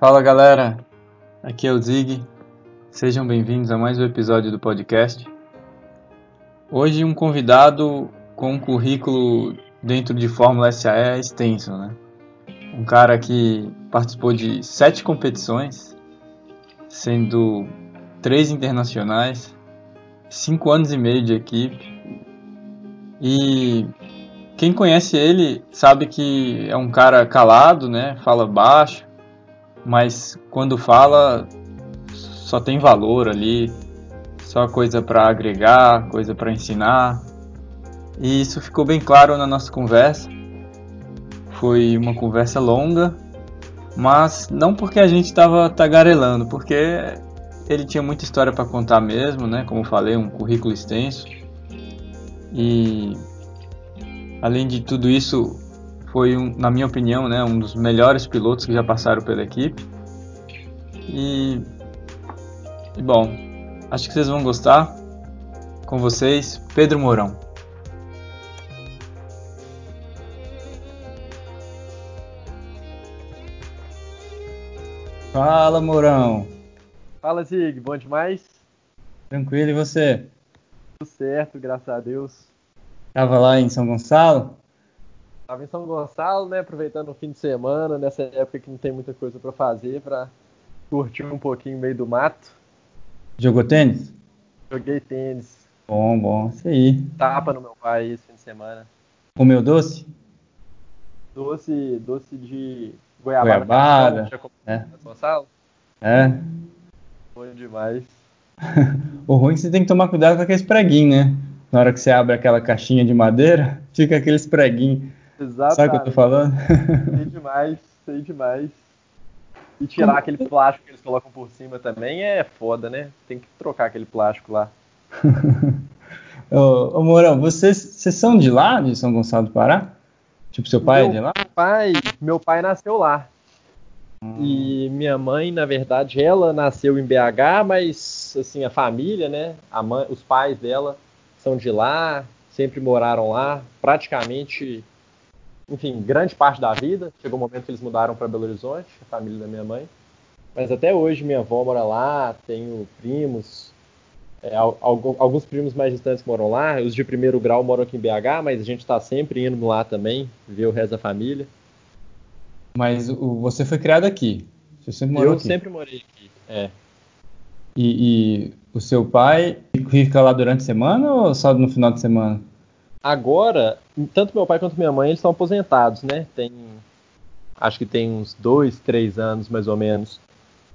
Fala galera, aqui é o Zig. Sejam bem-vindos a mais um episódio do podcast. Hoje um convidado com um currículo dentro de Fórmula SAE extenso, né? Um cara que participou de sete competições, sendo três internacionais, cinco anos e meio de equipe. E quem conhece ele sabe que é um cara calado, né? Fala baixo, mas quando fala só tem valor ali, só coisa para agregar, coisa para ensinar. E isso ficou bem claro na nossa conversa. Foi uma conversa longa, mas não porque a gente estava tagarelando, porque ele tinha muita história para contar mesmo, né? Como falei, um currículo extenso. E além de tudo isso, foi, um, na minha opinião, né, um dos melhores pilotos que já passaram pela equipe. E, e bom, acho que vocês vão gostar. Com vocês, Pedro Mourão. Fala, Mourão. Fala, Zig, bom demais? Tranquilo, e você? Tudo certo, graças a Deus. Tava lá em São Gonçalo? Tava em São Gonçalo, né? Aproveitando o fim de semana, nessa época que não tem muita coisa para fazer, para curtir um pouquinho no meio do mato. Jogou tênis? Joguei tênis. Bom, bom, isso aí. Tapa no meu pai esse fim de semana. Comeu doce? Doce, doce de goiabada. Goiabada. É. Gonçalo? É. Bom demais. o ruim é que você tem que tomar cuidado com aqueles preguinhos, né? Na hora que você abre aquela caixinha de madeira, fica aqueles preguinhos. Exato. Sabe o que eu tô falando? Sei demais, sei demais. E tirar Como? aquele plástico que eles colocam por cima também é foda, né? Tem que trocar aquele plástico lá. ô, ô Mourão, vocês, vocês são de lá, de São Gonçalo do Pará? Tipo, seu pai meu é de lá? Pai, meu pai nasceu lá. Hum. E minha mãe, na verdade, ela nasceu em BH, mas assim, a família, né? A mãe, os pais dela são de lá, sempre moraram lá, praticamente enfim, grande parte da vida. Chegou o um momento que eles mudaram para Belo Horizonte, a família da minha mãe. Mas até hoje minha avó mora lá, tenho primos, é, alguns primos mais distantes moram lá, os de primeiro grau moram aqui em BH, mas a gente está sempre indo lá também, ver o resto da família. Mas o, você foi criado aqui? Você sempre morou Eu aqui? sempre morei aqui, é. E, e, o seu pai fica lá durante a semana ou só no final de semana? Agora, tanto meu pai quanto minha mãe eles estão aposentados, né? Tem, acho que tem uns dois, três anos mais ou menos.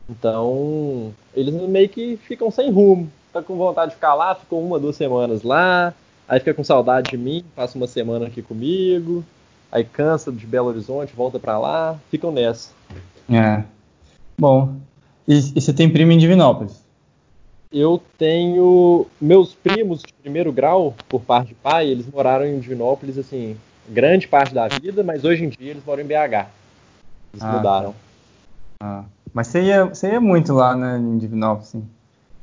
Então, eles meio que ficam sem rumo. Tá com vontade de ficar lá, ficou uma, duas semanas lá, aí fica com saudade de mim, passa uma semana aqui comigo, aí cansa de Belo Horizonte, volta para lá, ficam nessa. É. Bom. E, e você tem primo em Divinópolis? Eu tenho meus primos de primeiro grau, por parte de pai, eles moraram em Divinópolis, assim, grande parte da vida, mas hoje em dia eles moram em BH. Eles ah, mudaram. Ah. Mas você ia, você ia muito lá, né, em Divinópolis, sim?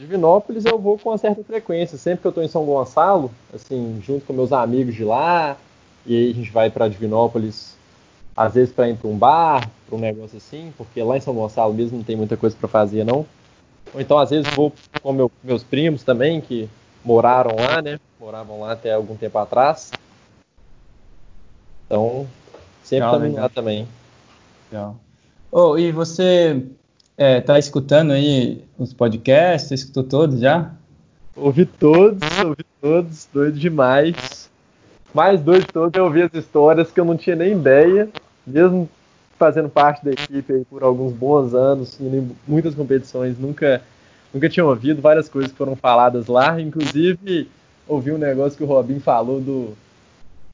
Divinópolis eu vou com uma certa frequência. Sempre que eu estou em São Gonçalo, assim, junto com meus amigos de lá, e aí a gente vai para Divinópolis, às vezes para ir para um bar, para um negócio assim, porque lá em São Gonçalo mesmo não tem muita coisa para fazer, não. Ou então, às vezes, vou com meu, meus primos também, que moraram lá, né? Moravam lá até algum tempo atrás. Então, sempre estamos lá também. Legal. Oh, e você é, tá escutando aí os podcasts? Você escutou todos já? Ouvi todos, ouvi todos, doido demais. Mais doido de todos é ouvir as histórias que eu não tinha nem ideia, mesmo fazendo parte da equipe por alguns bons anos, em muitas competições, nunca, nunca tinha ouvido várias coisas que foram faladas lá, inclusive ouvi um negócio que o Robin falou do,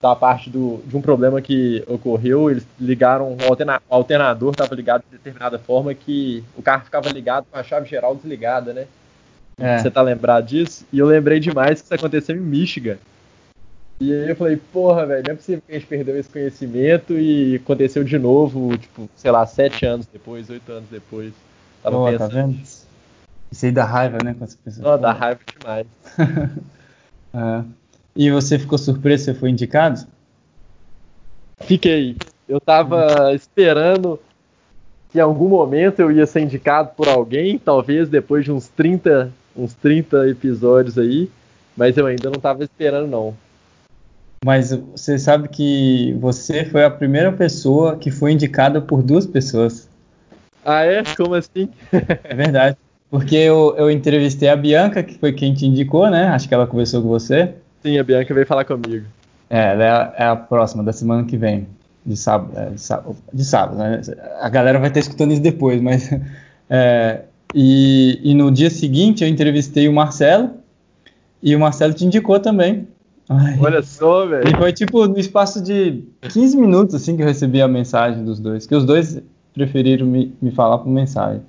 da parte do, de um problema que ocorreu, eles ligaram, o, alterna, alternador estava ligado de determinada forma que o carro ficava ligado com a chave geral desligada, né? É. Você tá lembrado disso? E eu lembrei demais que isso aconteceu em Michigan. E aí eu falei, porra, velho, não é possível que a gente perdeu esse conhecimento e aconteceu de novo, tipo, sei lá, sete anos depois, oito anos depois. Tava oh, pensando. Tá vendo? Isso aí dá raiva, né? Quando você pensa, oh, dá raiva demais. é. E você ficou surpreso, você foi indicado? Fiquei. Eu tava esperando que em algum momento eu ia ser indicado por alguém, talvez depois de uns 30, uns 30 episódios aí, mas eu ainda não estava esperando não. Mas você sabe que você foi a primeira pessoa que foi indicada por duas pessoas. Ah, é? Como assim? é verdade. Porque eu, eu entrevistei a Bianca, que foi quem te indicou, né? Acho que ela conversou com você. Sim, a Bianca veio falar comigo. É, ela é a, é próxima, da semana que vem. De sábado, é, de sábado, de sábado, né? A galera vai estar escutando isso depois, mas. É, e, e no dia seguinte eu entrevistei o Marcelo, e o Marcelo te indicou também. Ai. Olha só, velho. E foi tipo no espaço de 15 minutos assim que eu recebi a mensagem dos dois. Que os dois preferiram me, me falar por mensagem.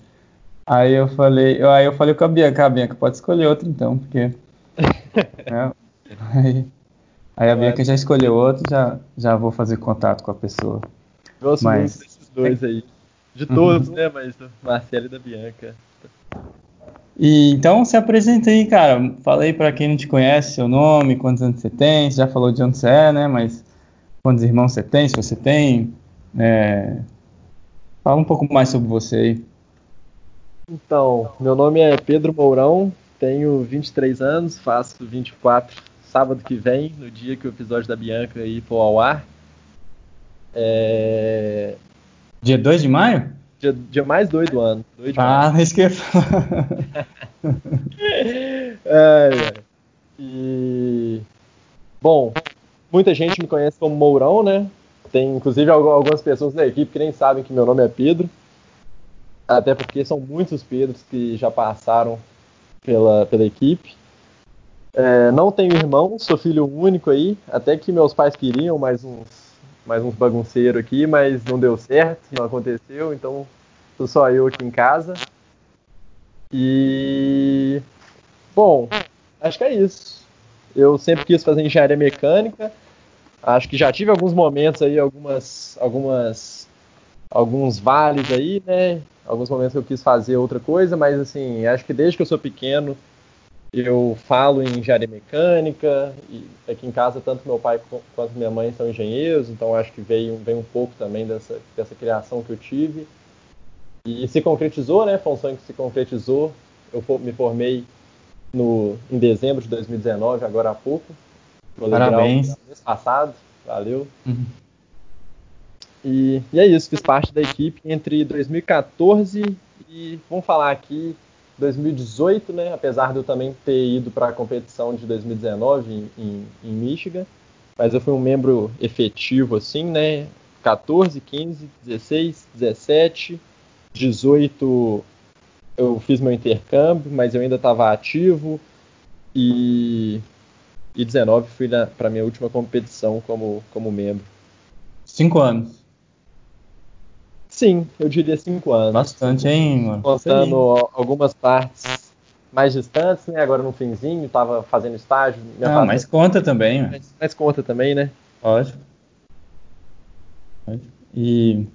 Aí eu falei, eu, aí eu falei com a Bianca, a Bianca pode escolher outro então, porque. né, aí, aí, a Bianca já escolheu outro, já, já vou fazer contato com a pessoa. Gosto Mas... muito desses dois aí. De todos, uhum. né? Mas do Marcelo e da Bianca. E então se apresenta aí, cara. Fala aí pra quem não te conhece, seu nome, quantos anos você tem. Você já falou de onde você é, né? Mas quantos irmãos você tem, se você tem. É... Fala um pouco mais sobre você aí. Então, meu nome é Pedro Mourão, tenho 23 anos, faço 24 sábado que vem, no dia que o episódio da Bianca ir for ao ar. É... Dia 2 de maio? Dia, dia mais 2 do ano. ah, maio. esqueci. é, é. E... Bom, muita gente me conhece como Mourão, né? Tem inclusive algumas pessoas da equipe que nem sabem que meu nome é Pedro. Até porque são muitos Pedros que já passaram pela, pela equipe. É, não tenho irmão, sou filho único aí. Até que meus pais queriam mais uns, mais uns bagunceiros aqui, mas não deu certo, não aconteceu. Então sou só eu aqui em casa. E. Bom, acho que é isso. Eu sempre quis fazer engenharia mecânica. Acho que já tive alguns momentos aí, algumas, algumas, alguns vales aí, né? Alguns momentos que eu quis fazer outra coisa, mas assim, acho que desde que eu sou pequeno eu falo em engenharia mecânica e aqui em casa tanto meu pai quanto minha mãe são engenheiros, então acho que veio, veio um pouco também dessa, dessa criação que eu tive. E se concretizou, né? Foi um sonho que se concretizou. Eu me formei no, em dezembro de 2019, agora há pouco. Parabéns. Mês passado, valeu. Uhum. E, e, é isso, fiz parte da equipe entre 2014 e, vamos falar aqui, 2018, né? Apesar de eu também ter ido para a competição de 2019 em, em, em, Michigan, mas eu fui um membro efetivo, assim, né? 14, 15, 16, 17, 18 eu fiz meu intercâmbio, mas eu ainda estava ativo e e 19 fui para minha última competição como, como membro. Cinco anos. Sim, eu diria cinco anos. Bastante, hein, mano? Contando algumas partes mais distantes, né? Agora no finzinho, tava fazendo estágio. Não, fase... mas conta também. Mas, mas, conta também, né? Lógico. E,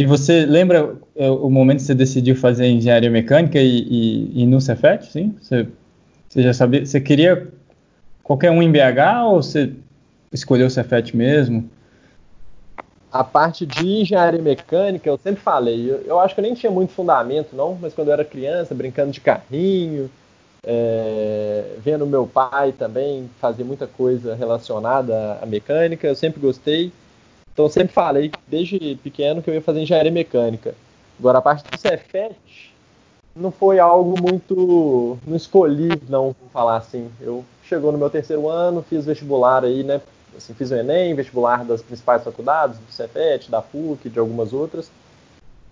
e você lembra é, o momento que você decidiu fazer engenharia mecânica e, e, e no Cefet, sim? Você, você já sabia? Você queria qualquer um em BH ou você escolheu o Cefet mesmo? A parte de engenharia mecânica, eu sempre falei, eu, eu, acho que eu nem tinha muito fundamento, não, mas quando eu era criança, brincando de carrinho, é, vendo meu pai também fazer muita coisa relacionada à mecânica, eu sempre gostei. Então sempre falei, desde pequeno, que eu ia fazer engenharia mecânica. Agora, a parte do Cefet, não foi algo muito. Não escolhi, não, falar assim. Eu chegou no meu terceiro ano, fiz vestibular aí, né? Assim, fiz o Enem, vestibular das principais faculdades, do Cefet, da PUC, de algumas outras.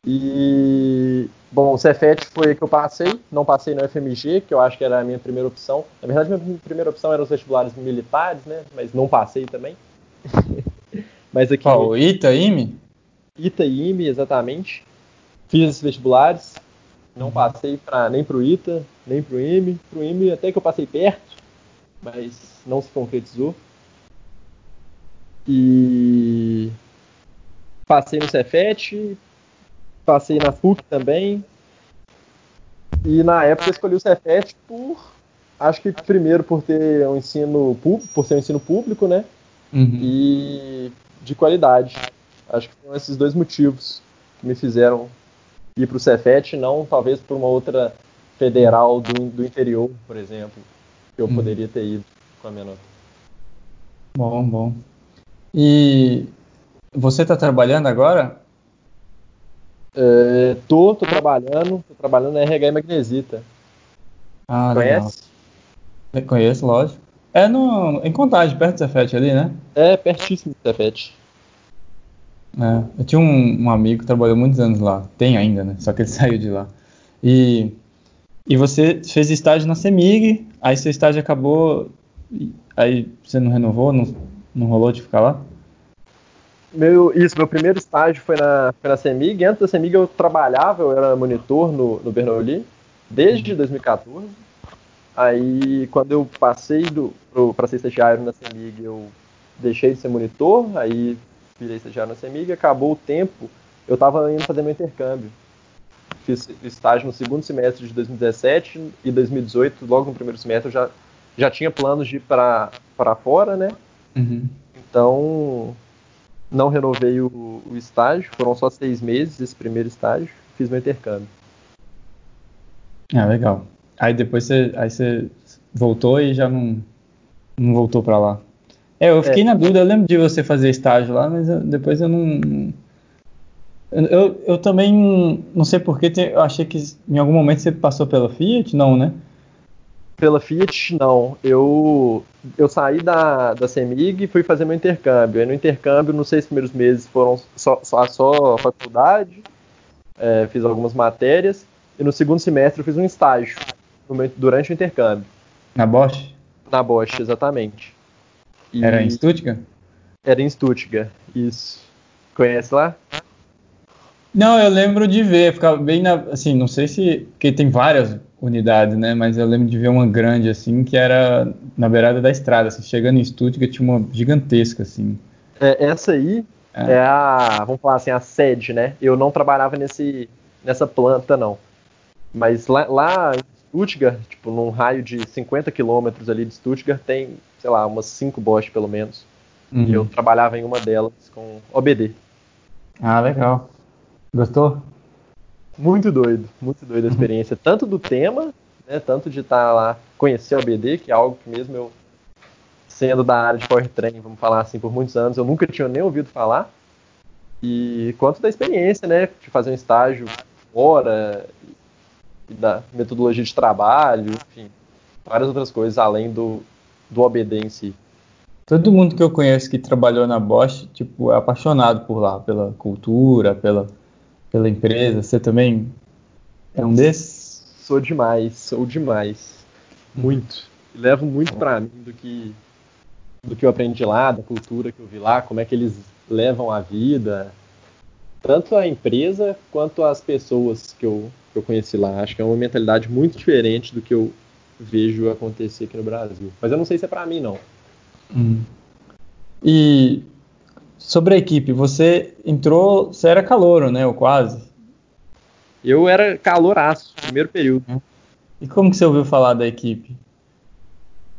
E, bom, o Cefet foi que eu passei, não passei no FMG, que eu acho que era a minha primeira opção. Na verdade, minha primeira opção era os vestibulares militares, né? Mas não passei também. Mas aqui. Qual, o ITA-IME? ITA-IME, exatamente. Fiz esses vestibulares, não passei pra, nem pro ITA, nem pro IME. Pro IME até que eu passei perto, mas não se concretizou. E passei no Cefet, passei na PUC também. E na época escolhi o Cefet por acho que primeiro por ter um ensino público, por ser um ensino público, né? Uhum. E de qualidade. Acho que são esses dois motivos. que me fizeram ir para o Cefet, não talvez para uma outra federal do, do interior, por exemplo, que eu hum. poderia ter ido com a minha nota. Bom, bom. E você está trabalhando agora? É, tô, tô trabalhando, tô trabalhando na RH Magnesita. Ah, Conhece? Legal. Conheço, lógico. É no, em Contagem, perto do Cefet ali, né? É, pertíssimo do Cefet. É, eu tinha um, um, amigo que trabalhou muitos anos lá. Tem ainda, né? Só que ele saiu de lá. E, e você fez estágio na CEMIG, aí seu estágio acabou, aí você não renovou, não, não rolou de ficar lá? Meu, isso, meu primeiro estágio foi na, foi na CEMIG. Antes da CEMIG eu trabalhava, eu era monitor no, no Bernoulli, desde 2014. Aí, quando eu passei para ser estagiário na CEMIG, eu deixei de ser monitor, aí virei estagiário na CEMIG, acabou o tempo, eu estava indo fazer meu intercâmbio. Fiz estágio no segundo semestre de 2017 e 2018, logo no primeiro semestre, eu já, já tinha planos de ir para fora, né? Uhum. Então, não renovei o, o, estágio, foram só seis meses esse primeiro estágio, fiz meu intercâmbio. Ah, legal. Aí depois você, aí você voltou e já não, não voltou para lá. É, eu fiquei é. na dúvida, eu lembro de você fazer estágio lá, mas eu, depois eu não. Eu, eu também não sei porque eu achei que em algum momento você passou pela Fiat, não, né? Pela Fiat, não. Eu, eu saí da, da CEMIG e fui fazer meu intercâmbio. Aí no intercâmbio, nos seis primeiros meses, foram só, só, só faculdade, é, fiz algumas matérias, e no segundo semestre eu fiz um estágio durante o intercâmbio. Na Bosch? Na Bosch, exatamente. E era em Stuttgart? Era em Stuttgart, isso. Conhece lá? Não, eu lembro de ver, ficava bem na, assim, não sei se, porque tem várias unidades, né, mas eu lembro de ver uma grande, assim, que era na beirada da estrada, assim, chegando em Stuttgart tinha uma gigantesca, assim. É, essa aí é. é. a, vamos falar assim, a sede, né, eu não trabalhava nesse, nessa planta, não, mas lá, lá em Stuttgart, tipo, num raio de 50 quilômetros ali de Stuttgart, tem sei lá, umas cinco Bosch pelo menos. Uhum. E eu trabalhava em uma delas com OBD. Ah, legal. Gostou? Muito doido, muito doido a experiência, uhum. tanto do tema, né, tanto de estar lá, conhecer OBD, que é algo que mesmo eu, sendo da área de powertrain, vamos falar assim, por muitos anos, eu nunca tinha nem ouvido falar, e quanto da experiência, né, de fazer um estágio fora, da metodologia de trabalho, enfim, várias outras coisas além do, do OBD em si. Todo mundo que eu conheço que trabalhou na Bosch, tipo, é apaixonado por lá, pela cultura, pela, pela empresa. Você também é um desses? Sou demais, sou demais. Muito. levo muito para mim do que do que eu aprendi lá, da cultura que eu vi lá, como é que eles levam a vida, tanto a empresa quanto as pessoas que eu, que eu conheci lá. Acho que é uma mentalidade muito diferente do que eu vejo acontecer aqui no Brasil. Mas eu não sei se é para mim, não. Hum. E sobre a equipe, você entrou, você era calouro, né, ou quase? Eu era caloraço, primeiro período. E como que você ouviu falar da equipe?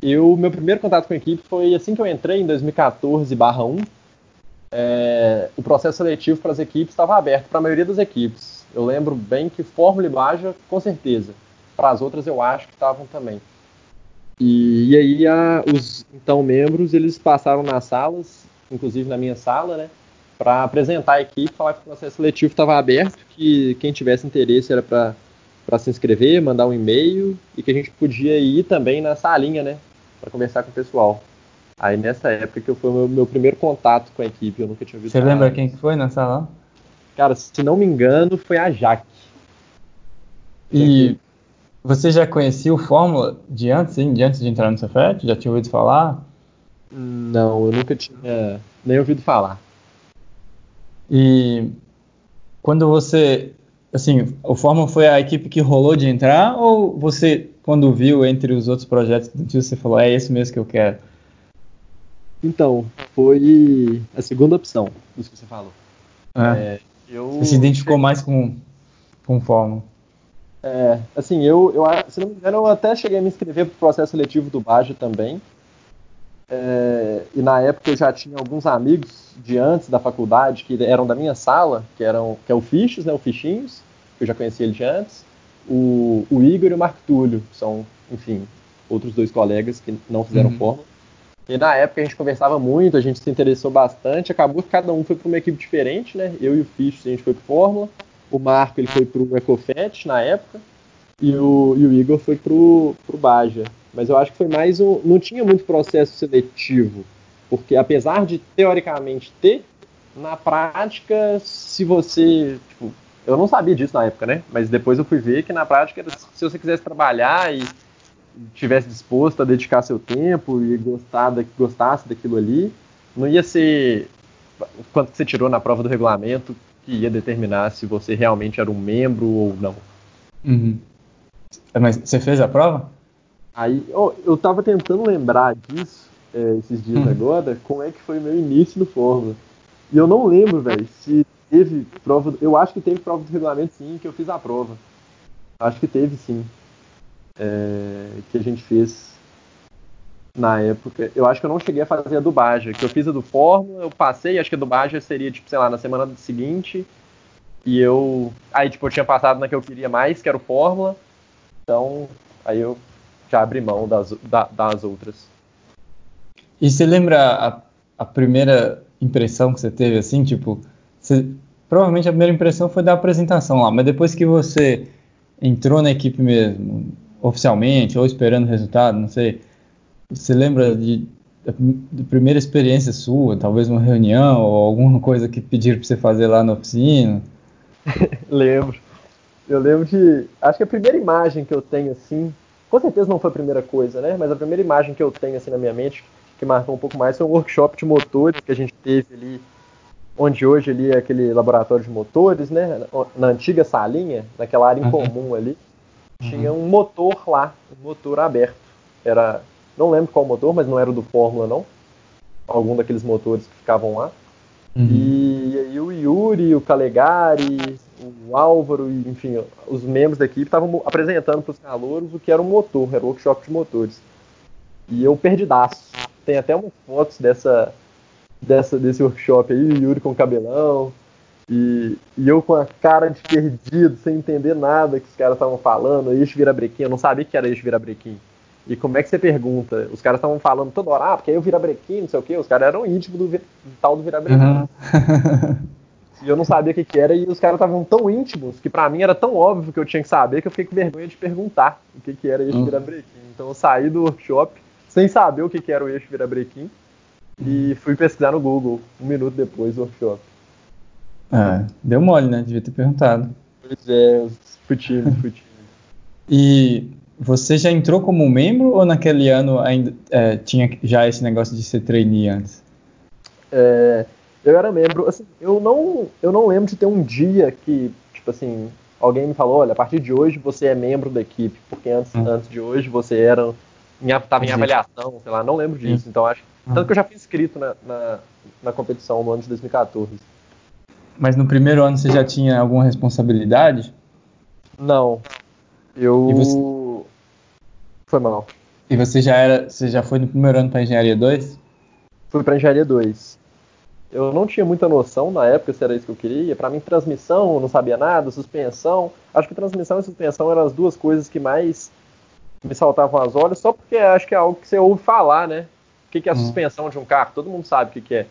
Eu, meu primeiro contato com a equipe foi assim que eu entrei, em 2014/1. É, o processo seletivo para as equipes estava aberto para a maioria das equipes. Eu lembro bem que Fórmula e Baja, com certeza para as outras eu acho que estavam também. E, e aí a, os então membros eles passaram nas salas, inclusive na minha sala, né, para apresentar a equipe, falar que o processo seletivo estava aberto, que quem tivesse interesse era para se inscrever, mandar um e-mail e que a gente podia ir também na salinha, né, para conversar com o pessoal. Aí nessa época que foi o meu, meu primeiro contato com a equipe, eu nunca tinha visto. Você lembra quem foi na sala? Cara, se não me engano, foi a Jaque. E você já conhecia o Fórmula de antes, sim, de antes de entrar no Cefet? Já tinha ouvido falar? Não, eu nunca tinha nem ouvido falar. E quando você, assim, o Fórmula foi a equipe que rolou de entrar ou você, quando viu entre os outros projetos você falou, é esse mesmo que eu quero? Então, foi a segunda opção dos que você falou. É. É, eu... Você se identificou mais com, com o Fórmula? É, assim, eu, eu, se não me engano, eu até cheguei a me inscrever para o processo seletivo do Baja também. É, e na época eu já tinha alguns amigos de antes da faculdade que eram da minha sala, que eram que é o Fichos, né, o Fichinhos, que eu já conhecia ele de antes, o, o Igor e o Marco Túlio, que são, enfim, outros dois colegas que não fizeram uhum. fórmula. E na época a gente conversava muito, a gente se interessou bastante, acabou que cada um foi para uma equipe diferente, né? Eu e o Fichos a gente foi para Fórmula, o Marco ele foi para o Ecofet na época, e o, e o Igor foi para o Baja. Mas eu acho que foi mais um. Não tinha muito processo seletivo. Porque apesar de teoricamente ter, na prática, se você. Tipo, eu não sabia disso na época, né? Mas depois eu fui ver que na prática, se você quisesse trabalhar e tivesse disposto a dedicar seu tempo e gostar da, gostasse daquilo ali, não ia ser quanto que você tirou na prova do regulamento que ia determinar se você realmente era um membro ou não. Uhum. Mas você fez a prova? Aí, oh, eu tava tentando lembrar disso é, esses dias hum. agora, como é que foi o meu início no Fórmula. E eu não lembro, velho, se teve prova. Eu acho que teve prova do regulamento sim, que eu fiz a prova. Acho que teve sim. É, que a gente fez na época. Eu acho que eu não cheguei a fazer a do Baja, que eu fiz a do Fórmula, eu passei, acho que a do Baja seria, tipo, sei lá, na semana seguinte. E eu. Aí, tipo, eu tinha passado na que eu queria mais, que era o Fórmula. Então, aí eu já abri mão das, da, das outras. E você lembra a, a, primeira impressão que você teve, assim, tipo, você, provavelmente a primeira impressão foi da apresentação lá, mas depois que você entrou na equipe mesmo, oficialmente, ou esperando o resultado, não sei, você lembra de, da, primeira experiência sua, talvez uma reunião ou alguma coisa que pediram para você fazer lá na oficina? lembro. Eu lembro de. Acho que a primeira imagem que eu tenho assim com certeza não foi a primeira coisa, né? Mas a primeira imagem que eu tenho assim na minha mente, que marcou um pouco mais, foi um workshop de motores que a gente teve ali, onde hoje ali é aquele laboratório de motores, né? Na antiga salinha, naquela área em comum ali, tinha um motor lá, um motor aberto. Era, não lembro qual motor, mas não era o do Fórmula não. Algum daqueles motores que ficavam lá. Uhum. E aí o Yuri, o Calegari, o Álvaro e, enfim, os membros da equipe estavam apresentando para os calouros o que era um motor, era um workshop de motores. E eu perdidaço. Tem até umas fotos dessa, dessa, desse workshop aí, o Yuri com o cabelão, e, e, eu com a cara de perdido, sem entender nada que os caras estavam falando, eixo virabrequim, eu não sabia que era eixo virabrequim. E como é que você pergunta? Os caras estavam falando toda hora, ah, porque aí o virabrequim, não sei o quê, os caras eram íntimos do, do tal do virabrequim. Uhum. E eu não sabia o que, que era, e os caras estavam tão íntimos que para mim era tão óbvio que eu tinha que saber que eu fiquei com vergonha de perguntar o que, que era eixo uhum. virabrequim. Então eu saí do workshop sem saber o que, que era o eixo virabrequim e fui pesquisar no Google um minuto depois do workshop. Ah, deu mole, né? Devia ter perguntado. Pois é, fui tímido. e você já entrou como membro ou naquele ano ainda é, tinha já esse negócio de ser trainee antes? É, eu era membro, assim, eu não, eu não lembro de ter um dia que, tipo assim, alguém me falou, olha, a partir de hoje você é membro da equipe, porque antes, hum. antes de hoje você era, estava em avaliação, sei lá, não lembro disso, hum. então acho, tanto que eu já fui inscrito na, na, na competição no ano de 2014. Mas no primeiro ano você já tinha alguma responsabilidade? Não. Eu. Você... Foi mal. E você já era. Você já foi no primeiro ano para engenharia 2? Fui para engenharia 2 eu não tinha muita noção na época se era isso que eu queria. Para mim, transmissão, eu não sabia nada, suspensão. Acho que transmissão e suspensão eram as duas coisas que mais me saltavam aos olhos, só porque acho que é algo que você ouve falar, né? O que, é a uhum. suspensão de um carro? Todo mundo sabe o que, é.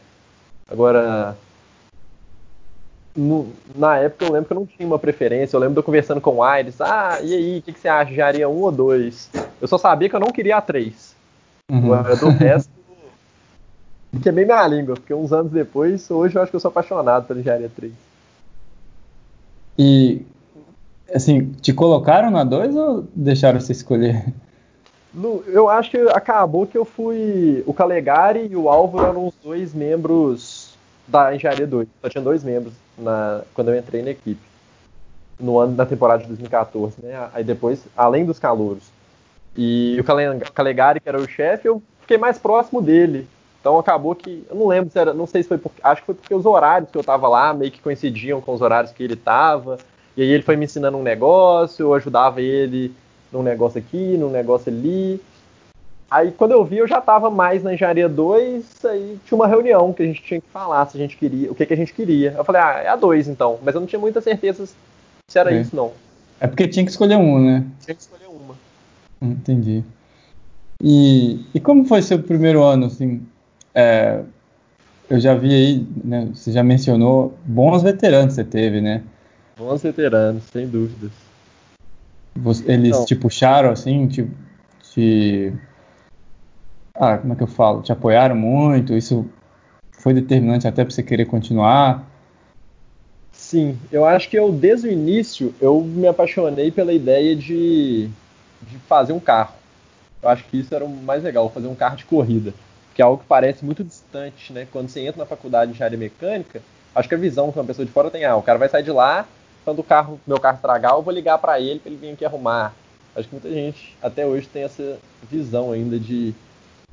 Agora, no, na época eu lembro que eu não tinha uma preferência. Eu lembro de eu conversando com o Aires. Ah, e aí, o que, que, você acha? Já aria um ou dois? Eu só sabia que eu não queria a três. Uhum. Agora, do resto, Queimei minha língua, porque uns anos depois, hoje eu acho que eu sou apaixonado pela engenharia 3. E, assim, te colocaram na 2 ou deixaram você escolher? No, eu acho que acabou que eu fui. O Calegari e o Álvaro eram os dois membros da Engenharia 2. Só tinha dois membros na, quando eu entrei na equipe. No ano da temporada de 2014, né? Aí depois, além dos calouros. E o Calegari, que era o chefe, eu fiquei mais próximo dele. Então acabou que. Eu não lembro se era. Não sei se foi porque. Acho que foi porque os horários que eu tava lá meio que coincidiam com os horários que ele tava. E aí ele foi me ensinando um negócio, eu ajudava ele num negócio aqui, num negócio ali. Aí quando eu vi, eu já estava mais na engenharia 2, aí tinha uma reunião que a gente tinha que falar se a gente queria, o que, que a gente queria. Eu falei, ah, é a 2 então. Mas eu não tinha muita certeza se era é. isso, não. É porque tinha que escolher um, né? Tinha que escolher uma. Entendi. E, e como foi seu primeiro ano, assim? É, eu já vi aí, né, você já mencionou, bons veteranos você teve, né? Bons veteranos, sem dúvidas. Eles Não. te puxaram, assim, te, te ah, como é que eu falo? Te apoiaram muito? Isso foi determinante até para você querer continuar? Sim, eu acho que eu desde o início eu me apaixonei pela ideia de, de fazer um carro. Eu acho que isso era o mais legal, fazer um carro de corrida, que é algo que parece muito distante, né? Quando você entra na faculdade de engenharia mecânica, acho que a visão que uma pessoa de fora tem, ah, o cara vai sair de lá, quando o carro, meu carro estragar, eu vou ligar para ele para ele vir aqui arrumar. Acho que muita gente até hoje tem essa visão ainda de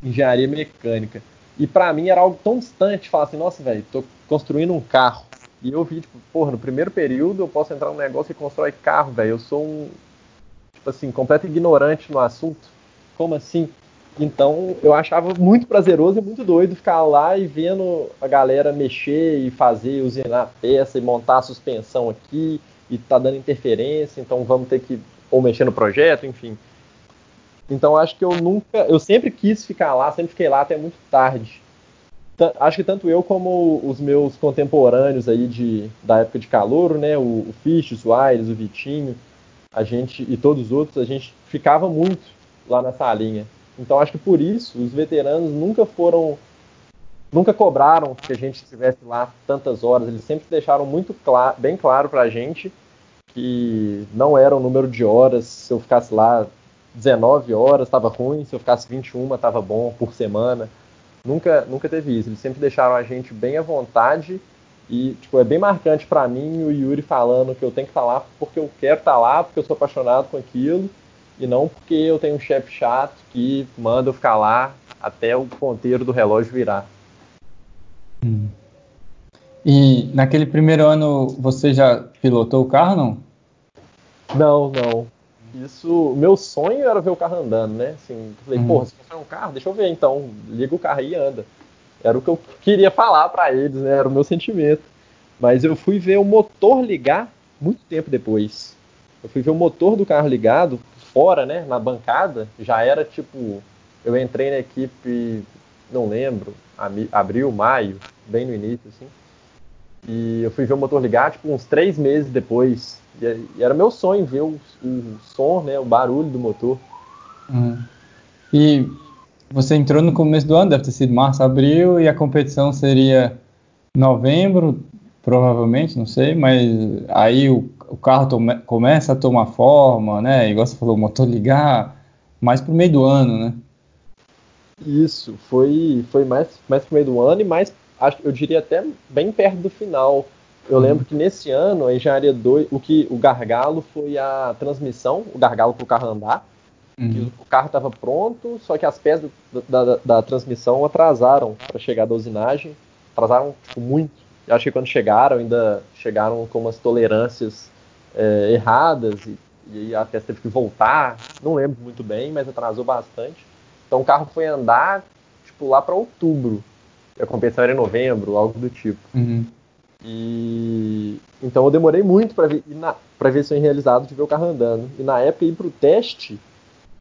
engenharia mecânica. E para mim era algo tão distante, falar assim, nossa, velho, tô construindo um carro. E eu vi, tipo, porra, no primeiro período eu posso entrar num negócio e constrói carro, velho. Eu sou um, tipo assim, completo ignorante no assunto. Como assim? Então eu achava muito prazeroso e muito doido ficar lá e vendo a galera mexer e fazer, usinar a peça e montar a suspensão aqui e tá dando interferência, então vamos ter que ou mexer no projeto, enfim. Então acho que eu nunca, eu sempre quis ficar lá, sempre fiquei lá até muito tarde. Acho que tanto eu como os meus contemporâneos aí de, da época de calor, né, o, o Fish, o Soares, o Vitinho, a gente e todos os outros, a gente ficava muito lá na salinha. Então acho que por isso os veteranos nunca foram, nunca cobraram que a gente estivesse lá tantas horas. Eles sempre deixaram muito claro, bem claro para a gente que não era o número de horas. Se eu ficasse lá 19 horas estava ruim, se eu ficasse 21 estava bom por semana. Nunca, nunca teve isso. Eles sempre deixaram a gente bem à vontade e tipo, é bem marcante para mim o Yuri falando que eu tenho que estar tá lá porque eu quero estar tá lá, porque eu sou apaixonado com aquilo e não porque eu tenho um chefe chato que manda eu ficar lá até o ponteiro do relógio virar. Hum. E naquele primeiro ano você já pilotou o carro, não? Não, não. Isso, meu sonho era ver o carro andando, né? Assim, falei, uhum. porra, se for um carro, deixa eu ver então, liga o carro e anda. Era o que eu queria falar para eles, né? Era o meu sentimento. Mas eu fui ver o motor ligar muito tempo depois. Eu fui ver o motor do carro ligado fora, né? Na bancada, já era tipo, eu entrei na equipe, não lembro, abril, maio, bem no início, assim. E eu fui ver o motor ligar, tipo, uns três meses depois e, era meu sonho ver o, o, som, né, o barulho do motor. Uhum. E você entrou no começo do ano, deve ter sido março, abril, e a competição seria novembro, provavelmente, não sei, mas aí o, o carro tome, começa a tomar forma, né? Igual você falou, o motor ligar mais pro meio do ano, né? Isso, foi, foi mais, mais pro meio do ano e mais, acho, eu diria até bem perto do final. Eu lembro que nesse ano, a engenharia 2, o que o gargalo foi a transmissão, o gargalo para o carro andar. Uhum. o carro estava pronto, só que as peças da, da, da transmissão atrasaram para chegar da usinagem. Atrasaram tipo, muito. Eu acho que quando chegaram, ainda chegaram com umas tolerâncias é, erradas e, e a peça teve que voltar. Não lembro muito bem, mas atrasou bastante. Então o carro foi andar tipo lá para outubro. A competição era em novembro, algo do tipo. Uhum. E então eu demorei muito para ver para ver sonho realizado de ver o carro andando. E na época ir pro teste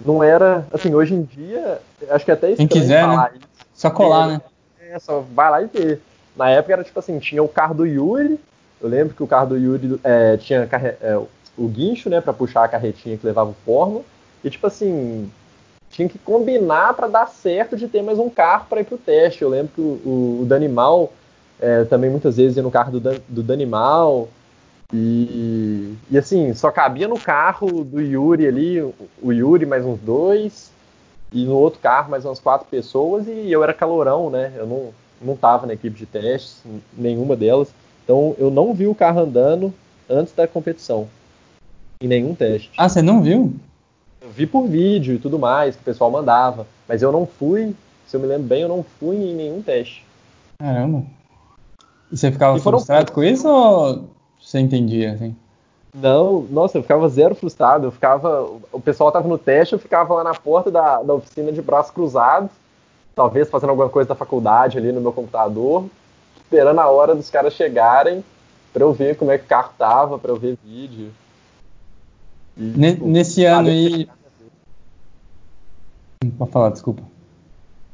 não era assim, hoje em dia, acho que até Quem quiser, né? Isso, só colar, né? É, só vai lá e ver. Na época era tipo assim, tinha o carro do Yuri, eu lembro que o carro do Yuri é, tinha é, o guincho, né, para puxar a carretinha que levava o forno, e tipo assim, tinha que combinar para dar certo de ter mais um carro para ir pro teste. Eu lembro que o, o, o Danimal é, também muitas vezes ia no carro do, do Danimal. E, e assim, só cabia no carro do Yuri ali, o Yuri mais uns dois, e no outro carro mais umas quatro pessoas, e eu era calorão, né? Eu não, não tava na equipe de testes, nenhuma delas. Então eu não vi o carro andando antes da competição. Em nenhum teste. Ah, você não viu? Eu vi por vídeo e tudo mais, que o pessoal mandava. Mas eu não fui, se eu me lembro bem, eu não fui em nenhum teste. Caramba. E você ficava e frustrado com isso ou você entendia, assim? Não, nossa, eu ficava zero frustrado. Eu ficava. O pessoal tava no teste, eu ficava lá na porta da, da oficina de braços cruzados, talvez fazendo alguma coisa da faculdade ali no meu computador, esperando a hora dos caras chegarem para eu ver como é que o carro tava, para eu ver vídeo. E, tipo, Nesse ano aí. Pode falar, desculpa.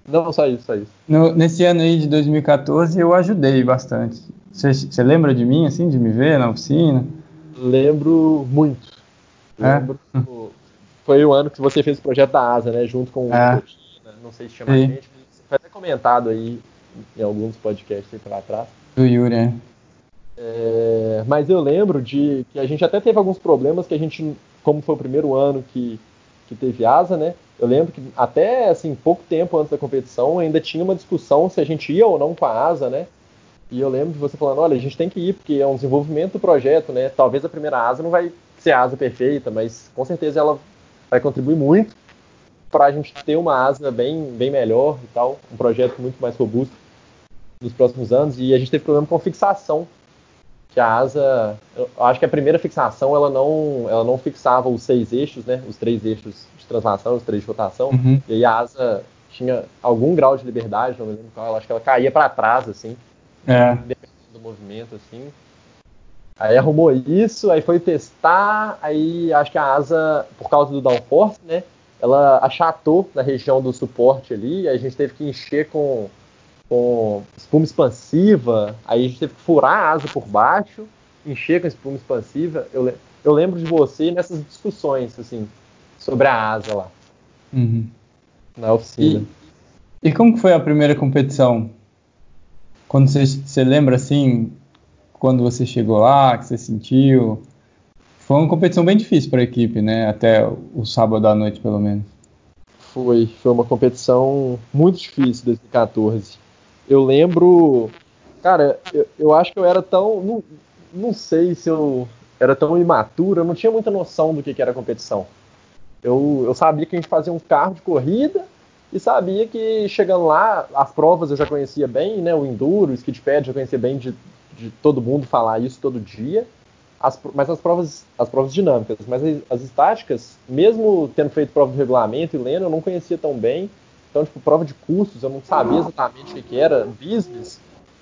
Não, só isso, só isso. No, nesse ano aí de 2014 eu ajudei bastante. Você lembra de mim, assim, de me ver na oficina? Lembro muito. É? Lembro. Foi o ano que você fez o projeto da Asa, né? Junto com é. o não sei se chama Sim. a gente, foi até comentado aí em alguns podcasts aí pra trás. Do Yuri, é. é. Mas eu lembro de que a gente até teve alguns problemas que a gente, como foi o primeiro ano que, que teve asa, né? Eu lembro que até assim, pouco tempo antes da competição ainda tinha uma discussão se a gente ia ou não com a asa, né? E eu lembro de você falando, olha, a gente tem que ir, porque é um desenvolvimento do projeto, né? Talvez a primeira asa não vai ser a asa perfeita, mas com certeza ela vai contribuir muito para a gente ter uma asa bem, bem melhor e tal, um projeto muito mais robusto nos próximos anos. E a gente teve problema com fixação, que a asa, eu acho que a primeira fixação ela não, ela não fixava os seis eixos, né? Os três eixos de translação, os três de rotação. Uhum. E aí a asa tinha algum grau de liberdade, não me lembro qual, acho que ela caía para trás, assim. É. Dependendo do movimento, assim. Aí arrumou isso, aí foi testar, aí acho que a asa, por causa do downforce, né? Ela achatou na região do suporte ali, aí a gente teve que encher com, com espuma expansiva, aí a gente teve que furar a asa por baixo, encher com espuma expansiva. Eu, eu lembro de você nessas discussões, assim, sobre a asa lá. Uhum. Na oficina. E, e como foi a primeira competição? Quando você, você lembra assim, quando você chegou lá, que você sentiu? Foi uma competição bem difícil para a equipe, né? Até o sábado à noite, pelo menos. Foi, foi uma competição muito difícil 2014. Eu lembro, cara, eu, eu acho que eu era tão, não, não sei se eu era tão imaturo, eu não tinha muita noção do que, que era competição. Eu, eu sabia que a gente fazia um carro de corrida, e sabia que chegando lá, as provas eu já conhecia bem, né? O Enduro, o Skidpad, eu conhecia bem de, de todo mundo falar isso todo dia. As, mas as provas, as provas dinâmicas, mas as, as, estáticas, mesmo tendo feito prova de regulamento e lendo, eu não conhecia tão bem. Então, tipo, prova de custos, eu não sabia exatamente o que, era. Business,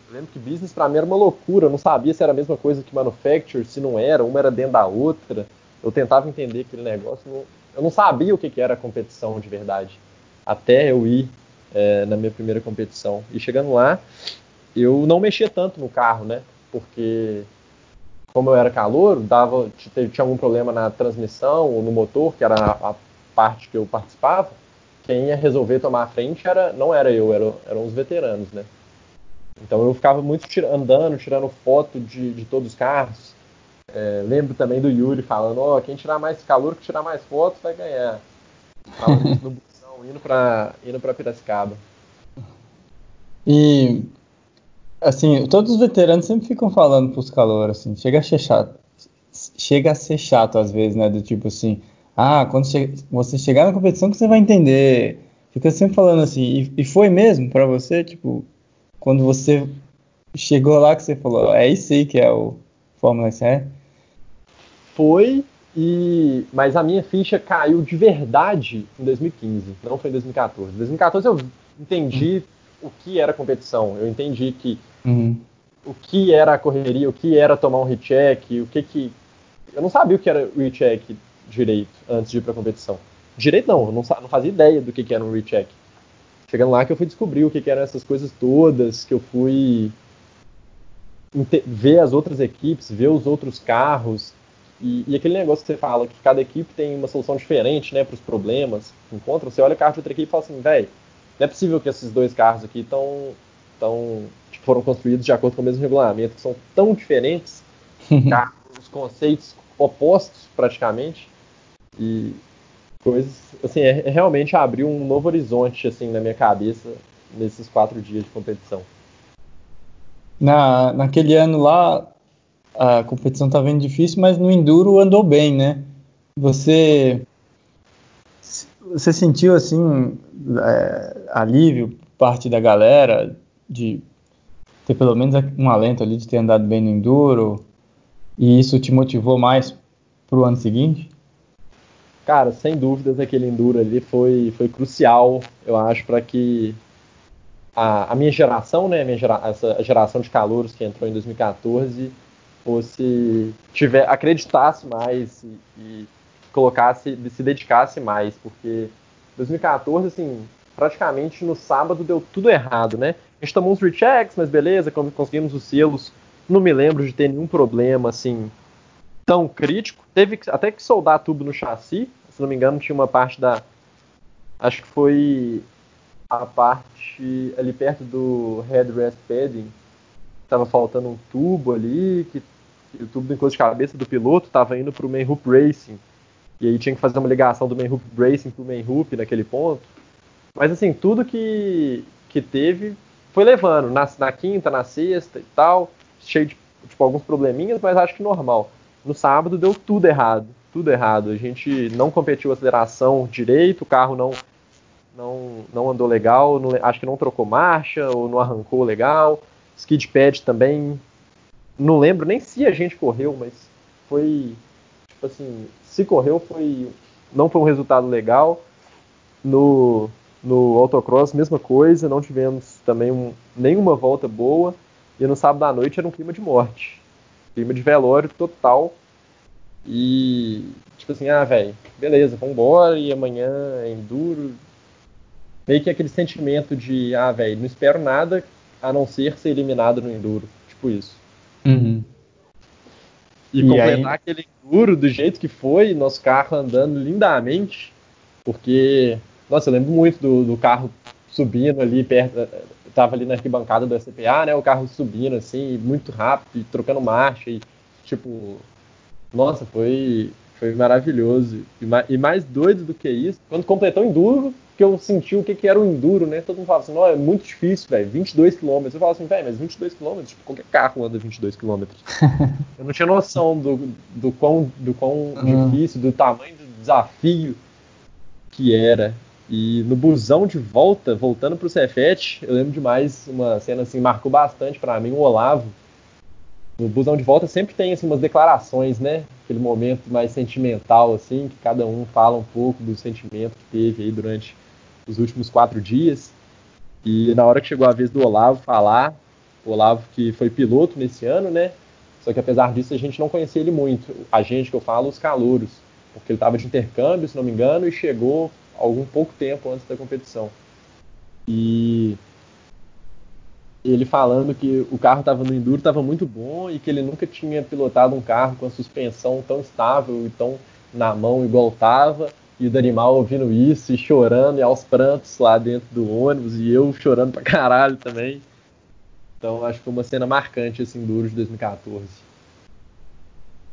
eu lembro que business para mim era uma loucura, eu não sabia se era a mesma coisa que manufacture, se não era, uma era dentro da outra. Eu tentava entender aquele negócio, eu não sabia o que, que era competição de verdade até eu ir é, na minha primeira competição. E chegando lá, eu não mexia tanto no carro, né? Porque como eu era calor, dava, tinha algum problema na transmissão ou no motor, que era a, a parte que eu participava, quem ia resolver tomar a frente era, não era eu, era, eram os veteranos, né? Então eu ficava muito andando, tirando foto de, de todos os carros. É, lembro também do Yuri falando, ó, oh, quem tirar mais calor, que tirar mais fotos vai ganhar. Falando isso no indo para indo para Piracicaba. E assim, todos os veteranos sempre ficam falando pros calor assim, chega a ser chato. Chega a ser chato às vezes, né, do tipo assim, ah, quando che você chegar na competição que você vai entender. Fica sempre falando assim, e, e foi mesmo para você, tipo, quando você chegou lá que você falou, é isso aí que é o Fórmula SR? Foi, e, mas a minha ficha caiu de verdade em 2015, não foi em 2014. Em 2014 eu entendi o que era competição, eu entendi que uhum. o que era a correria, o que era tomar um recheck, o que que eu não sabia o que era o recheck direito antes de ir para competição. Direito não, eu não, não fazia ideia do que, que era um recheck. Chegando lá que eu fui descobrir o que, que eram essas coisas todas, que eu fui ver as outras equipes, ver os outros carros, e, e, aquele negócio que você fala, que cada equipe tem uma solução diferente, né, para os problemas que encontram, você olha o carro de outra equipe e fala assim, velho, não é possível que esses dois carros aqui tão, tão, tipo, foram construídos de acordo com o mesmo regulamento, que são tão diferentes, carros, os conceitos opostos praticamente, e coisas, assim, é, é realmente abriu um novo horizonte, assim, na minha cabeça nesses quatro dias de competição. Na, naquele ano lá, a competição estava tá indo difícil, mas no enduro andou bem, né? Você você sentiu assim é, alívio parte da galera de ter pelo menos um alento ali de ter andado bem no enduro e isso te motivou mais pro ano seguinte? Cara, sem dúvidas aquele Enduro ali foi, foi crucial, eu acho, para que a, a, minha geração, né, minha gera, essa geração de calouros que entrou em 2014, fosse tiver acreditasse mais e, e colocasse, se dedicasse mais, porque 2014, assim, praticamente no sábado deu tudo errado, né? A gente tomou uns rechecks, mas beleza, conseguimos os selos. Não me lembro de ter nenhum problema, assim, tão crítico. Teve até que soldar tubo no chassi, se não me engano, tinha uma parte da. Acho que foi a parte ali perto do headrest padding. Tava faltando um tubo ali, que o tubo do encosto de cabeça do piloto estava indo para o main hoop racing. E aí tinha que fazer uma ligação do main hoop racing para o main hoop naquele ponto. Mas assim, tudo que, que teve foi levando. Na, na quinta, na sexta e tal. Cheio de tipo, alguns probleminhas, mas acho que normal. No sábado deu tudo errado tudo errado. A gente não competiu aceleração direito, o carro não não, não andou legal, não, acho que não trocou marcha ou não arrancou legal. Skid pad também, não lembro nem se a gente correu, mas foi tipo assim, se correu foi não foi um resultado legal. No no autocross mesma coisa, não tivemos também um, nenhuma volta boa e no sábado à noite era um clima de morte, clima de velório total e, tipo assim, ah, velho, beleza, vambora, e amanhã é enduro. Meio que aquele sentimento de, ah, velho, não espero nada a não ser ser eliminado no enduro. Tipo isso. Uhum. E, e completar aí... aquele enduro do jeito que foi, nosso carro andando lindamente, porque, nossa, eu lembro muito do, do carro subindo ali perto, tava ali na arquibancada do SPA, né, o carro subindo assim, muito rápido, trocando marcha e, tipo, nossa, foi, foi maravilhoso. E mais, e mais doido do que isso, quando completou o Enduro, que eu senti o que, que era o Enduro, né? Todo mundo falava assim, não, é muito difícil, velho, 22 km. Eu falava assim, velho, mas 22 km, tipo, qualquer carro anda 22 km. eu não tinha noção do, do quão, do quão uhum. difícil, do tamanho do desafio que era. E no busão de volta, voltando pro Cefete, eu lembro demais uma cena assim, marcou bastante para mim, o Olavo, no busão de volta sempre tem assim, umas declarações, né? Aquele momento mais sentimental, assim, que cada um fala um pouco do sentimento que teve aí durante os últimos quatro dias. E na hora que chegou a vez do Olavo falar, o Olavo que foi piloto nesse ano, né? Só que apesar disso a gente não conhecia ele muito. A gente que eu falo, os calouros, porque ele estava de intercâmbio, se não me engano, e chegou algum pouco tempo antes da competição. E ele falando que o carro estava no enduro, estava muito bom e que ele nunca tinha pilotado um carro com a suspensão tão estável e tão na mão igual estava. E o Danimal ouvindo isso e chorando e aos prantos lá dentro do ônibus e eu chorando pra caralho também. Então acho que foi uma cena marcante esse enduro de 2014.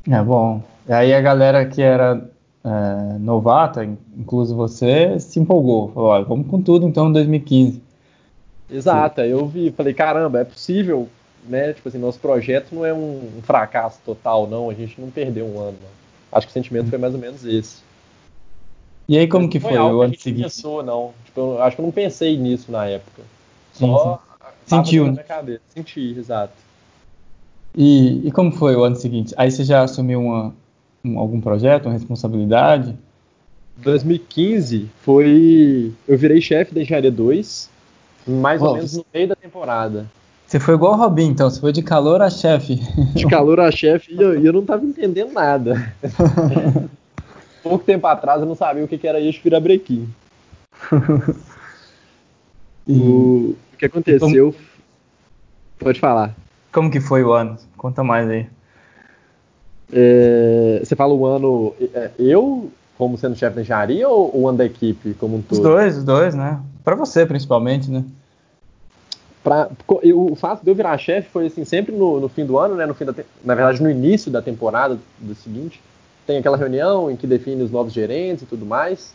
É bom. E aí a galera que era é, novata, inclusive você, se empolgou. Falou, olha, vamos com tudo então em 2015. Exato, Sim. eu vi, falei, caramba, é possível, né? Tipo assim, nosso projeto não é um, um fracasso total, não, a gente não perdeu um ano. Não. Acho que o sentimento foi mais ou menos esse. E aí como que foi, foi o ano seguinte? pensou, não. Tipo, eu acho que eu não pensei nisso na época. Só sentiu, né? cabeça. Senti, exato. E, e como foi o ano seguinte? Aí você já assumiu uma, um, algum projeto, uma responsabilidade? 2015 foi. Eu virei chefe da engenharia 2 mais ou menos no meio da temporada. Você foi igual o Robin, então, você foi de calor a chefe. De calor a chefe e eu, eu não estava entendendo nada. Pouco tempo atrás eu não sabia o que, que era eixo virabrequim. e... o, o que aconteceu. Como... Pode falar. Como que foi o ano? Conta mais aí. É, você fala o ano. É, eu, como sendo chefe da engenharia, ou o ano da equipe como um todo? Os dois, os dois, né? Para você, principalmente, né? Pra, eu, o fato de eu virar chefe foi assim, sempre no, no, fim do ano, né? No fim da, na verdade, no início da temporada do seguinte, tem aquela reunião em que define os novos gerentes e tudo mais.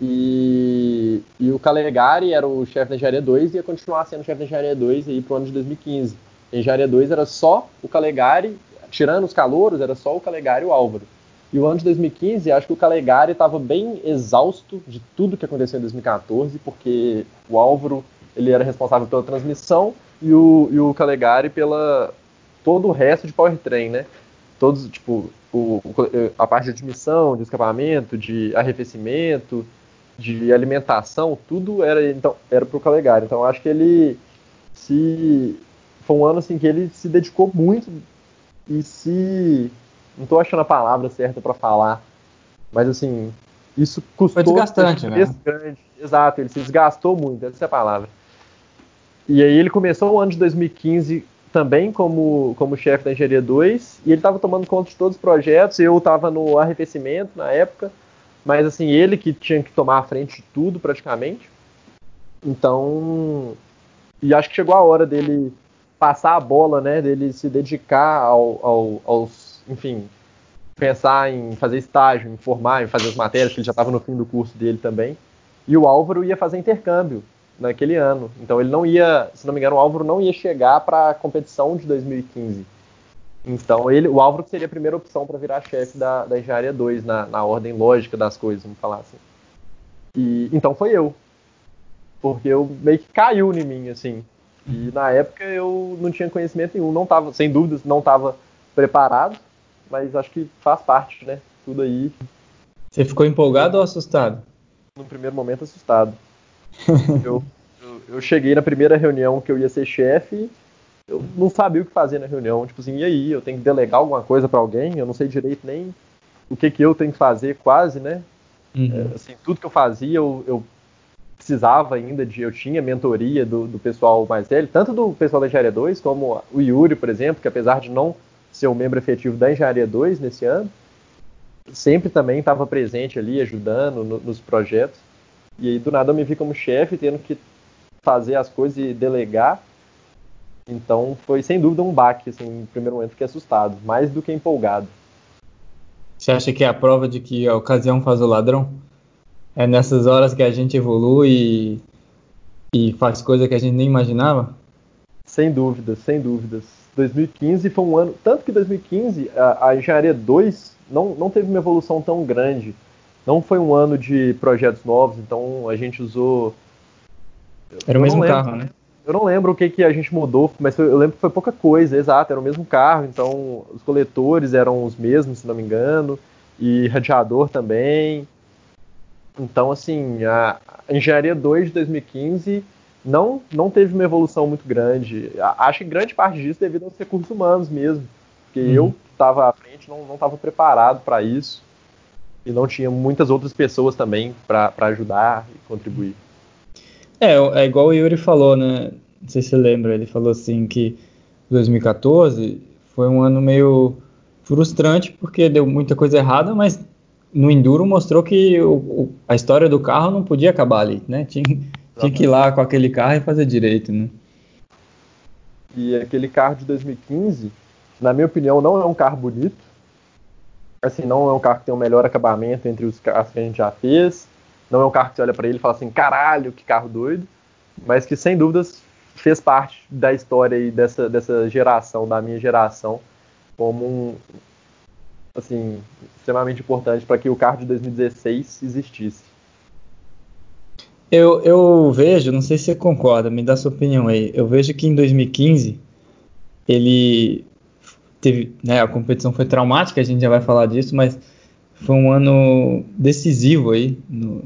E, e o Calegari era o chefe da Engenharia 2 e ia continuar sendo chefe da Engenharia 2 aí pro ano de 2015. A Engenharia 2 era só o Calegari, tirando os calouros, era só o Calegari e o Álvaro. E o ano de 2015, acho que o Calegari estava bem exausto de tudo que aconteceu em 2014, porque o Álvaro ele era responsável pela transmissão e o, e o Calegari pela todo o resto de powertrain, né? todos, tipo, o, a parte de admissão, de escapamento, de arrefecimento, de alimentação, tudo era então era pro Calegari. Então acho que ele se foi um ano assim que ele se dedicou muito e se não estou achando a palavra certa para falar, mas assim, isso custou foi desgastante, né? Grande. Exato, ele se desgastou muito, essa é a palavra. E aí ele começou o ano de 2015 também como, como chefe da Engenharia 2, e ele estava tomando conta de todos os projetos, eu estava no arrefecimento na época, mas assim, ele que tinha que tomar a frente de tudo praticamente. Então, e acho que chegou a hora dele passar a bola, né, dele se dedicar ao, ao, aos, enfim, pensar em fazer estágio, em formar, em fazer as matérias, que ele já estava no fim do curso dele também. E o Álvaro ia fazer intercâmbio naquele ano. Então ele não ia, se não me engano, o Álvaro não ia chegar para a competição de 2015. Então, ele, o Álvaro seria a primeira opção para virar chefe da, da Engenharia 2, na, na ordem lógica das coisas, vamos falar assim. E, então foi eu. Porque eu meio que caiu em mim, assim. E na época eu não tinha conhecimento nenhum, não tava, sem dúvidas, não estava preparado, mas acho que faz parte, né? Tudo aí. Você ficou empolgado ou assustado? No primeiro momento, assustado. eu, eu, eu cheguei na primeira reunião que eu ia ser chefe eu não sabia o que fazer na reunião. Tipo assim, e aí? Eu tenho que delegar alguma coisa para alguém? Eu não sei direito nem o que, que eu tenho que fazer, quase, né? Uhum. É, assim, tudo que eu fazia, eu, eu, precisava ainda de. Eu tinha mentoria do, do pessoal mais velho, tanto do pessoal da Engenharia 2, como o Yuri, por exemplo, que apesar de não ser um membro efetivo da Engenharia 2 nesse ano, sempre também estava presente ali, ajudando no, nos projetos. E aí, do nada, eu me vi como chefe, tendo que fazer as coisas e delegar. Então foi sem dúvida um baque, assim, no primeiro momento fiquei assustado, mais do que empolgado. Você acha que é a prova de que a ocasião faz o ladrão? É nessas horas que a gente evolui e, e faz coisa que a gente nem imaginava? Sem dúvidas, sem dúvidas. 2015 foi um ano. Tanto que 2015 a, a engenharia 2 não, não teve uma evolução tão grande. Não foi um ano de projetos novos, então a gente usou. Era o mesmo carro, né? Eu não lembro o que, que a gente mudou, mas foi, eu lembro que foi pouca coisa, exato, era o mesmo carro, então os coletores eram os mesmos, se não me engano, e radiador também. Então, assim, a Engenharia 2 de 2015 não, não teve uma evolução muito grande. Acho que grande parte disso devido aos recursos humanos mesmo, porque uhum. eu estava à frente, não estava preparado para isso, e não tinha muitas outras pessoas também para ajudar e contribuir. É, é igual o Yuri falou, né? Não sei se você lembra, ele falou assim que 2014 foi um ano meio frustrante porque deu muita coisa errada, mas no Enduro mostrou que o, o, a história do carro não podia acabar ali, né? Tinha, tinha que ir lá com aquele carro e fazer direito, né? E aquele carro de 2015, na minha opinião, não é um carro bonito. Assim, não é um carro que tem o um melhor acabamento entre os carros que a gente já fez. Não é um carro que você olha para ele e fala assim, caralho, que carro doido. Mas que sem dúvidas fez parte da história e dessa, dessa geração, da minha geração, como um, assim, extremamente importante para que o carro de 2016 existisse. Eu, eu vejo, não sei se você concorda, me dá sua opinião aí. Eu vejo que em 2015 ele teve, né, a competição foi traumática, a gente já vai falar disso, mas foi um ano decisivo aí no,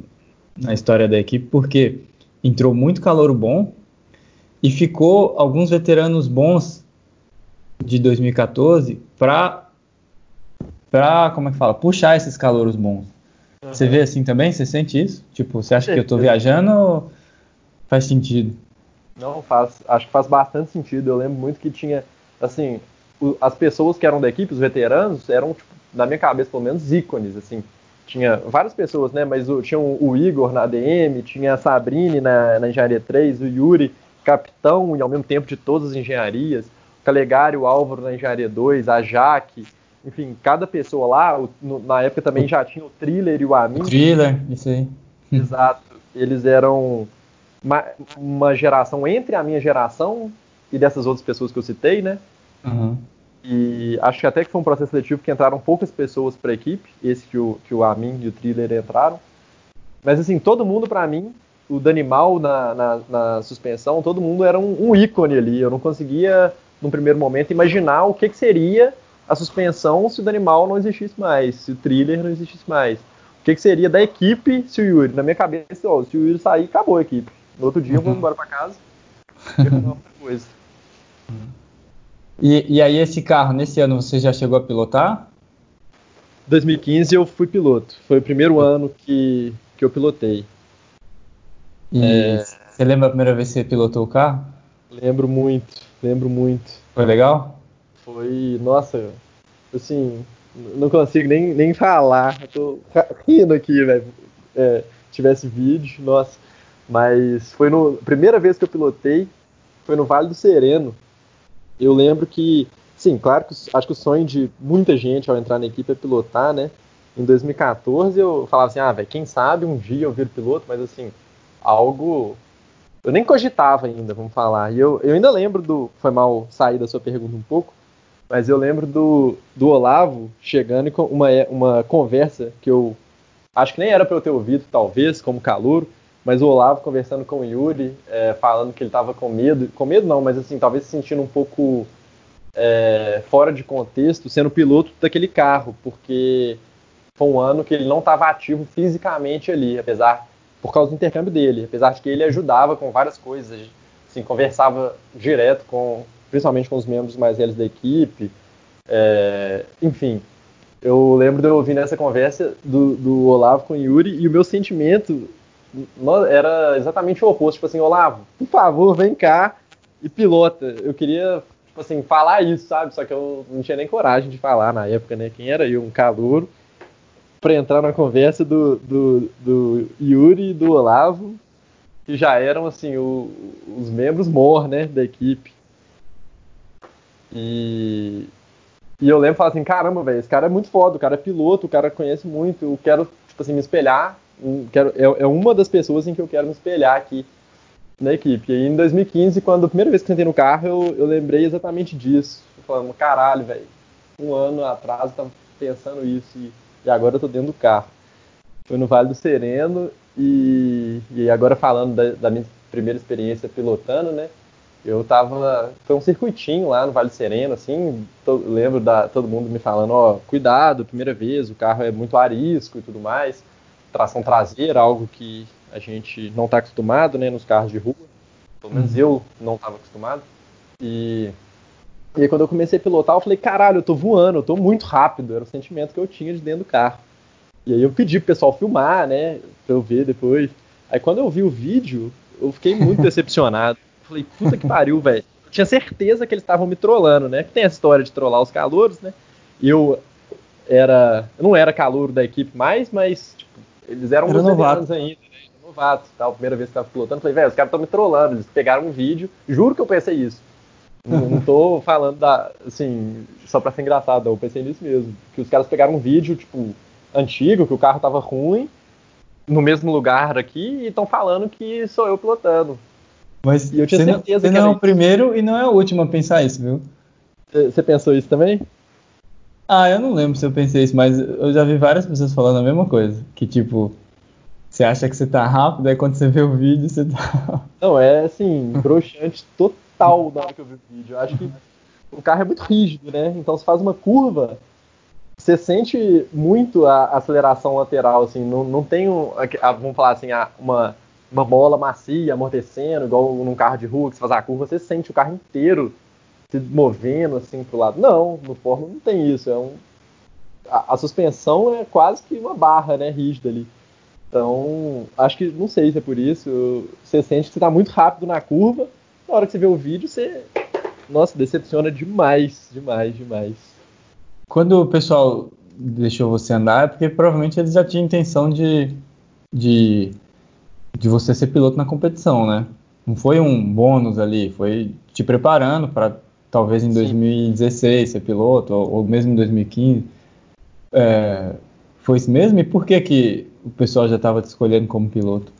na história da equipe, porque entrou muito calor bom e ficou alguns veteranos bons de 2014 para para como é que fala? Puxar esses calouros bons. Uhum. você vê assim também? Você sente isso? Tipo você acha que eu estou viajando ou faz sentido? Não faz acho que faz bastante sentido. Eu lembro muito que tinha assim as pessoas que eram da equipe os veteranos eram tipo, na minha cabeça pelo menos ícones assim tinha várias pessoas, né? Mas o, tinha o, o, Igor na ADM, tinha a Sabrine na, na Engenharia 3, o Yuri, capitão e ao mesmo tempo de todas as engenharias, o Calegari, o Álvaro na Engenharia 2, a Jaque, enfim, cada pessoa lá, o, no, na época também já tinha o Thriller e o Amin. Thriller, isso aí. Exato. Eles eram uma, uma, geração entre a minha geração e dessas outras pessoas que eu citei, né? Uhum. E acho que até que foi um processo seletivo que entraram poucas pessoas para a equipe, esse que o, que o Amin e o Thriller entraram. Mas assim, todo mundo para mim, o Danimal na, na, na, suspensão, todo mundo era um, um, ícone ali. Eu não conseguia, num primeiro momento, imaginar o que, que seria a suspensão se o Danimal não existisse mais, se o thriller não existisse mais. O que, que seria da equipe se o Yuri? Na minha cabeça, ó, se o Yuri sair, acabou a equipe. No outro dia uhum. eu vou uhum. embora para casa e outra coisa. E, e aí esse carro, nesse ano você já chegou a pilotar? 2015 eu fui piloto. Foi o primeiro ano que, que eu pilotei. E é... você lembra a primeira vez que você pilotou o carro? Lembro muito, lembro muito. Foi legal? Foi, nossa, assim, não consigo nem, nem falar. Eu tô rindo aqui, velho. É, tivesse vídeo, nossa. Mas foi no primeira vez que eu pilotei, foi no Vale do Sereno. Eu lembro que, sim, claro que acho que o sonho de muita gente ao entrar na equipe é pilotar, né? Em 2014 eu falava assim, ah, velho, quem sabe um dia eu viro piloto, mas assim, algo eu nem cogitava ainda, vamos falar. E eu, eu ainda lembro do. Foi mal sair da sua pergunta um pouco, mas eu lembro do, do Olavo chegando e com uma, uma conversa que eu acho que nem era para eu ter ouvido, talvez, como calouro, mas o Olavo conversando com o Yuri, é, falando que ele estava com medo, com medo não, mas assim, talvez se sentindo um pouco é, fora de contexto, sendo piloto daquele carro, porque foi um ano que ele não estava ativo fisicamente ali, apesar por causa do intercâmbio dele, apesar de que ele ajudava com várias coisas, assim, conversava direto com, principalmente com os membros mais velhos da equipe, é, enfim, eu lembro de eu ouvir nessa conversa do, do Olavo com o Yuri e o meu sentimento era exatamente o oposto, tipo assim, Olavo, por favor, vem cá e pilota. Eu queria, tipo assim, falar isso, sabe? Só que eu não tinha nem coragem de falar na época, né? Quem era eu, um calouro, para entrar na conversa do, do, do, Yuri e do Olavo, que já eram, assim, o, os membros mor, né, da equipe. E, e eu lembro e falar assim, caramba, velho, esse cara é muito foda, o cara é piloto, o cara conhece muito, eu quero, tipo assim, me espelhar, quero, é, é uma das pessoas em que eu quero me espelhar aqui na equipe. E aí, em 2015, quando a primeira vez que eu sentei no carro, eu, eu lembrei exatamente disso. Falando, caralho, velho, um ano atrás eu tava pensando isso e, e, agora eu tô dentro do carro. Foi no Vale do Sereno e, e agora falando da, da minha primeira experiência pilotando, né? Eu tava. Foi um circuitinho lá no Vale do Sereno, assim. Lembro da todo mundo me falando: ó, cuidado, primeira vez, o carro é muito arisco e tudo mais. Tração traseira, algo que a gente não está acostumado, né, nos carros de rua. Pelo menos uhum. eu não estava acostumado. E, e aí, quando eu comecei a pilotar, eu falei: caralho, eu tô voando, eu tô muito rápido. Era o sentimento que eu tinha de dentro do carro. E aí eu pedi pro pessoal filmar, né, pra eu ver depois. Aí quando eu vi o vídeo, eu fiquei muito decepcionado. Falei, puta que pariu, velho. Tinha certeza que eles estavam me trollando, né? Que tem a história de trollar os calouros, né? Eu era. Eu não era calouro da equipe mais, mas tipo, eles eram era veteranos ainda, né? Novatos, tal. Primeira vez que eu tava pilotando, falei, velho, os caras estão me trollando. Eles pegaram um vídeo, juro que eu pensei isso. Não, não tô falando da. assim, só pra ser engraçado, eu pensei nisso mesmo. Que os caras pegaram um vídeo, tipo, antigo, que o carro tava ruim, no mesmo lugar aqui, e estão falando que sou eu pilotando. Mas e eu tinha certeza não, você não é o primeiro e não é o último a pensar isso, viu? Você pensou isso também? Ah, eu não lembro se eu pensei isso, mas eu já vi várias pessoas falando a mesma coisa. Que tipo, você acha que você tá rápido, aí quando você vê o vídeo, você tá. Não, é assim, broxante total na hora que eu vi o vídeo. Eu acho que o carro é muito rígido, né? Então se faz uma curva, você sente muito a aceleração lateral, assim, não, não tem, um, vamos falar assim, uma uma bola macia amortecendo, igual num carro de rua que você faz a curva, você sente o carro inteiro se movendo assim pro lado. Não, no Fórmula não tem isso. É um, a, a, suspensão é quase que uma barra, né, rígida ali. Então, acho que, não sei se é por isso, você sente que você tá muito rápido na curva, na hora que você vê o vídeo, você, nossa, decepciona demais, demais, demais. Quando o pessoal deixou você andar, é porque provavelmente eles já tinham intenção de, de de você ser piloto na competição, né? Não foi um bônus ali, foi te preparando para talvez em 2016 ser piloto, ou, ou mesmo em 2015. É, foi isso mesmo? E por que, que o pessoal já estava te escolhendo como piloto?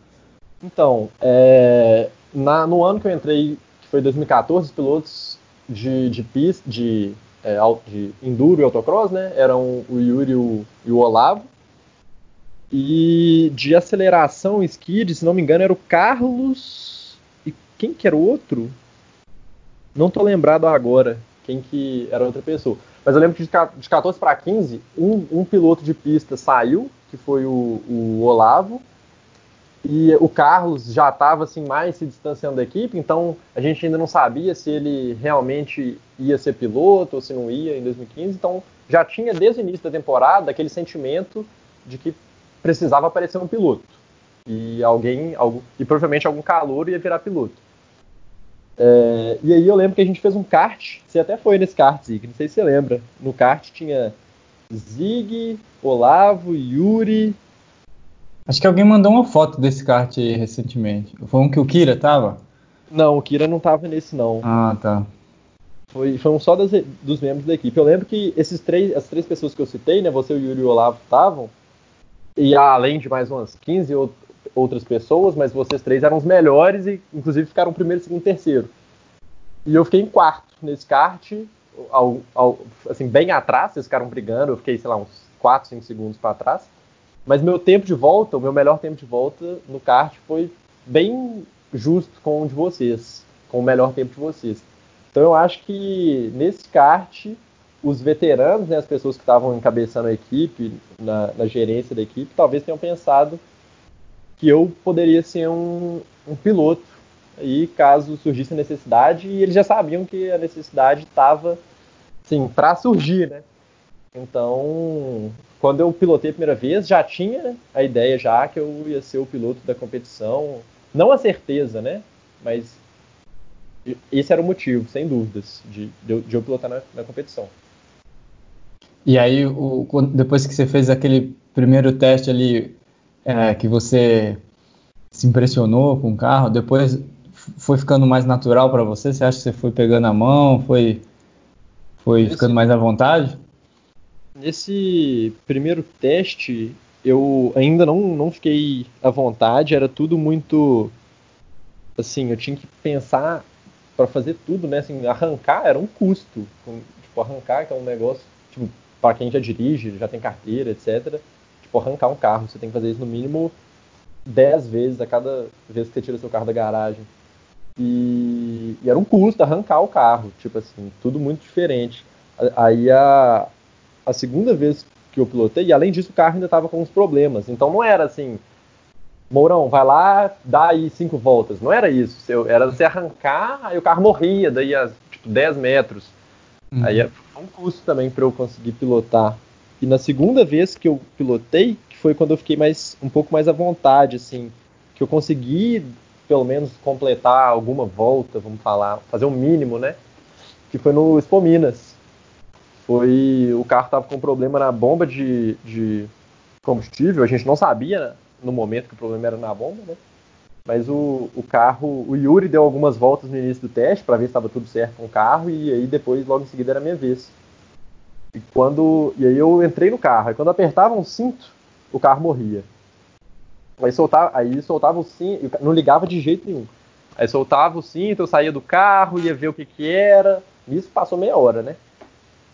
Então, é, na, no ano que eu entrei, que foi 2014, os pilotos de, de pista, de, é, de enduro e autocross, né? Eram o Yuri e o, e o Olavo. E de aceleração skid, se não me engano, era o Carlos. E quem que era o outro? Não tô lembrado agora quem que era outra pessoa. Mas eu lembro que de 14 para 15, um, um, piloto de pista saiu, que foi o, o Olavo, e o Carlos já estava assim mais se distanciando da equipe, então a gente ainda não sabia se ele realmente ia ser piloto ou se não ia em 2015. Então já tinha desde o início da temporada aquele sentimento de que precisava aparecer um piloto e alguém, algum, e provavelmente algum calor ia virar piloto. É, e aí eu lembro que a gente fez um kart, você até foi nesse kart, Zig, não sei se você lembra. No kart tinha Zig, Olavo, Yuri. Acho que alguém mandou uma foto desse kart aí recentemente. Foi um que o Kira tava? Não, o Kira não tava nesse não. Ah, tá. Foi, foi um só das, dos membros da equipe. Eu lembro que esses três, as três pessoas que eu citei, né, você, o Yuri e o Olavo estavam, e além de mais umas 15 outras pessoas, mas vocês três eram os melhores e, inclusive, ficaram primeiro, segundo, terceiro. E eu fiquei em quarto nesse kart, ao, ao, assim, bem atrás, vocês ficaram brigando, eu fiquei, sei lá, uns 4, 5 segundos para trás. Mas meu tempo de volta, o meu melhor tempo de volta no kart foi bem justo com o de vocês, com o melhor tempo de vocês. Então eu acho que nesse kart, os veteranos, né, as pessoas que estavam encabeçando a equipe, na, na gerência da equipe, talvez tenham pensado que eu poderia ser um, um piloto aí caso surgisse a necessidade e eles já sabiam que a necessidade estava assim para surgir, né? Então, quando eu pilotei a primeira vez, já tinha a ideia já que eu ia ser o piloto da competição, não a certeza, né? Mas esse era o motivo, sem dúvidas, de, de, eu, pilotar na, na, competição. E aí, o, depois que você fez aquele primeiro teste ali, é, que você se impressionou com o carro, depois foi ficando mais natural para você? Você acha que você foi pegando a mão, foi, foi ficando mais à vontade? Nesse primeiro teste, eu ainda não, não fiquei à vontade, era tudo muito. Assim, eu tinha que pensar para fazer tudo, né? Assim, arrancar era um custo. Tipo, arrancar, que é um negócio, tipo, para quem já dirige, já tem carteira, etc. Tipo, arrancar um carro, você tem que fazer isso no mínimo 10 vezes a cada vez que você tira seu carro da garagem. E, e, era um custo arrancar o carro, tipo assim, tudo muito diferente. Aí a, a segunda vez que eu pilotei, e além disso o carro ainda estava com uns problemas, então não era assim, Mourão, vai lá, dá aí cinco voltas. Não era isso, era você arrancar, aí o carro morria, daí a tipo, 10 metros. Uhum. Aí é um custo também para eu conseguir pilotar. E na segunda vez que eu pilotei, que foi quando eu fiquei mais um pouco mais à vontade, assim, que eu consegui pelo menos completar alguma volta, vamos falar, fazer um mínimo, né? Que foi no Expo Minas. Foi o carro estava com problema na bomba de, de combustível. A gente não sabia no momento que o problema era na bomba, né? Mas o, o carro, o Yuri deu algumas voltas no início do teste para ver se estava tudo certo com o carro e aí depois logo em seguida era a minha vez. E quando. E aí eu entrei no carro. E quando apertava um cinto, o carro morria. Aí soltava, aí soltava o cinto, não ligava de jeito nenhum. Aí soltava o cinto, eu saía do carro, ia ver o que que era. Isso passou meia hora, né?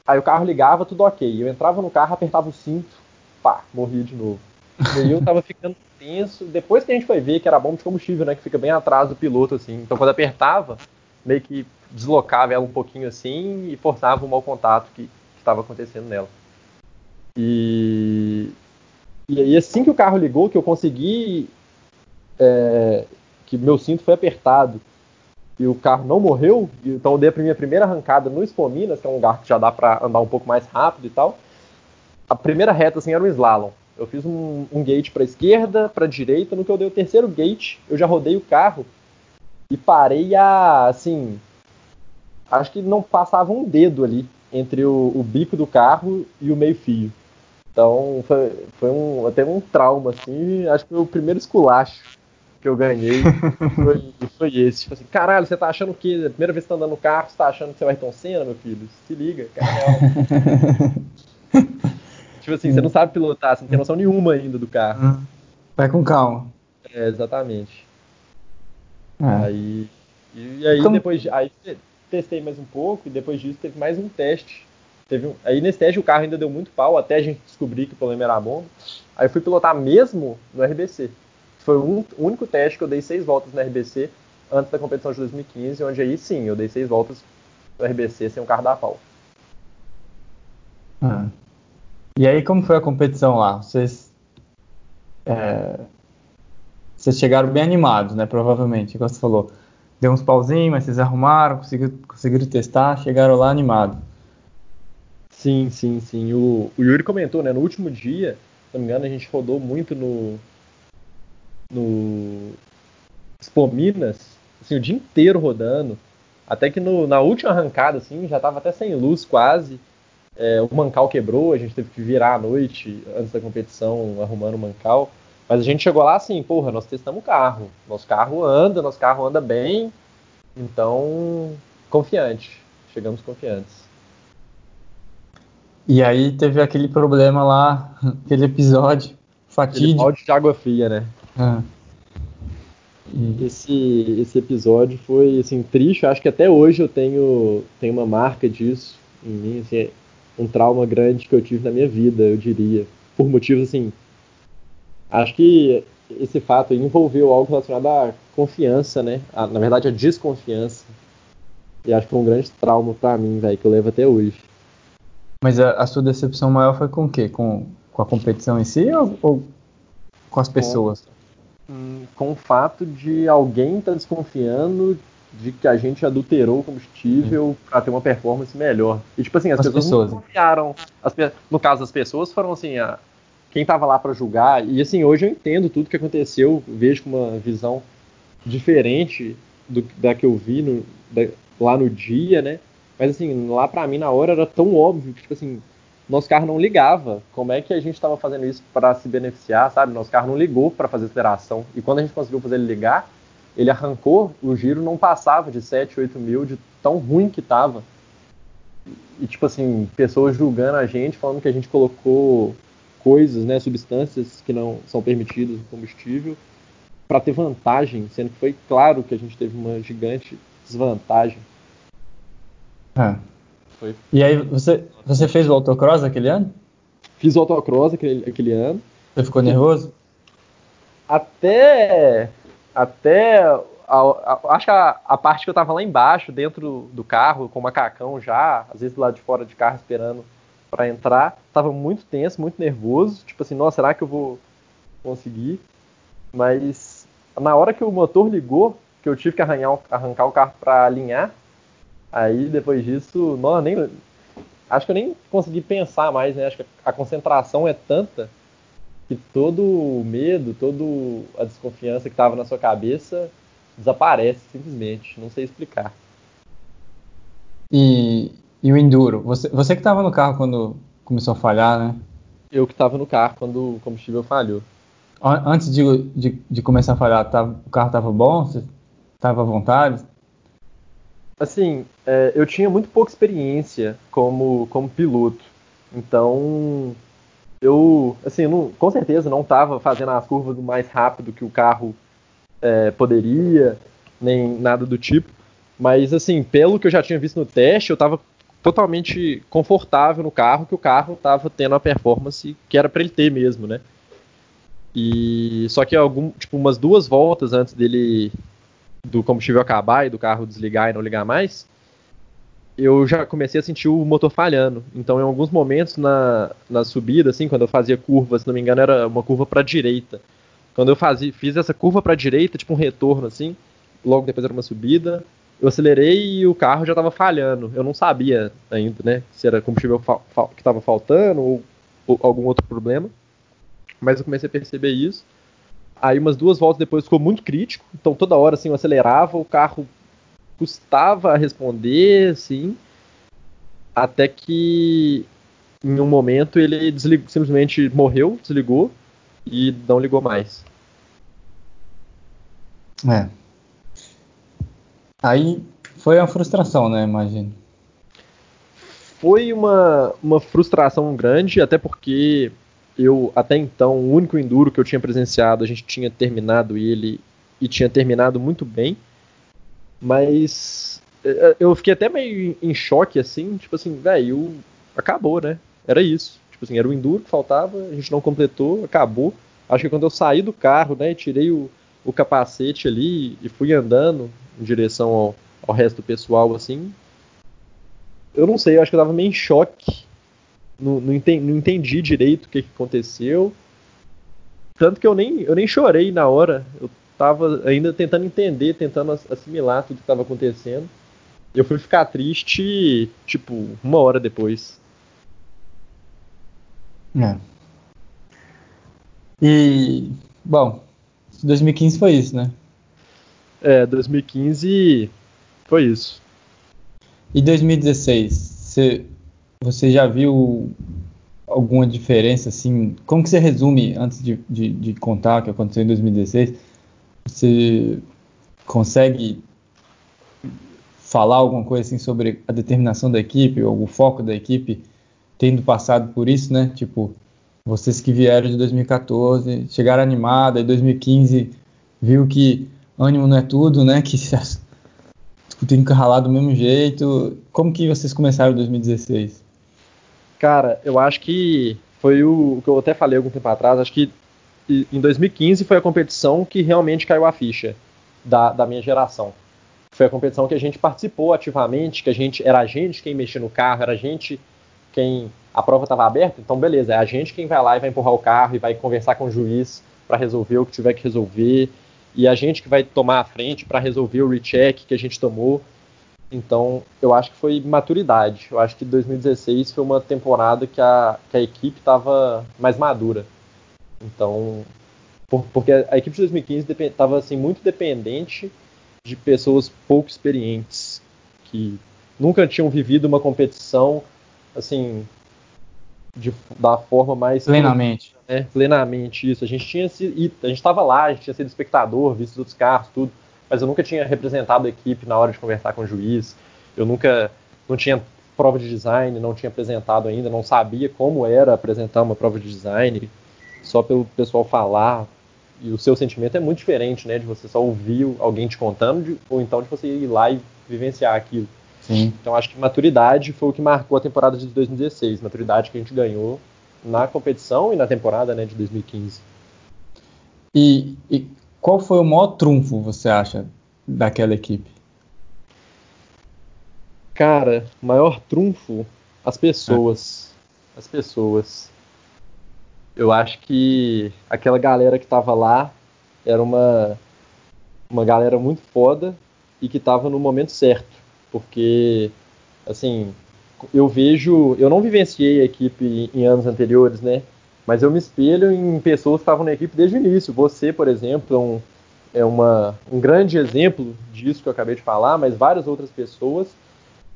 Aí o carro ligava, tudo ok. Eu entrava no carro, apertava o cinto, pá, morria de novo. E aí eu tava ficando tenso. Depois que a gente foi ver que era bomba de combustível, né? Que fica bem atrás do piloto, assim. Então quando apertava, meio que deslocava ela um pouquinho assim e forçava o mau contato que, estava acontecendo nela. E, e aí, assim que o carro ligou, que eu consegui. É, que meu cinto foi apertado e o carro não morreu, então eu dei a minha primeira arrancada no Expominas, que é um lugar que já dá para andar um pouco mais rápido e tal. A primeira reta assim era um slalom. Eu fiz um, um gate para esquerda, para direita. No que eu dei o terceiro gate, eu já rodei o carro e parei a assim, acho que não passava um dedo ali entre o, o bico do carro e o meio-fio. Então foi, foi um, até um trauma, assim. Acho que foi o primeiro esculacho que eu ganhei foi, foi esse. Tipo assim, caralho, você tá achando que a primeira vez que você tá andando no carro, você tá achando que você vai Ayrton Senna, meu filho? Se liga, cara. tipo assim, você não sabe pilotar, você não tem noção nenhuma ainda do carro. Vai com calma. É, exatamente. É. Aí. E aí Como... depois. Aí testei mais um pouco e depois disso teve mais um teste. Teve um, aí nesse teste o carro ainda deu muito pau até a gente descobrir que o problema era a bomba. Aí eu fui pilotar mesmo no RBC. Foi o único teste que eu dei seis voltas no RBC antes da competição de 2015, onde aí sim eu dei seis voltas no RBC sem o carro da pau. Ah. E aí, como foi a competição lá? Vocês, é, vocês chegaram bem animados, né? Provavelmente, igual você falou. Deu uns pauzinhos, mas vocês arrumaram, conseguiram, conseguiram testar, chegaram lá animados. Sim, sim, sim. O, o Yuri comentou, né? No último dia, se não me engano, a gente rodou muito no. No. Expo Minas, assim, o dia inteiro rodando. Até que no, na última arrancada, assim, já tava até sem luz quase. É, o mancal quebrou, a gente teve que virar à noite antes da competição arrumando o mancal. Mas a gente chegou lá assim, porra, nós testamos o carro. Nosso carro anda, nosso carro anda bem. Então, confiante. Chegamos confiantes. E aí teve aquele problema lá, aquele episódio fatídico. Aquele de água fria, né? Ah. Esse, esse episódio foi assim, triste. Acho que até hoje eu tenho, tenho uma marca disso em mim. Assim, é um trauma grande que eu tive na minha vida, eu diria. Por motivos assim. Acho que esse fato envolveu algo relacionado à confiança, né? A, na verdade, a desconfiança. E acho que foi um grande trauma para mim, velho, que eu levo até hoje. Mas a, a, sua decepção maior foi com o quê? Com, com a competição em si ou, ou com as pessoas? Com, hum, com, o fato de alguém estar tá desconfiando de que a gente adulterou o combustível hum. para ter uma performance melhor. E tipo assim, as, as pessoas, pessoas não confiaram. As, no caso, as pessoas foram assim, a, quem estava lá para julgar. E assim, hoje eu entendo tudo que aconteceu, vejo com uma visão diferente do, da que eu vi no, da, lá no dia, né? Mas assim, lá pra mim na hora era tão óbvio que, tipo assim, nosso carro não ligava. Como é que a gente estava fazendo isso para se beneficiar, sabe? Nosso carro não ligou para fazer aceleração. E quando a gente conseguiu fazer ele ligar, ele arrancou, o giro não passava de 7, 8 mil, de tão ruim que tava. E, tipo assim, pessoas julgando a gente, falando que a gente colocou coisas, né, substâncias que não são permitidas no combustível, para ter vantagem, sendo que foi claro que a gente teve uma gigante desvantagem. É. Foi. E aí, você, você fez o autocross aquele ano? Fiz o autocross aquele, aquele ano. Você ficou nervoso? Até. Até. A, a, acho que a, a, parte que eu tava lá embaixo, dentro do carro, com o macacão já, às vezes do lado de fora de carro esperando para entrar, tava muito tenso, muito nervoso. Tipo assim, nossa, será que eu vou conseguir? Mas na hora que o motor ligou, que eu tive que arranhar, arrancar o carro para alinhar, Aí depois disso, não, nem, acho que eu nem consegui pensar mais, né? Acho que a concentração é tanta que todo o medo, toda a desconfiança que estava na sua cabeça desaparece simplesmente. Não sei explicar. E, e o enduro? Você, você que estava no carro quando começou a falhar, né? Eu que estava no carro quando o combustível falhou. Antes de, de, de começar a falhar, tava, o carro estava bom? Você estava à vontade? assim, é, eu tinha muito pouca experiência como, como piloto. Então, eu, assim, não, com certeza não estava fazendo as curvas mais rápido que o carro é, poderia, nem nada do tipo. Mas, assim, pelo que eu já tinha visto no teste, eu estava totalmente confortável no carro, que o carro estava tendo a performance que era para ele ter mesmo, né? E só que algum, tipo, umas duas voltas antes dele do combustível acabar e do carro desligar e não ligar mais, eu já comecei a sentir o motor falhando. Então, em alguns momentos na, na subida, assim, quando eu fazia curva, se não me engano, era uma curva para direita. Quando eu fazia, fiz essa curva para direita, tipo um retorno, assim, logo depois era uma subida, eu acelerei e o carro já estava falhando. Eu não sabia ainda, né, se era combustível que estava faltando ou, ou algum outro problema. Mas eu comecei a perceber isso. Aí umas duas voltas depois ficou muito crítico, então toda hora assim eu acelerava, o carro custava a responder, assim, até que em um momento ele simplesmente morreu, desligou e não ligou mais. É. Aí foi uma frustração, né, imagino. Foi uma, uma frustração grande, até porque eu até então o único enduro que eu tinha presenciado a gente tinha terminado ele e tinha terminado muito bem. Mas é, é, eu fiquei até meio em choque assim tipo assim velho acabou né? Era isso. Tipo assim era o enduro que faltava a gente não completou acabou. Acho que quando eu saí do carro né tirei o, o capacete ali e fui andando em direção ao, ao resto do pessoal assim eu não sei, eu acho que eu tava meio em choque. Não, não, entendi, não entendi direito o que, que aconteceu. Tanto que eu nem, eu nem chorei na hora. Eu tava ainda tentando entender, tentando assimilar tudo que estava acontecendo. Eu fui ficar triste, tipo, uma hora depois. É. E, bom, 2015 foi isso, né? É, 2015 foi isso. E 2016, você, já viu alguma diferença, assim? Como que você resume, antes de, de, de contar o que aconteceu em 2016, você consegue falar alguma coisa assim sobre a determinação da equipe ou o foco da equipe tendo passado por isso, né? Tipo, vocês que vieram de 2014, chegaram animada, e 2015 viu que ânimo não é tudo, né? Que tem que ralar do mesmo jeito. Como que vocês começaram 2016? Cara, eu acho que foi o, o que eu até falei algum tempo atrás, acho que em 2015 foi a competição que realmente caiu a ficha da, da minha geração. Foi a competição que a gente participou ativamente, que a gente era a gente quem mexia no carro, era a gente quem a prova estava aberta, então beleza, é a gente quem vai lá e vai empurrar o carro e vai conversar com o juiz para resolver o que tiver que resolver, e a gente que vai tomar a frente para resolver o recheck que a gente tomou. Então, eu acho que foi maturidade. Eu acho que 2016 foi uma temporada que a, que a equipe estava mais madura. Então, por, porque a equipe de 2015 estava assim, muito dependente de pessoas pouco experientes, que nunca tinham vivido uma competição assim de, da forma mais plenamente, né? plenamente isso. A gente tinha sido, a gente estava lá, a gente tinha sido espectador, visto os outros carros, tudo, mas eu nunca tinha representado a equipe na hora de conversar com o juiz. Eu nunca não tinha prova de design, não tinha apresentado ainda, não sabia como era apresentar uma prova de design só pelo pessoal falar, e o seu sentimento é muito diferente, né, de você só ouvir alguém te contando, de, ou então de você ir lá e vivenciar aquilo. Sim. Então acho que maturidade foi o que marcou a temporada de 2016, maturidade que a gente ganhou na competição e na temporada, né, de 2015. E, e qual foi o maior trunfo, você acha, daquela equipe? Cara, maior trunfo, as pessoas. É. As pessoas. Eu acho que aquela galera que tava lá era uma, uma galera muito foda e que tava no momento certo. Porque, assim, eu vejo. Eu não vivenciei a equipe em anos anteriores, né? Mas eu me espelho em pessoas que estavam na equipe desde o início. Você, por exemplo, é, um, é uma, um grande exemplo disso que eu acabei de falar, mas várias outras pessoas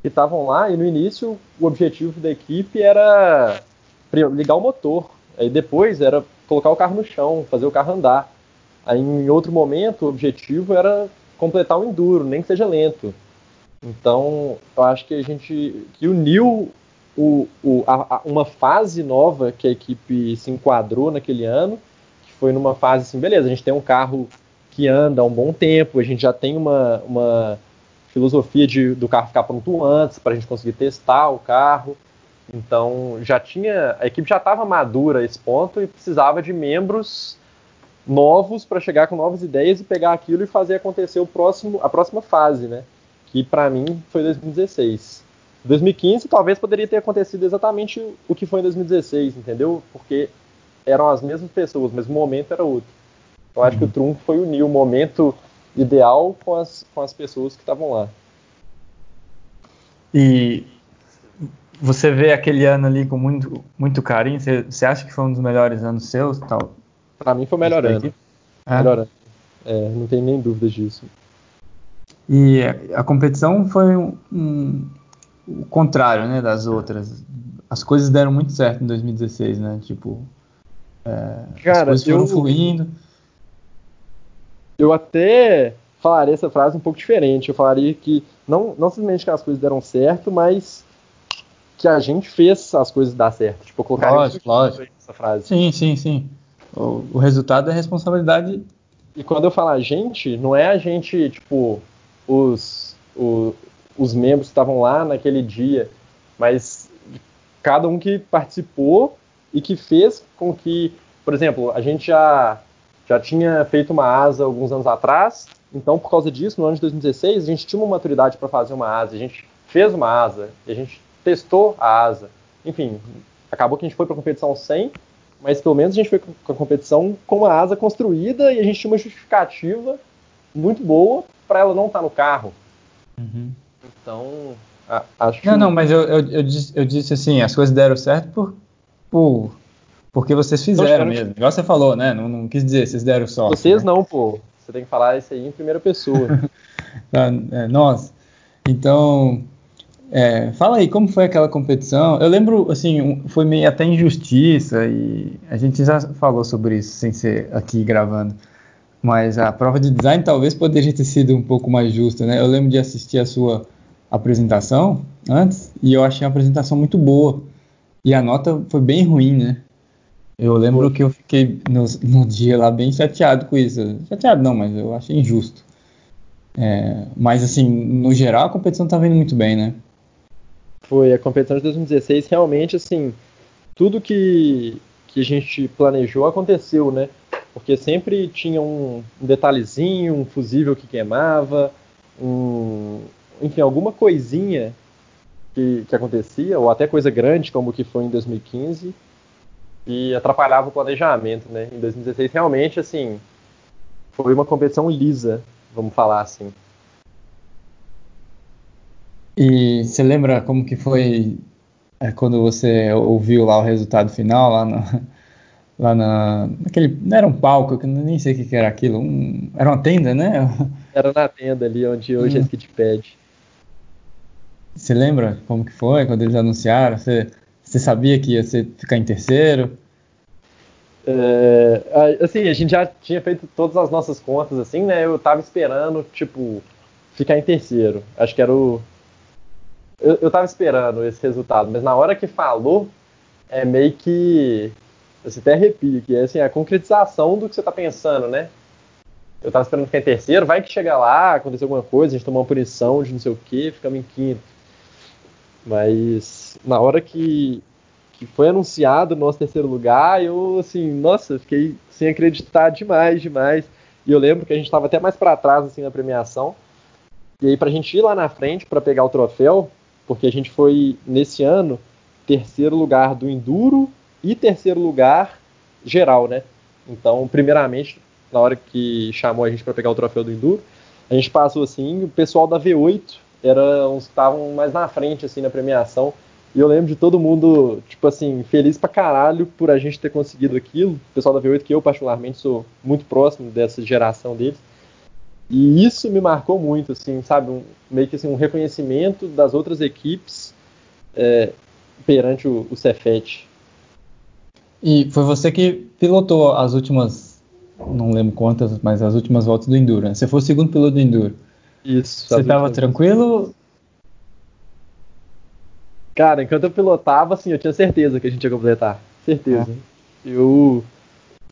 que estavam lá e no início o objetivo da equipe era ligar o motor, Aí depois era colocar o carro no chão, fazer o carro andar. Aí em outro momento o objetivo era completar o enduro, nem que seja lento. Então eu acho que a gente que uniu o, o, a, a, uma fase nova que a equipe se enquadrou naquele ano, que foi numa fase assim, beleza, a gente tem um carro que anda há um bom tempo, a gente já tem uma, uma filosofia de, do carro ficar pronto antes para a gente conseguir testar o carro. Então já tinha a equipe já estava madura a esse ponto e precisava de membros novos para chegar com novas ideias e pegar aquilo e fazer acontecer o próximo a próxima fase, né? Que para mim foi 2016. 2015 talvez poderia ter acontecido exatamente o que foi em 2016, entendeu? Porque eram as mesmas pessoas, mas o momento era outro. Eu acho que o uhum. trunfo foi unir o momento ideal com as, com as pessoas que estavam lá. E você vê aquele ano ali com muito, muito carinho? Você, você acha que foi um dos melhores anos seus? Tal? Para mim foi o melhor ano. É? Melhor ano. É, não tenho nem dúvidas disso. E a, competição foi um, um, o contrário, né, das outras. As coisas deram muito certo em 2016, né? Tipo, é, Cara, as coisas foram eu, fluindo. Eu até falaria essa frase um pouco diferente. Eu falaria que não, não simplesmente que as coisas deram certo, mas que a gente fez as coisas dar certo. Tipo, colocar lógico, lógico. essa frase. Sim, sim, sim. O, o, resultado é responsabilidade. E quando eu falo a gente, não é a gente, tipo, os, o, os membros estavam lá naquele dia, mas cada um que participou e que fez com que, por exemplo, a gente já, já tinha feito uma asa alguns anos atrás, então por causa disso, no ano de 2016, a gente tinha uma maturidade para fazer uma asa, a gente fez uma asa, a gente testou a asa. Enfim, acabou que a gente foi para a competição sem, mas pelo menos a gente foi com a competição com a asa construída e a gente tinha uma justificativa muito boa para ela não estar tá no carro. Uhum. Então, a, acho Não, não, mas eu, eu, eu, disse, eu disse assim, as coisas deram certo por, por porque vocês fizeram mesmo. Igual você falou, né? Não, não quis dizer, vocês deram sorte. Vocês né? não, pô. Você tem que falar isso aí em primeira pessoa. ah, é, nossa. Então, é, fala aí, como foi aquela competição? Eu lembro, assim, foi meio até injustiça e a gente já falou sobre isso sem ser aqui gravando. Mas a prova de design talvez poderia ter sido um pouco mais justa, né? Eu lembro de assistir a sua apresentação antes e eu achei a apresentação muito boa. E a nota foi bem ruim, né? Eu lembro Pô. que eu fiquei no, no, dia lá bem chateado com isso. Chateado não, mas eu achei injusto. É, mas assim, no geral a competição tá vindo muito bem, né? Foi, a competição de 2016 realmente, assim, tudo que, que a gente planejou aconteceu, né? Porque sempre tinha um, detalhezinho, um fusível que queimava, um, enfim, alguma coisinha que, que acontecia, ou até coisa grande, como o que foi em 2015, e atrapalhava o planejamento, né? Em 2016, realmente, assim, foi uma competição lisa, vamos falar assim. E você lembra como que foi é, quando você ouviu lá o resultado final, lá, no, lá na, naquele, não era um palco, eu nem sei o que, que era aquilo, um, era uma tenda, né? Era na tenda ali, onde hoje hum. é Skidpad. Você lembra como que foi quando eles anunciaram? Você, você sabia que ia ser, ficar em terceiro? É, assim, a gente já tinha feito todas as nossas contas, assim, né? Eu tava esperando, tipo, ficar em terceiro. Acho que era o. Eu, eu tava esperando esse resultado, mas na hora que falou, é meio que. Você até arrepia, que é assim, a concretização do que você tá pensando, né? Eu tava esperando ficar em terceiro, vai que chega lá, acontecer alguma coisa, a gente tomou uma punição de não sei o que, ficamos em quinto. Mas na hora que, que foi anunciado o nosso terceiro lugar, eu, assim, nossa, fiquei sem acreditar demais, demais. E eu lembro que a gente estava até mais para trás, assim, na premiação. E aí, para a gente ir lá na frente para pegar o troféu, porque a gente foi, nesse ano, terceiro lugar do Enduro e terceiro lugar geral, né? Então, primeiramente, na hora que chamou a gente para pegar o troféu do Enduro, a gente passou assim, o pessoal da V8 era uns que estavam mais na frente, assim, na premiação. E eu lembro de todo mundo, tipo assim, feliz pra caralho por a gente ter conseguido aquilo. O pessoal da V8, que eu particularmente sou muito próximo dessa geração deles. E isso me marcou muito, assim, sabe? Um, meio que assim, um reconhecimento das outras equipes é, perante o, o Cefet. E foi você que pilotou as últimas, não lembro quantas, mas as últimas voltas do Enduro, né? Você foi o segundo piloto do Enduro. Isso. Você tava tranquilo? Cara, enquanto eu pilotava, assim, eu tinha certeza que a gente ia completar. Certeza. É. Eu,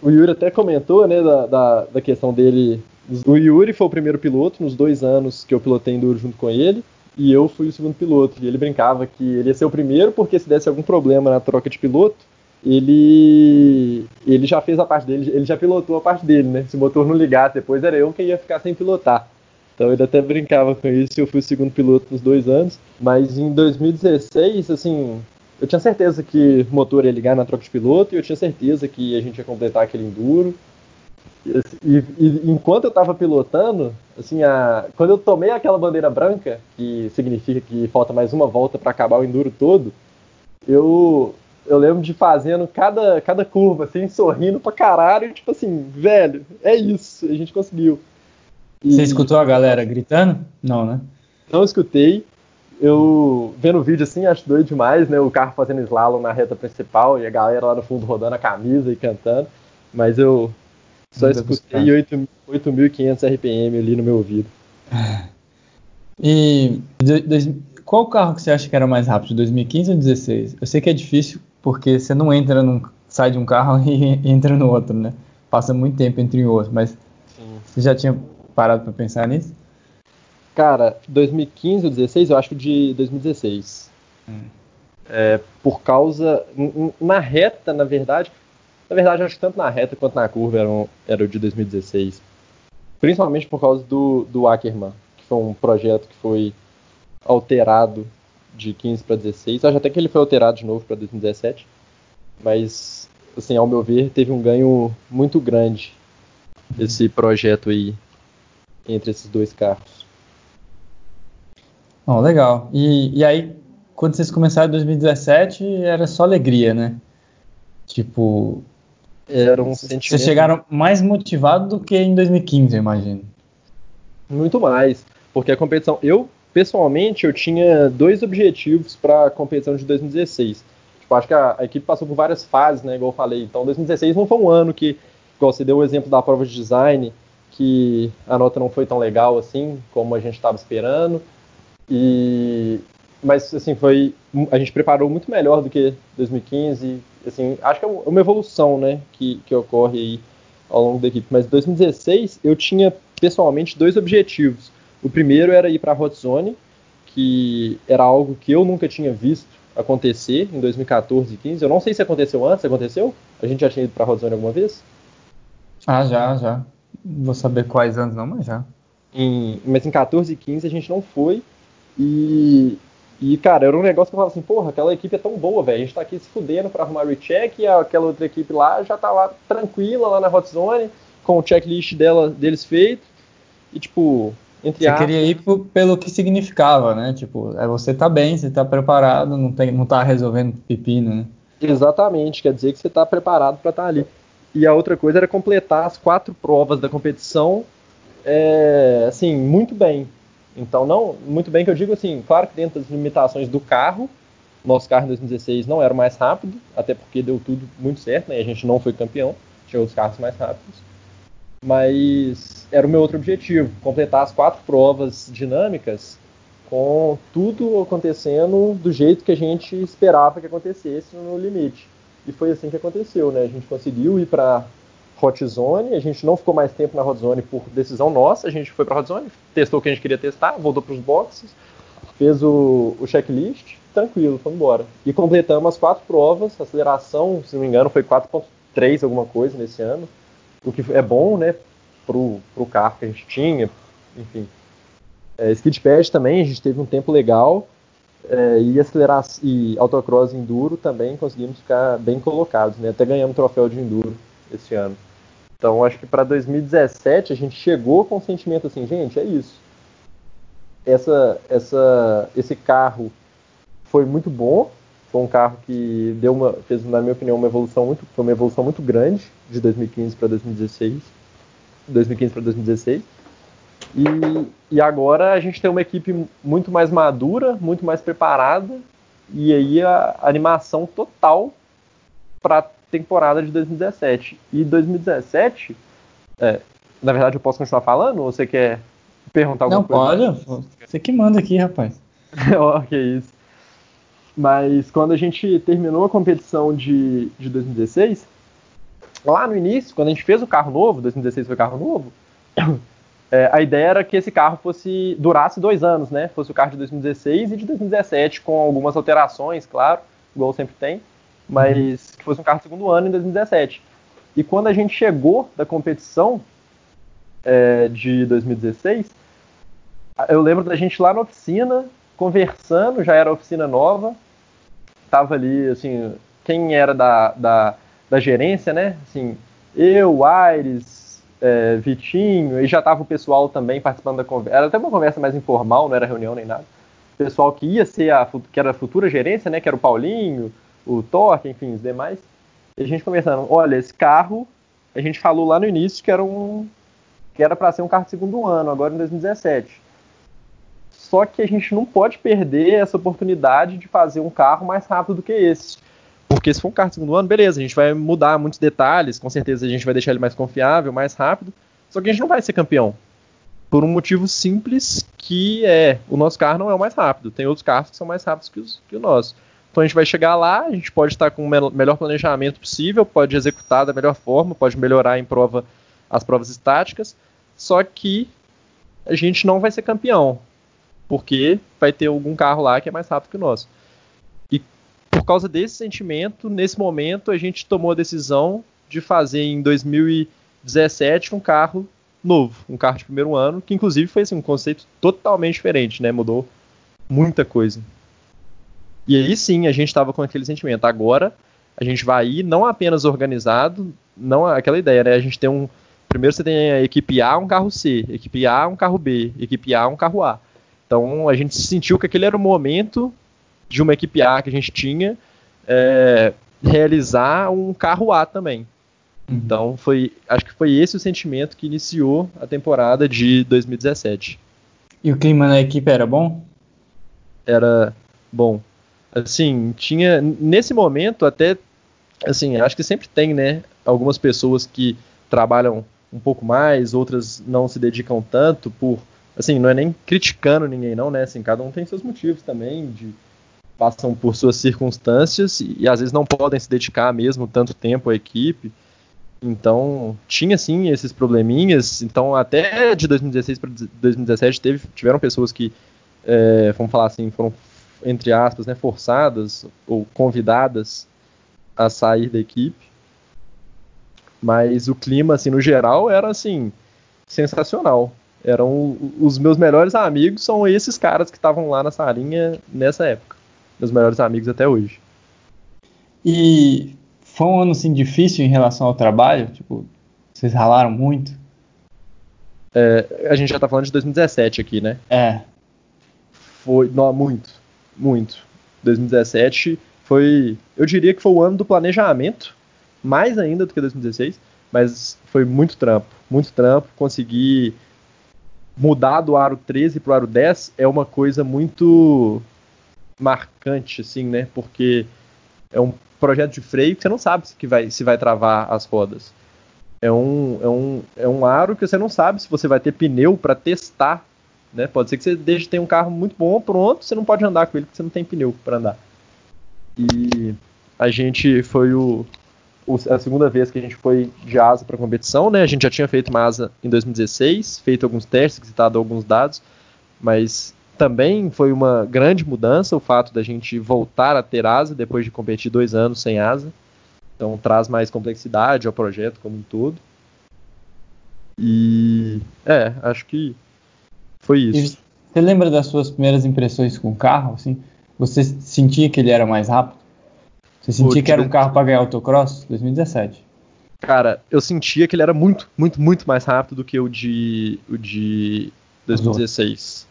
o Yuri até comentou, né, da, da, da, questão dele. O Yuri foi o primeiro piloto nos dois anos que eu pilotei Enduro junto com ele. E eu fui o segundo piloto. E ele brincava que ele ia ser o primeiro, porque se desse algum problema na troca de piloto, ele ele já fez a parte dele, ele já pilotou a parte dele, né? Se o motor não ligasse depois, era eu que ia ficar sem pilotar. Então ele até brincava com isso, eu fui o segundo piloto nos dois anos. Mas em 2016, assim, eu tinha certeza que o motor ia ligar na troca de piloto e eu tinha certeza que a gente ia completar aquele enduro. E, e, enquanto eu estava pilotando, assim, a, quando eu tomei aquela bandeira branca, que significa que falta mais uma volta para acabar o enduro todo, eu, eu lembro de fazendo cada, cada curva, assim, sorrindo pra caralho, tipo assim, velho, é isso, a gente conseguiu. E... Você escutou a galera gritando? Não, né? Não escutei. Eu vendo o vídeo assim, acho doido demais, né? O carro fazendo slalom na reta principal e a galera lá no fundo rodando a camisa e cantando. Mas eu só Muito escutei 8.500 RPM ali no meu ouvido. E qual carro que você acha que era mais rápido, 2015 ou 2016? Eu sei que é difícil porque você não entra num, sai de um carro e entra no outro, né? Passa muito tempo entre um outro, mas Sim. você já tinha parado para pensar nisso? Cara, 2015 ou 2016, eu acho que de 2016. Hum. É, por causa. Na reta, na verdade. Na verdade, acho que tanto na reta quanto na curva eram, era o de 2016. Principalmente por causa do, do Ackerman, que foi um projeto que foi alterado de 15 para 16. Acho até que ele foi alterado de novo para 2017. Mas, assim, ao meu ver, teve um ganho muito grande esse projeto aí entre esses dois carros. Oh, legal. E, e aí, quando vocês começaram em 2017, era só alegria, né? Tipo, era um sentimento... Vocês chegaram mais motivados do que em 2015, eu imagino. Muito mais, porque a competição, eu pessoalmente eu tinha dois objetivos para a competição de 2016. Tipo, acho que a, a, equipe passou por várias fases, né, igual eu falei. Então, 2016 não foi um ano que, igual você deu o exemplo da prova de design, que a nota não foi tão legal assim como a gente estava esperando. E mas assim foi a gente preparou muito melhor do que 2015 assim acho que é uma evolução né que, que ocorre aí ao longo da equipe mas 2016 eu tinha pessoalmente dois objetivos o primeiro era ir para a Hot Zone que era algo que eu nunca tinha visto acontecer em 2014 e 15 eu não sei se aconteceu antes aconteceu? A gente já tinha ido para a Hot Zone alguma vez? Ah já já. Vou saber quais anos não mas já. Em, mas em 14 e 15 a gente não foi. E e, cara, era um negócio que eu falava assim, porra, aquela equipe é tão boa, velho. A gente tá aqui se fudendo pra arrumar recheck e aquela outra equipe lá já tá lá tranquila, lá na hot zone, com o checklist dela, deles feito. E, tipo, entre Você queria ir pelo que significava, né? Tipo, é você tá bem, você tá preparado, não, tem, não tá resolvendo pepino, né? Exatamente, quer dizer que você tá preparado para estar tá ali. E a outra coisa era completar as quatro provas da competição, é, assim, muito bem. Então, não, muito bem que eu digo assim, claro que dentro das limitações do carro, nosso carro em 2016 não era o mais rápido, até porque deu tudo muito certo, né? A gente não foi campeão, tinha outros carros mais rápidos. Mas era o meu outro objetivo, completar as quatro provas dinâmicas com tudo acontecendo do jeito que a gente esperava que acontecesse no limite. E foi assim que aconteceu, né? A gente conseguiu ir para Hot Zone, a gente não ficou mais tempo na Hot Zone por decisão nossa, a gente foi para Hot Zone, testou o que a gente queria testar, voltou para os boxes, fez o, o checklist, tranquilo, foi embora. E completamos as quatro provas, a aceleração, se não me engano, foi 4.3 alguma coisa nesse ano, o que é bom, né, pro, pro carro que a gente tinha, enfim. É, Skid Pad também, a gente teve um tempo legal, é, e acelerar e autocross enduro também conseguimos ficar bem colocados, né? Até ganhamos troféu de enduro esse ano. Então, acho que para 2017 a gente chegou com o sentimento assim, gente, é isso. Essa, essa, esse carro foi muito bom, foi um carro que deu uma, fez, na minha opinião, uma evolução muito, foi uma evolução muito grande de 2015 para 2016, 2015 para 2016. E, e agora a gente tem uma equipe muito mais madura, muito mais preparada, e aí a animação total para temporada de 2017. E 2017, é, na verdade eu posso continuar falando ou você quer perguntar alguma Não, coisa? Não, pode. Você que manda aqui, rapaz. ok, isso. Mas quando a gente terminou a competição de, de 2016, lá no início, quando a gente fez o carro novo, 2016 foi o carro novo, é, a ideia era que esse carro fosse durasse dois anos, né? Fosse o carro de 2016 e de 2017, com algumas alterações, claro, igual sempre tem mas que fosse um carro de segundo ano em 2017. E quando a gente chegou da competição é, de 2016, eu lembro da gente lá na oficina, conversando, já era oficina nova, tava ali, assim, quem era da, da, da gerência, né? Assim, eu, Aires, é, Vitinho, e já tava o pessoal também participando da conversa. Era até uma conversa mais informal, não era reunião nem nada. O pessoal que ia ser a que era a futura gerência, né? Que era o Paulinho, o Torque, enfim, os demais. E a gente conversando, olha, esse carro, a gente falou lá no início que era um que era para ser um carro de segundo ano, agora em 2017. Só que a gente não pode perder essa oportunidade de fazer um carro mais rápido do que esse. Porque se for um carro de segundo ano, beleza, a gente vai mudar muitos detalhes, com certeza a gente vai deixar ele mais confiável, mais rápido. Só que a gente não vai ser campeão. Por um motivo simples que é, o nosso carro não é o mais rápido. Tem outros carros que são mais rápidos que, os, que o nosso. Então a gente vai chegar lá, a gente pode estar com o melhor planejamento possível, pode executar da melhor forma, pode melhorar em prova as provas estáticas, só que a gente não vai ser campeão, porque vai ter algum carro lá que é mais rápido que o nosso. Causa desse sentimento, nesse momento, a gente tomou a decisão de fazer em 2017 um carro novo, um carro de primeiro ano, que inclusive foi assim, um conceito totalmente diferente, né? Mudou muita coisa. E aí sim a gente estava com aquele sentimento. Agora a gente vai ir não apenas organizado, não aquela ideia, né? A gente tem um. Primeiro você tem a equipe A, um carro C, equipe A, um carro B, equipe A, um carro A. Então a gente sentiu que aquele era o momento de uma equipe A que a gente tinha é, realizar um carro A também. Uhum. Então foi, acho que foi esse o sentimento que iniciou a temporada de 2017. E o clima na equipe era bom? Era bom. Assim, tinha nesse momento até assim, acho que sempre tem, né, algumas pessoas que trabalham um pouco mais, outras não se dedicam tanto por, assim, não é nem criticando ninguém não, né, assim, cada um tem seus motivos também de passam por suas circunstâncias e, e às vezes não podem se dedicar mesmo tanto tempo à equipe. Então, tinha sim esses probleminhas. Então, até de 2016 para 2017 teve, tiveram pessoas que, é, vamos falar assim, foram entre aspas, né, forçadas ou convidadas a sair da equipe. Mas o clima, assim, no geral, era assim sensacional. Eram os meus melhores amigos são esses caras que estavam lá na salinha nessa época. Meus melhores amigos até hoje. E foi um ano assim difícil em relação ao trabalho, tipo, vocês ralaram muito? É, a gente já tá falando de 2017 aqui, né? É. Foi, não, muito muito. 2017 foi, eu diria que foi o ano do planejamento, mais ainda do que 2016, mas foi muito trampo, muito trampo. Conseguir mudar do aro 13 para o aro 10 é uma coisa muito marcante, assim, né? Porque é um projeto de freio que você não sabe se, que vai, se vai travar as rodas. É um, é, um, é um aro que você não sabe se você vai ter pneu para testar né? Pode ser que você deixe ter um carro muito bom, pronto, você não pode andar com ele porque você não tem pneu para andar. E a gente foi o, o, a segunda vez que a gente foi de asa para competição, né? A gente já tinha feito uma asa em 2016, feito alguns testes, citado alguns dados, mas também foi uma grande mudança o fato da gente voltar a ter asa depois de competir dois anos sem asa. Então traz mais complexidade ao projeto como um todo. E é, acho que foi isso. Você lembra das suas primeiras impressões com o carro? Assim, você sentia que ele era mais rápido? Você sentia que era um carro para ganhar autocross? 2017. Cara, eu sentia que ele era muito, muito, muito mais rápido do que o de, o de 2016.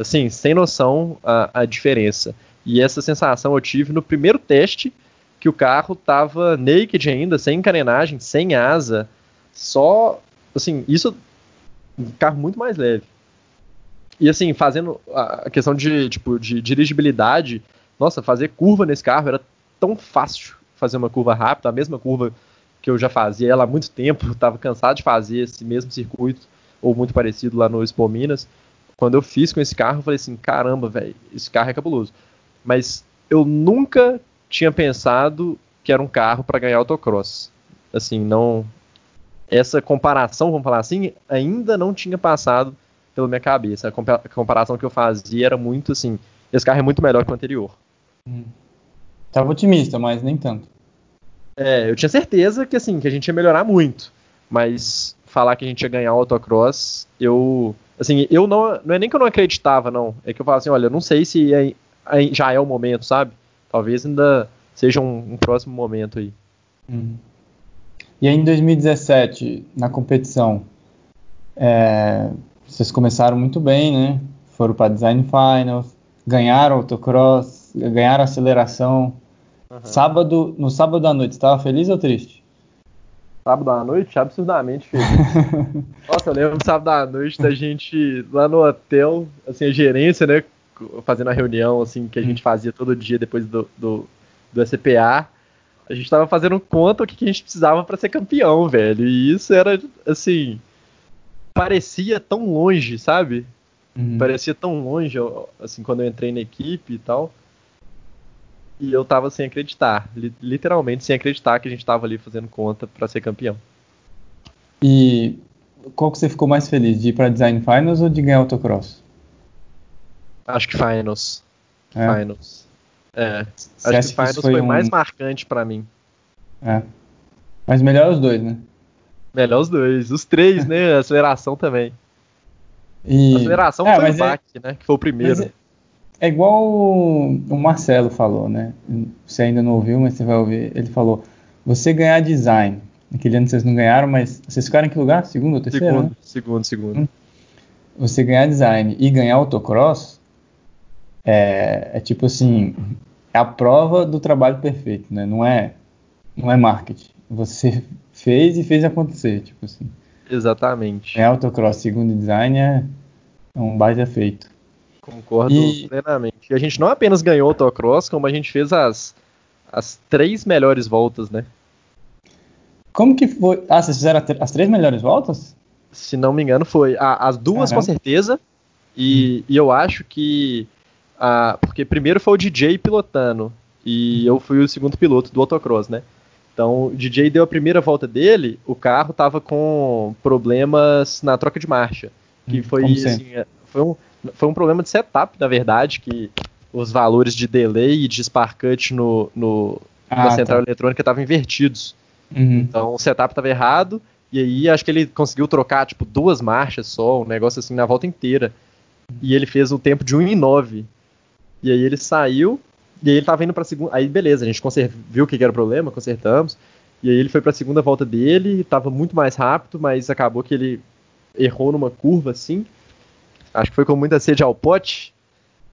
Assim, sem noção a, a diferença. E essa sensação eu tive no primeiro teste, que o carro tava naked ainda, sem encarenagem, sem asa, só, assim, isso, um carro muito mais leve. E assim, fazendo a questão de, tipo, de dirigibilidade, nossa, fazer curva nesse carro era tão fácil fazer uma curva rápida, a mesma curva que eu já fazia ela há muito tempo, estava cansado de fazer esse mesmo circuito, ou muito parecido lá no Expo Minas. Quando eu fiz com esse carro, eu falei assim, caramba, velho, esse carro é cabuloso. Mas eu nunca tinha pensado que era um carro para ganhar autocross. Assim, não essa comparação, vamos falar assim, ainda não tinha passado pela minha cabeça. A comparação que eu fazia era muito assim: esse carro é muito melhor que o anterior. Hum. Tava otimista, mas nem tanto. É, eu tinha certeza que assim, que a gente ia melhorar muito. Mas falar que a gente ia ganhar o autocross, eu. Assim, eu não. Não é nem que eu não acreditava, não. É que eu falo assim, olha, eu não sei se é, é, já é o momento, sabe? Talvez ainda seja um, um próximo momento aí. Hum. E aí em 2017, na competição, é, vocês começaram muito bem, né? Foram para Design Finals, ganharam autocross, ganharam aceleração. Uhum. Sábado, no sábado à noite, estava feliz ou triste? Sábado à noite, absurdamente feliz. Nossa, eu lembro do sábado à noite da gente lá no hotel, assim, a gerência, né? Fazendo a reunião, assim, que a gente fazia todo dia depois do, do, do SPA. A gente tava fazendo conta o que, que a gente precisava para ser campeão, velho. E isso era, assim, parecia tão longe, sabe? Uhum. Parecia tão longe, assim, quando eu entrei na equipe e tal. E eu tava sem acreditar, literalmente sem acreditar que a gente tava ali fazendo conta para ser campeão. E qual que você ficou mais feliz, de ir para Design Finals ou de ganhar autocross? Acho que Finals. É. Finals. É. Você acho que Finals foi, foi um... mais marcante para mim. É. Mas melhor os dois, né? Melhor os dois. Os três, né? A aceleração também. E... A aceleração é, foi o é- é... né? Que foi o primeiro. É... igual o Marcelo falou, né? Você ainda não ouviu, mas você vai ouvir. Ele falou: você ganhar design. Naquele ano vocês não ganharam, mas vocês ficaram em que lugar? Segundo ou terceiro? Segundo, né? segundo, segundo. Você ganhar design e ganhar autocross é, é tipo assim, é a prova do trabalho perfeito, né? Não é, não é marketing. Você fez e fez acontecer, tipo assim. Exatamente. É autocross, segundo design é, é um baita feito. Concordo e... plenamente. E a gente não apenas ganhou o autocross, como a gente fez as, as três melhores voltas, né? Como que foi? Ah, vocês fizeram as três melhores voltas? Se não me engano, foi. Ah, as duas Caramba. com certeza. E, hum. e eu acho que. Ah, porque primeiro foi o DJ pilotando. E eu fui o segundo piloto do autocross, né? Então, o DJ deu a primeira volta dele, o carro tava com problemas na troca de marcha. Que hum, foi, assim, foi um, foi um problema de setup, na verdade, que os valores de delay e de spark no, no ah, na central tá. eletrônica estavam invertidos. Uhum. Então o setup estava errado, e aí acho que ele conseguiu trocar tipo duas marchas só, um negócio assim na volta inteira. E ele fez um tempo de 1,9. E aí ele saiu, e aí ele tava indo pra segunda. Aí beleza, a gente viu o que era o problema, consertamos. E aí ele foi pra segunda volta dele, tava muito mais rápido, mas acabou que ele errou numa curva assim. Acho que foi com muita sede ao pote.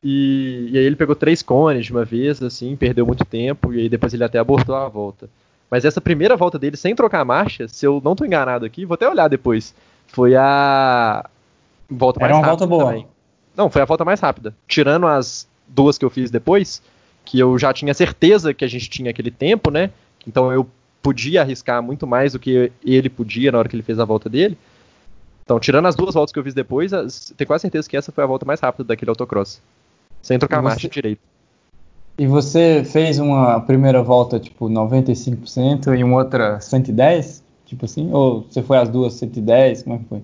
E, e aí ele pegou três cones de uma vez, assim, perdeu muito tempo, e aí depois ele até abortou a volta. Mas essa primeira volta dele sem trocar marcha, se eu não tô enganado aqui, vou até olhar depois. Foi a volta mais Era uma volta boa. Também. Não, foi a volta mais rápida. Tirando as duas que eu fiz depois, que eu já tinha certeza que a gente tinha aquele tempo, né? Então eu podia arriscar muito mais do que ele podia na hora que ele fez a volta dele. Então, tirando as duas voltas que eu fiz depois, tenho quase certeza que essa foi a volta mais rápida daquele autocross. Sem trocar você... marcha direito. E você fez uma primeira volta, tipo, 95% e uma outra 110? Tipo assim? Ou você foi as duas 110? Como é que foi?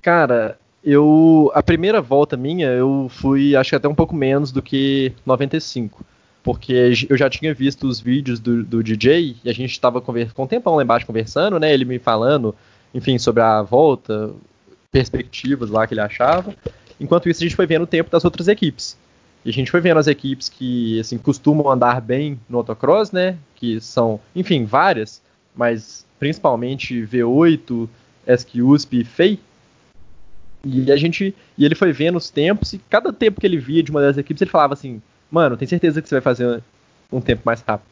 Cara, eu. A primeira volta minha, eu fui, acho que até um pouco menos do que 95. Porque eu já tinha visto os vídeos do, do DJ e a gente estava com um tempão lá embaixo conversando, né? Ele me falando enfim, sobre a volta, perspectivas lá que ele achava. Enquanto isso, a gente foi vendo o tempo das outras equipes. E a gente foi vendo as equipes que, assim, costumam andar bem no autocross, né? Que são, enfim, várias, mas principalmente V8, SQUSP e FEI. E a gente, e ele foi vendo os tempos e cada tempo que ele via de uma das equipes, ele falava assim: "Mano, tem certeza que você vai fazer um tempo mais rápido".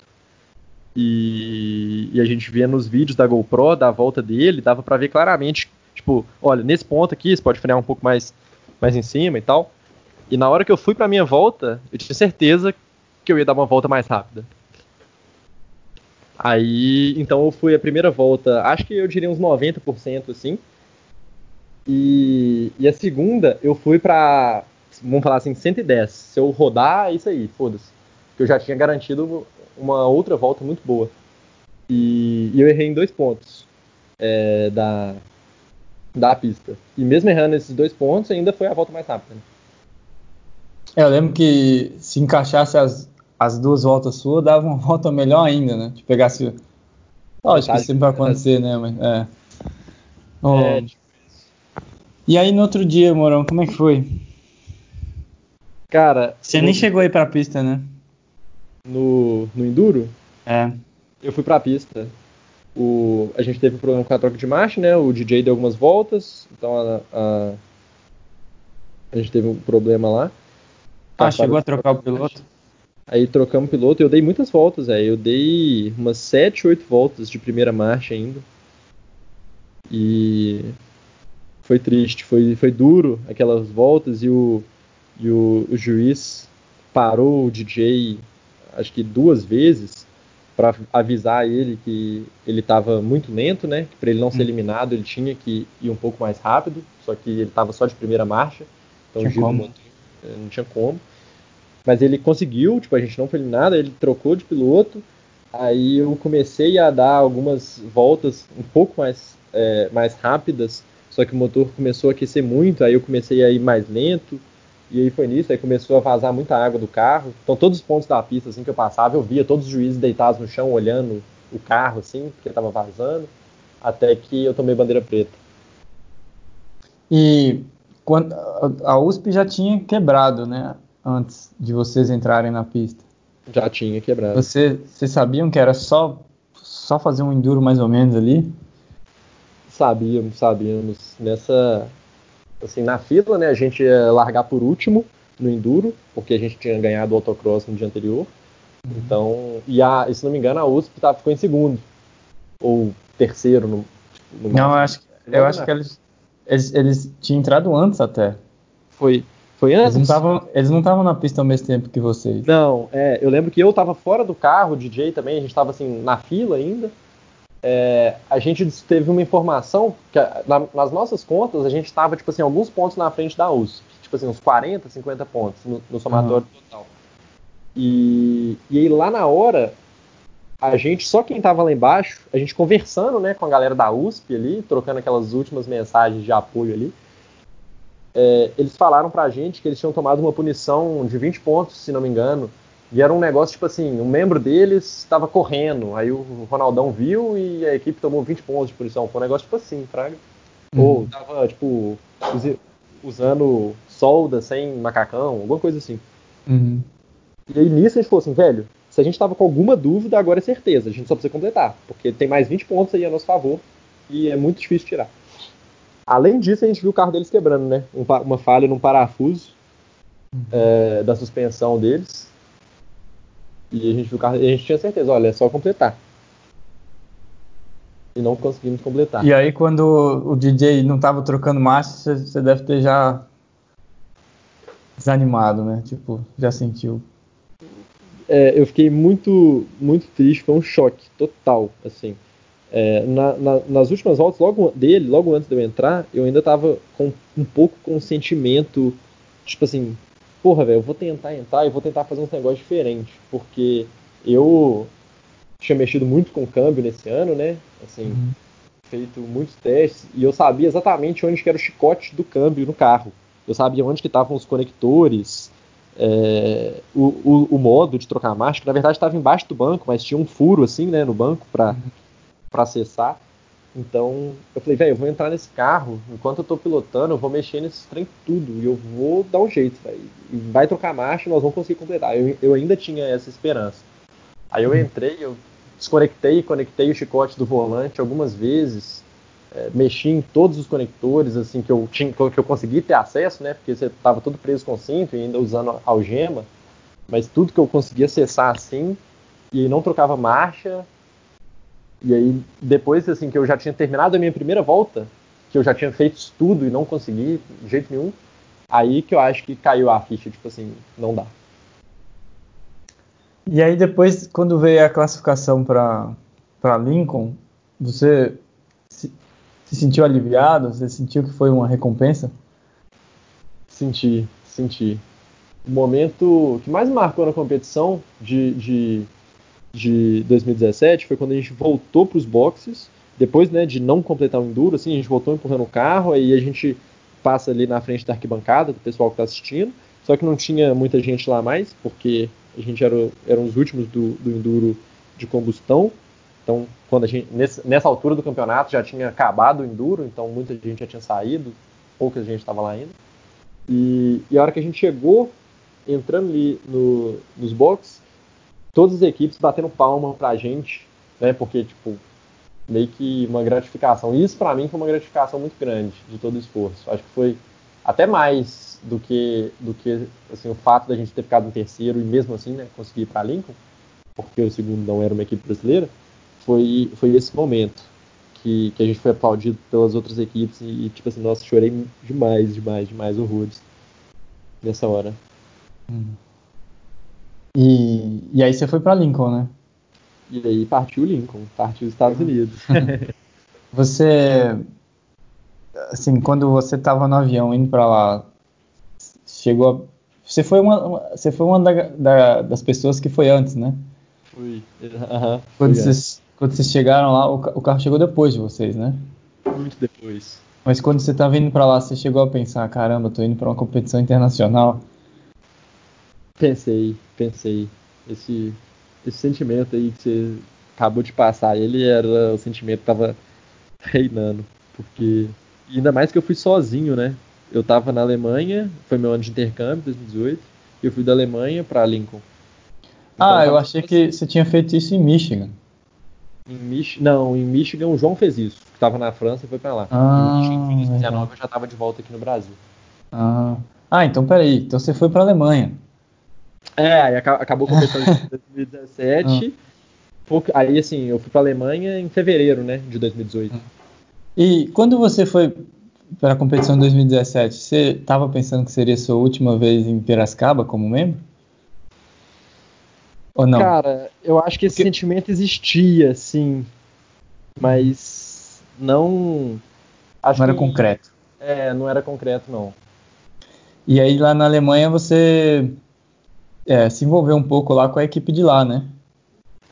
E, e, a gente via nos vídeos da GoPro, da volta dele, dava para ver claramente, tipo, olha, nesse ponto aqui você pode frear um pouco mais, mais em cima e tal. E na hora que eu fui pra minha volta, eu tinha certeza que eu ia dar uma volta mais rápida. Aí, então eu fui a primeira volta, acho que eu diria uns 90% assim. E, e a segunda eu fui pra, vamos falar assim, 110. Se eu rodar, é isso aí, foda-se. Que eu já tinha garantido uma outra volta muito boa. E, e eu errei em dois pontos é, da, da pista. E mesmo errando esses dois pontos, ainda foi a volta mais rápida. Né? É, eu lembro que se encaixasse as, as duas voltas suas, dava uma volta melhor ainda, né? De pegasse. Lógico que sempre vai acontecer, né? Mas, é. Oh. é tipo e aí no outro dia, Morão, como é que foi? Cara. Você eu... nem chegou aí pra pista, né? No, no Enduro, é. eu fui pra pista. O, a gente teve um problema com a troca de marcha, né? O DJ deu algumas voltas, então a, a, a gente teve um problema lá. Ah, chegou a trocar o piloto? Aí trocamos o piloto e eu dei muitas voltas, aí eu dei umas 7, 8 voltas de primeira marcha ainda. E foi triste, foi, foi duro aquelas voltas e o, e o, o juiz parou o DJ acho que duas vezes para avisar ele que ele estava muito lento, né? Que para ele não ser hum. eliminado ele tinha que ir um pouco mais rápido, só que ele estava só de primeira marcha, então tinha como. Eh, não tinha como. Mas ele conseguiu, tipo, a gente não foi eliminado, ele trocou de piloto. Aí eu comecei a dar algumas voltas um pouco mais, é, mais rápidas, só que o motor começou a aquecer muito, aí eu comecei a ir mais lento. E aí foi nisso, aí começou a vazar muita água do carro. Então todos os pontos da pista assim que eu passava, eu via todos os juízes deitados no chão olhando o carro assim, porque estava vazando, até que eu tomei bandeira preta. E quando a USP já tinha quebrado, né? antes de vocês entrarem na pista? Já tinha quebrado. Você, vocês sabiam que era só, só fazer um enduro mais ou menos ali? Sabíamos, sabíamos. Nessa. Assim, na fila, né? A gente ia largar por último no enduro, porque a gente tinha ganhado o autocross no dia anterior. Uhum. Então, e a, se não me engano, a USP tá, ficou em segundo. Ou terceiro no. no não, eu acho, eu acho que eles, eles, eles tinham entrado antes até. Foi, foi antes? Eles não estavam na pista ao mesmo tempo que vocês. Não, é, eu lembro que eu tava fora do carro, o DJ também, a gente tava assim, na fila ainda. É, a gente teve uma informação que na, nas nossas contas a gente estava tipo assim alguns pontos na frente da USP, tipo assim uns 40, 50 pontos no, no somatório uhum. total. E, e aí lá na hora a gente só quem estava lá embaixo, a gente conversando né com a galera da USP ali, trocando aquelas últimas mensagens de apoio ali é, eles falaram pra gente que eles tinham tomado uma punição de 20 pontos, se não me engano. E era um negócio, tipo assim, um membro deles estava correndo, aí o Ronaldão viu e a equipe tomou 20 pontos de punição. Foi um negócio, tipo assim, fraga. Uhum. Ou tava, tipo, usando solda sem macacão, alguma coisa assim. Uhum. E aí nisso a gente falou assim, velho, se a gente tava com alguma dúvida, agora é certeza, a gente só precisa completar. Porque tem mais 20 pontos aí a nosso favor e é muito difícil tirar. Além disso, a gente viu o carro deles quebrando, né? Um, uma falha num parafuso uhum. é, da suspensão deles. E a gente o a gente tinha certeza, olha, é só completar. E não conseguimos completar. E aí, quando o DJ não estava trocando marcha, você deve ter já desanimado, né? Tipo, já sentiu. É, eu fiquei muito, muito triste, foi um choque total, assim. É, na, na, nas últimas voltas logo dele, logo antes de eu entrar, eu ainda tava com um pouco com um sentimento, tipo assim, porra, velho, eu vou tentar entrar e vou tentar fazer uns negócios diferentes, porque eu tinha mexido muito com câmbio nesse ano, né? Assim, uhum. feito muitos testes e eu sabia exatamente onde que era o chicote do câmbio no carro. Eu sabia onde que estavam os conectores, é, o, o, o, modo de trocar marcha, que na verdade estava embaixo do banco, mas tinha um furo assim, né, no banco para uhum para acessar. Então eu falei, velho, eu vou entrar nesse carro, enquanto eu tô pilotando, eu vou mexer nesse trem tudo e eu vou dar um jeito, velho. Vai trocar marcha, nós vamos conseguir completar. Eu, eu ainda tinha essa esperança. Aí eu entrei, eu desconectei e conectei o chicote do volante algumas vezes, é, mexi em todos os conectores, assim, que eu tinha, que eu consegui ter acesso, né? Porque você tava todo preso com cinto e ainda usando algema, mas tudo que eu conseguia acessar assim, e não trocava marcha, e aí, depois assim que eu já tinha terminado a minha primeira volta, que eu já tinha feito tudo e não consegui de jeito nenhum, aí que eu acho que caiu a ficha, tipo assim, não dá. E aí depois, quando veio a classificação para Lincoln, você se, se, sentiu aliviado? Você sentiu que foi uma recompensa? Senti, senti. O momento que mais marcou na competição de, de de 2017 foi quando a gente voltou para os boxes, depois né, de não completar o enduro, assim, a gente voltou empurrando o carro, aí a gente passa ali na frente da arquibancada do pessoal que está assistindo, só que não tinha muita gente lá mais, porque a gente era, eram os últimos do, do enduro de combustão, então quando a gente, nesse, nessa altura do campeonato já tinha acabado o enduro, então muita gente já tinha saído, pouca gente estava lá ainda, e, e a hora que a gente chegou, entrando ali no, nos boxes, todas as equipes batendo palma pra gente, né? Porque, tipo, meio que uma gratificação. E isso para mim foi uma gratificação muito grande de todo o esforço. Acho que foi até mais do que do que assim, o fato da gente ter ficado em terceiro e mesmo assim, né, conseguir ir para Lincoln, porque o segundo não era uma equipe brasileira. Foi foi esse momento que, que a gente foi aplaudido pelas outras equipes e, tipo assim, nossa, chorei demais, demais, demais horrores nessa hora. Hum. E, e aí você foi para Lincoln, né? E aí partiu Lincoln, partiu os Estados Unidos. você, assim, quando você estava no avião indo para lá, chegou a, você foi uma, uma você foi uma da, da, das pessoas que foi antes, né? Fui. Uhum, quando, vocês, quando vocês chegaram lá, o, o, carro chegou depois de vocês, né? Muito depois. Mas quando você estava indo para lá, você chegou a pensar, caramba, tô indo para uma competição internacional. Pensei, pensei. Esse, esse sentimento aí que você acabou de passar, ele era o sentimento que tava reinando. Porque. ainda mais que eu fui sozinho, né? Eu tava na Alemanha, foi meu ano de intercâmbio, 2018. e eu fui da Alemanha para Lincoln. Então, ah, eu achei que você tinha feito isso em Michigan. Em Mich não, em Michigan o João fez isso. Estava na França e foi para lá. Ah, em Michigan, em 2019 eu já estava de volta aqui no Brasil. Ah, ah então peraí. Então você foi para Alemanha. É, acabou competindo em 2017. Ah. Aí assim, eu fui para Alemanha em fevereiro, né, de 2018. E quando você foi para a competição de 2017, você estava pensando que seria sua última vez em Piracicaba como membro? Ou não? Cara, eu acho que esse Porque... sentimento existia, sim. Mas não. Acho não era que... concreto. É, não era concreto, não. E aí lá na Alemanha você é, se envolveu um pouco lá com a equipe de lá, né?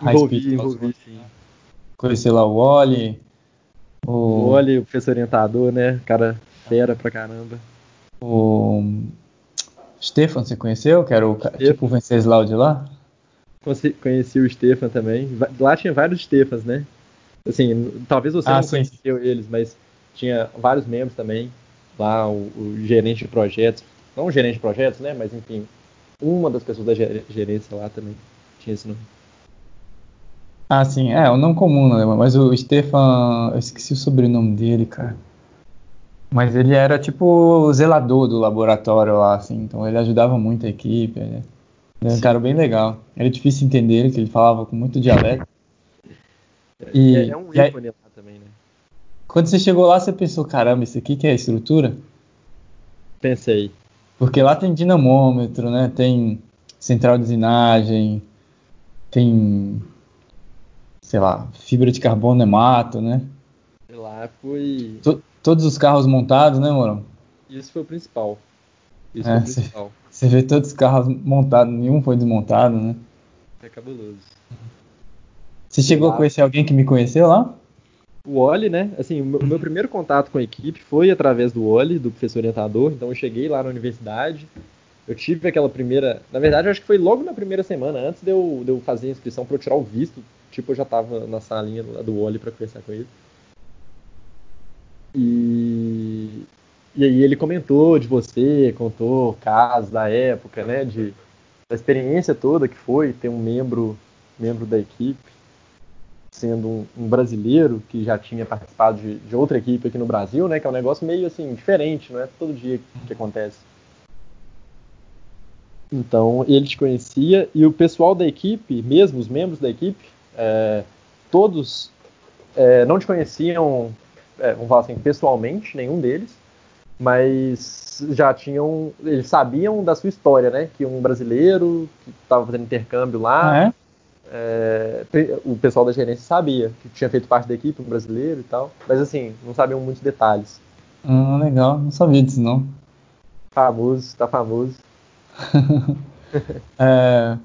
Envolvi, envolvi, sim. Conheci lá o Wally. O, o Wally, o professor orientador, né? Cara fera pra caramba. O Stefan, você conheceu? Que era o Stefan. tipo o Venceslau de lá? Conheci o Stefan também. Lá tinha vários Stefans, né? Assim, talvez você ah, não sim. conheceu eles, mas tinha vários membros também. Lá, o, o, gerente de projetos. Não o gerente de projetos, né? Mas enfim, uma das pessoas da gerência lá também tinha esse nome. Ah, sim, é, o nome comum, né? Mas o Stefan, eu esqueci o sobrenome dele, cara. Mas ele era tipo o zelador do laboratório lá, assim, então ele ajudava muito a equipe. Ele era um cara bem legal. Era difícil entender, que ele falava com muito dialeto. E, é, é um ícone lá também, né? Quando você chegou lá, você pensou, caramba, isso aqui que é a estrutura? Pensei. Porque lá tem dinamômetro, né? Tem central de usinagem, tem, sei lá, fibra de carbono hemato, né? Lá foi... To todos os carros montados, né, Morão? Isso foi o principal. Isso é, foi o principal. Você vê todos os carros montados, nenhum foi desmontado, né? É cabuloso. Você chegou a conhecer alguém que me conheceu lá? O Oli, né? Assim, o meu, o meu, primeiro contato com a equipe foi através do Oli, do professor orientador. Então eu cheguei lá na universidade, eu tive aquela primeira. Na verdade, eu acho que foi logo na primeira semana, antes de eu, de eu fazer a inscrição para eu tirar o visto. Tipo, eu já tava na salinha do Oli para conversar com ele. E, e aí ele comentou de você, contou casos da época, né? De, da experiência toda que foi ter um membro, membro da equipe sendo um, um, brasileiro que já tinha participado de, de, outra equipe aqui no Brasil, né? Que é um negócio meio assim diferente, não é todo dia que acontece. Então ele te conhecia e o pessoal da equipe, mesmo os membros da equipe, é, todos é, não te conheciam, é, vamos falar assim, pessoalmente, nenhum deles, mas já tinham, eles sabiam da sua história, né? Que um brasileiro que estava fazendo intercâmbio lá. Ah, é? É, o pessoal da gerência sabia que tinha feito parte da equipe, um brasileiro e tal, mas assim, não sabiam muitos detalhes. Ah, legal, não sabia disso não. Famoso, tá famoso. é,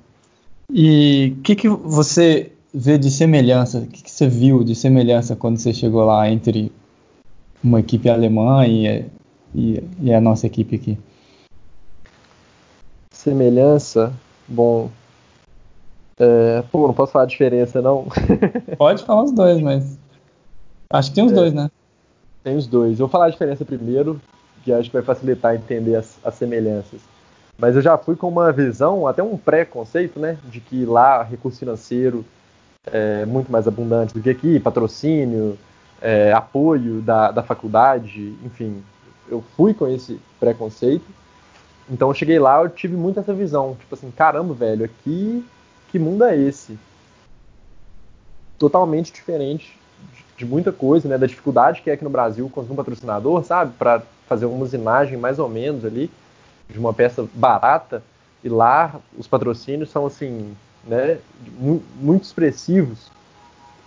e o que, que você vê de semelhança, o que, que você viu de semelhança quando você chegou lá entre uma equipe alemã e, e, e a nossa equipe aqui? Semelhança? Bom, é, pô, não posso falar a diferença, não. Pode falar os dois, mas. Acho que tem os é, dois, né? Tem os dois. Eu vou falar a diferença primeiro, que acho que vai facilitar entender as, as semelhanças. Mas eu já fui com uma visão, até um pré-conceito, né? De que lá recurso financeiro é muito mais abundante do que aqui, patrocínio, é, apoio da, da faculdade, enfim. Eu fui com esse preconceito. Então eu cheguei lá, eu tive muito essa visão. Tipo assim, caramba, velho, aqui que mundo é esse? Totalmente diferente de muita coisa, né? Da dificuldade que é aqui no Brasil conseguir um patrocinador, sabe? Para fazer uma usinagem mais ou menos ali de uma peça barata. E lá os patrocínios são assim, né? Muito expressivos.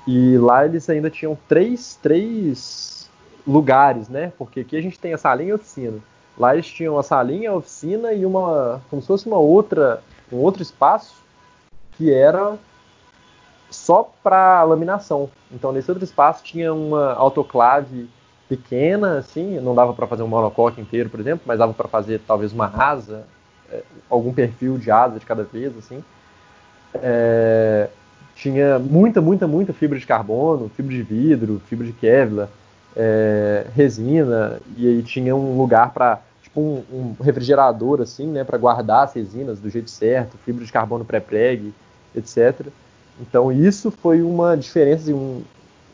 E lá eles ainda tinham três, três lugares, né? Porque aqui a gente tem a salinha e a oficina. Lá eles tinham a salinha, a oficina e uma, como se fosse uma outra, um outro espaço que era só para laminação. Então nesse outro espaço tinha uma autoclave pequena, assim, não dava para fazer um monocoque inteiro, por exemplo, mas dava para fazer talvez uma asa, é, algum perfil de asa de cada vez, assim. É, tinha muita, muita, muita fibra de carbono, fibra de vidro, fibra de Kevlar, é, resina, e aí tinha um lugar para tipo, um, um refrigerador assim, né, para guardar as resinas do jeito certo, fibra de carbono pré-preg, etc. Então isso foi uma diferença, assim, um,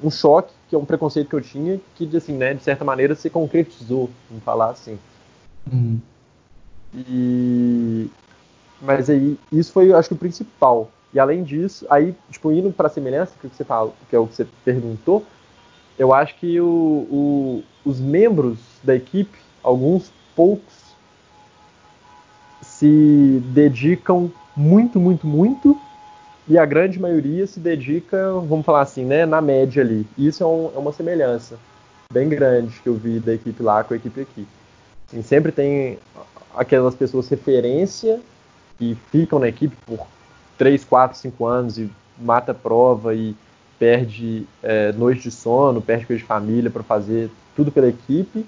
um choque, que é um preconceito que eu tinha, que assim, né, de certa maneira se concretizou, vamos falar assim. Uhum. E mas aí isso foi, acho que o principal. E além disso, aí tipo indo para a semelhança que você fala, que é o que você perguntou, eu acho que o, o, os membros da equipe, alguns poucos, se dedicam muito, muito, muito, e a grande maioria se dedica, vamos falar assim, né, na média ali. Isso é, um, é uma semelhança bem grande que eu vi da equipe lá com a equipe aqui. Assim, sempre tem aquelas pessoas referência que ficam na equipe por 3, 4, 5 anos e mata prova e perde é, noite de sono, perde coisa de família para fazer tudo pela equipe.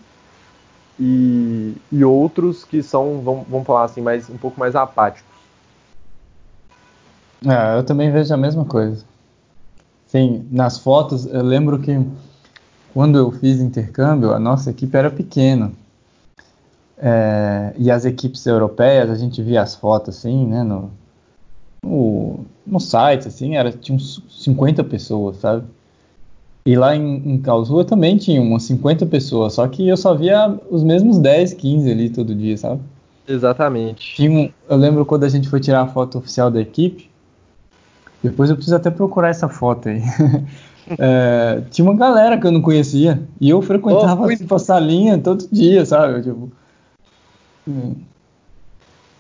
E, e outros que são, vamos, vamos falar assim, mais, um pouco mais apáticos. É, eu também vejo a mesma coisa. Sim, nas fotos, eu lembro que quando eu fiz intercâmbio, a nossa equipe era pequena. É, e as equipes europeias, a gente via as fotos assim, né, no, no, no site, assim, era, tinha uns 50 pessoas, sabe? E lá em, em Karlsruhe também tinha umas 50 pessoas, só que eu só via os mesmos 10, 15 ali todo dia, sabe? Exatamente. Um, eu lembro quando a gente foi tirar a foto oficial da equipe, depois eu preciso até procurar essa foto aí. é, tinha uma galera que eu não conhecia, e eu frequentava oh, tipo, a salinha todo dia, sabe? Tipo, hum.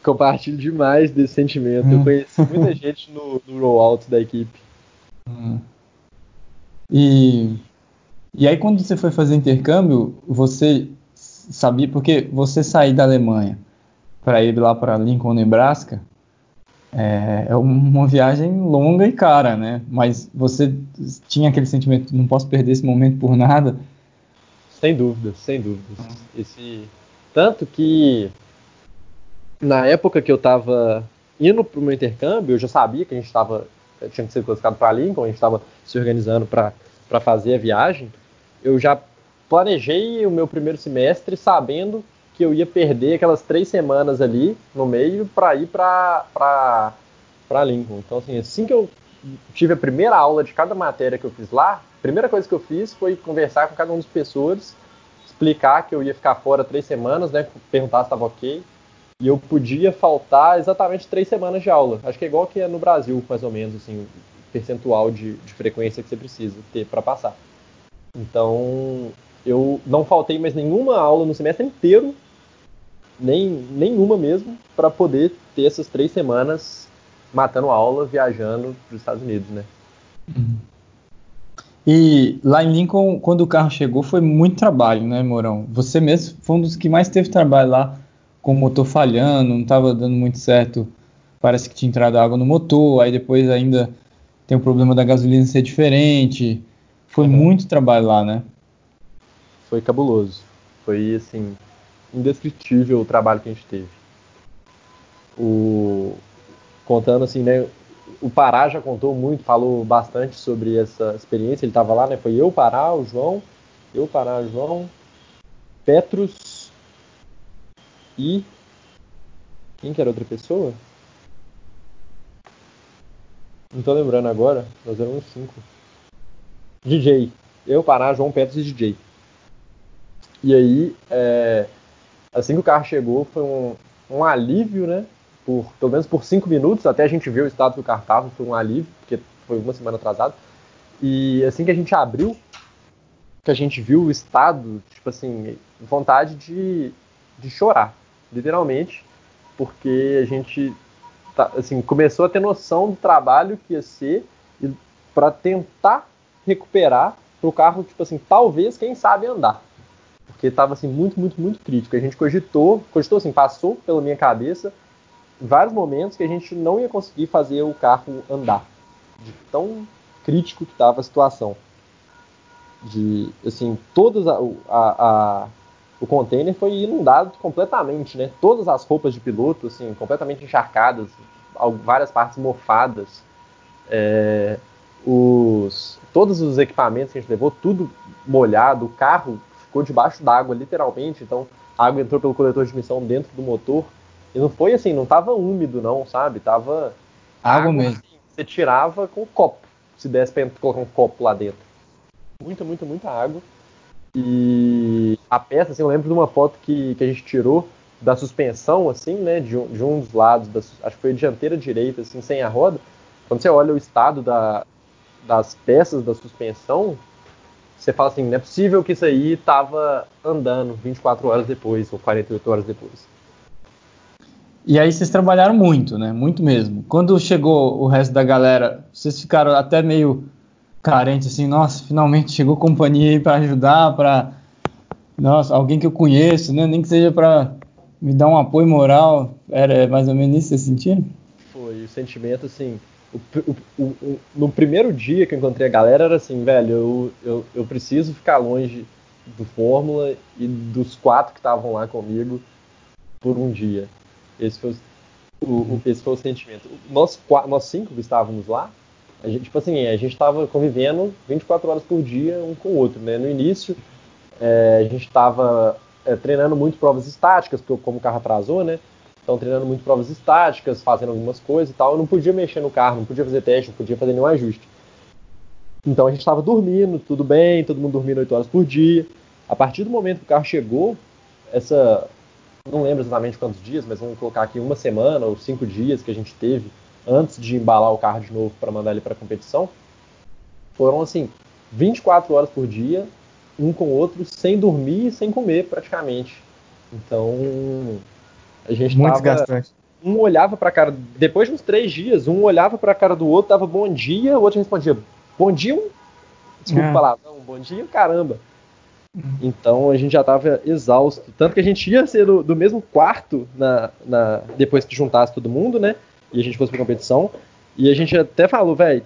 Compartilho demais desse sentimento. Hum. Eu conheci muita gente no, no rollout da equipe. Hum. E, e aí, quando você foi fazer intercâmbio, você sabia, porque você sair da Alemanha para ir lá para Lincoln, Nebraska, é, é, uma viagem longa e cara, né? Mas você tinha aquele sentimento, não posso perder esse momento por nada? Sem dúvidas, sem dúvidas. Esse tanto que na época que eu estava indo para o meu intercâmbio, eu já sabia que a gente estava tinha que ser classificado para Lincoln, a gente estava se organizando para fazer a viagem, eu já planejei o meu primeiro semestre sabendo que eu ia perder aquelas três semanas ali no meio para ir para Lincoln. Então, assim, assim que eu tive a primeira aula de cada matéria que eu fiz lá, a primeira coisa que eu fiz foi conversar com cada um dos professores, explicar que eu ia ficar fora três semanas, né, perguntar se estava ok, e eu podia faltar exatamente três semanas de aula. Acho que é igual que é no Brasil, mais ou menos, assim, o percentual de, de frequência que você precisa ter para passar. Então, eu não faltei mais nenhuma aula no semestre inteiro, nem nenhuma mesmo, para poder ter essas três semanas matando aula, viajando para os Estados Unidos, né? Uhum. E lá em Lincoln, quando o carro chegou, foi muito trabalho, né, Morão? Você mesmo foi um dos que mais teve trabalho lá com o motor falhando, não estava dando muito certo. Parece que tinha entrado água no motor, aí depois ainda tem o problema da gasolina ser diferente. Foi uhum. muito trabalho lá, né? Foi cabuloso. Foi assim, indescritível o trabalho que a gente teve. O contando assim, né, o Pará já contou muito, falou bastante sobre essa experiência. Ele estava lá, né? Foi eu, Pará, o João, eu, Pará, o João, Petrus, e. Quem que era outra pessoa? Não tô lembrando agora. Nós éramos cinco. DJ. Eu, Pará, João Petros e DJ. E aí, é, assim que o carro chegou, foi um, um alívio, né? Por, pelo menos por cinco minutos, até a gente ver o estado que o carro foi um alívio, porque foi uma semana atrasado. E assim que a gente abriu, que a gente viu o estado, tipo assim, vontade de, de chorar literalmente, porque a gente tá, assim, começou a ter noção do trabalho que ia ser para tentar recuperar para o carro, tipo assim, talvez, quem sabe andar. Porque estava assim, muito, muito, muito crítico. A gente cogitou, cogitou assim, passou pela minha cabeça vários momentos que a gente não ia conseguir fazer o carro andar. De tão crítico que estava a situação. De, assim, todas a, a, a o container foi inundado completamente, né? Todas as roupas de piloto, assim, completamente encharcadas, várias partes mofadas. É, os, todos os equipamentos que a gente levou, tudo molhado, o carro ficou debaixo d'água, literalmente. Então, a água entrou pelo coletor de emissão dentro do motor. E não foi assim, não tava úmido não, sabe? Tava água, água mesmo. Assim, você tirava com um copo, se desse pra colocar um copo lá dentro. Muita, muita, muita água. E a peça, assim, eu lembro de uma foto que, que a gente tirou da suspensão, assim, né, de um, de um dos lados, da, acho que foi a dianteira direita, assim, sem a roda. Quando você olha o estado da, das peças da suspensão, você fala assim, não é possível que isso aí estava andando 24 horas depois ou 48 horas depois. E aí vocês trabalharam muito, né? Muito mesmo. Quando chegou o resto da galera, vocês ficaram até meio carentes assim, nossa, finalmente chegou companhia aí para ajudar, para nossa, alguém que eu conheço, né? Nem que seja para me dar um apoio moral. Era mais ou menos isso que vocês sentiram? Foi, o sentimento assim, o, o, o, no primeiro dia que eu encontrei a galera era assim, velho, eu, eu, eu preciso ficar longe do Fórmula e dos quatro que estavam lá comigo por um dia. Esse foi o, o, esse foi o sentimento. Nós, nós cinco que estávamos lá, a gente, tipo assim, a gente estava convivendo 24 horas por dia um com o outro, né? No início, é, a gente estava é, treinando muito provas estáticas, porque como o carro atrasou, né? Então, treinando muito provas estáticas, fazendo algumas coisas e tal. Eu não podia mexer no carro, não podia fazer teste, não podia fazer nenhum ajuste. Então, a gente estava dormindo, tudo bem, todo mundo dormindo 8 horas por dia. A partir do momento que o carro chegou, essa. Não lembro exatamente quantos dias, mas vamos colocar aqui uma semana ou cinco dias que a gente teve antes de embalar o carro de novo para mandar ele para a competição. Foram assim, 24 horas por dia, um com o outro, sem dormir e sem comer praticamente. Então, a gente Muito tava, desgastante. Um olhava para a cara, depois de uns três dias, um olhava para a cara do outro, dava bom dia, o outro respondia bom dia, um, desculpa é. falar, não, bom dia, caramba. Então a gente já estava exausto. Tanto que a gente ia ser do, do mesmo quarto na, na, depois que juntasse todo mundo, né? E a gente fosse pra competição. E a gente até falou, velho,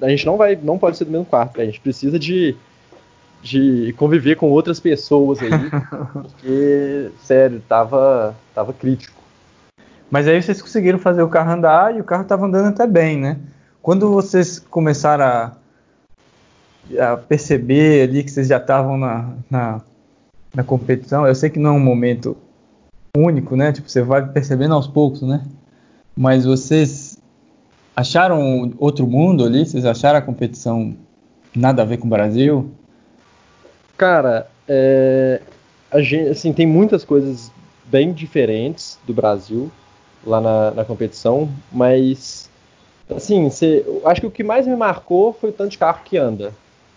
a gente não vai, não pode ser do mesmo quarto, véio, a gente precisa de de conviver com outras pessoas aí, porque, sério, tava, tava crítico. Mas aí vocês conseguiram fazer o carro andar e o carro estava andando até bem, né? Quando vocês começaram a, a perceber ali que vocês já estavam na, na, na, competição, eu sei que não é um momento único, né? Tipo, você vai percebendo aos poucos, né? Mas vocês acharam outro mundo ali? Vocês acharam a competição nada a ver com o Brasil? Cara, é, gente, assim, tem muitas coisas bem diferentes do Brasil lá na, na competição, mas assim, cê, acho que o que mais me marcou foi o tanto de carro que anda.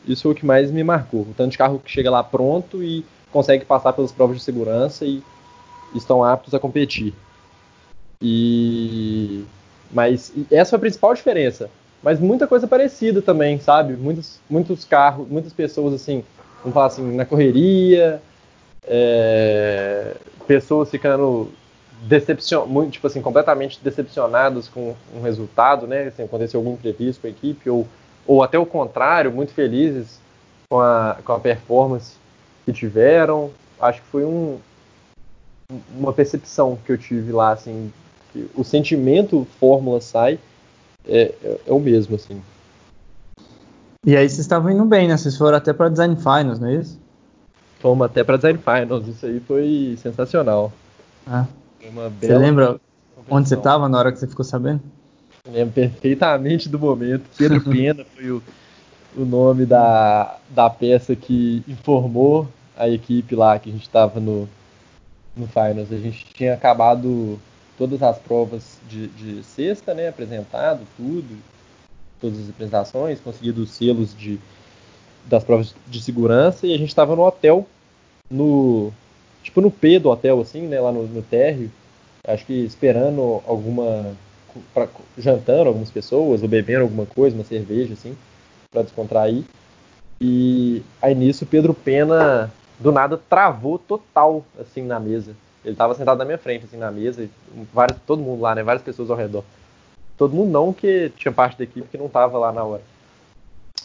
Isso foi o que mais me marcou. O tanto de carro que chega lá pronto e consegue passar pelas provas de segurança e estão aptos a competir. E mas essa foi a principal diferença. Mas muita coisa parecida também, sabe? Muitos, muitos carros, muitas pessoas assim vamos falar assim, na correria, é, pessoas ficando decepcion, muito, tipo assim, completamente decepcionadas com um resultado, né? Assim, aconteceu algum imprevisto com a equipe, ou, ou até o contrário, muito felizes com a, com a performance que tiveram. Acho que foi um, uma percepção que eu tive lá, assim, que o sentimento Fórmula sai é, é, é o mesmo, assim. E aí vocês estavam indo bem, né? Vocês foram até para Design Finals, não é isso? Fomos até para Design Finals, isso aí foi sensacional. Ah. Você lembra onde você estava na hora que você ficou sabendo? lembro perfeitamente do momento. Pedro Pena foi o, o nome da, da peça que informou a equipe lá que a gente estava no, no Finals. A gente tinha acabado todas as provas de, de sexta, né? Apresentado tudo todas as apresentações, conseguido os selos de, das provas de segurança e a gente estava no hotel, no tipo no P do hotel, assim, né, lá no, no térreo, acho que esperando alguma, pra, jantando algumas pessoas ou bebendo alguma coisa, uma cerveja, assim, para descontrair. E aí nisso Pedro Pena do nada travou total assim na mesa. Ele estava sentado na minha frente assim na mesa, várias, todo mundo lá, né, várias pessoas ao redor. Todo mundo não, que tinha parte da equipe que não estava lá na hora.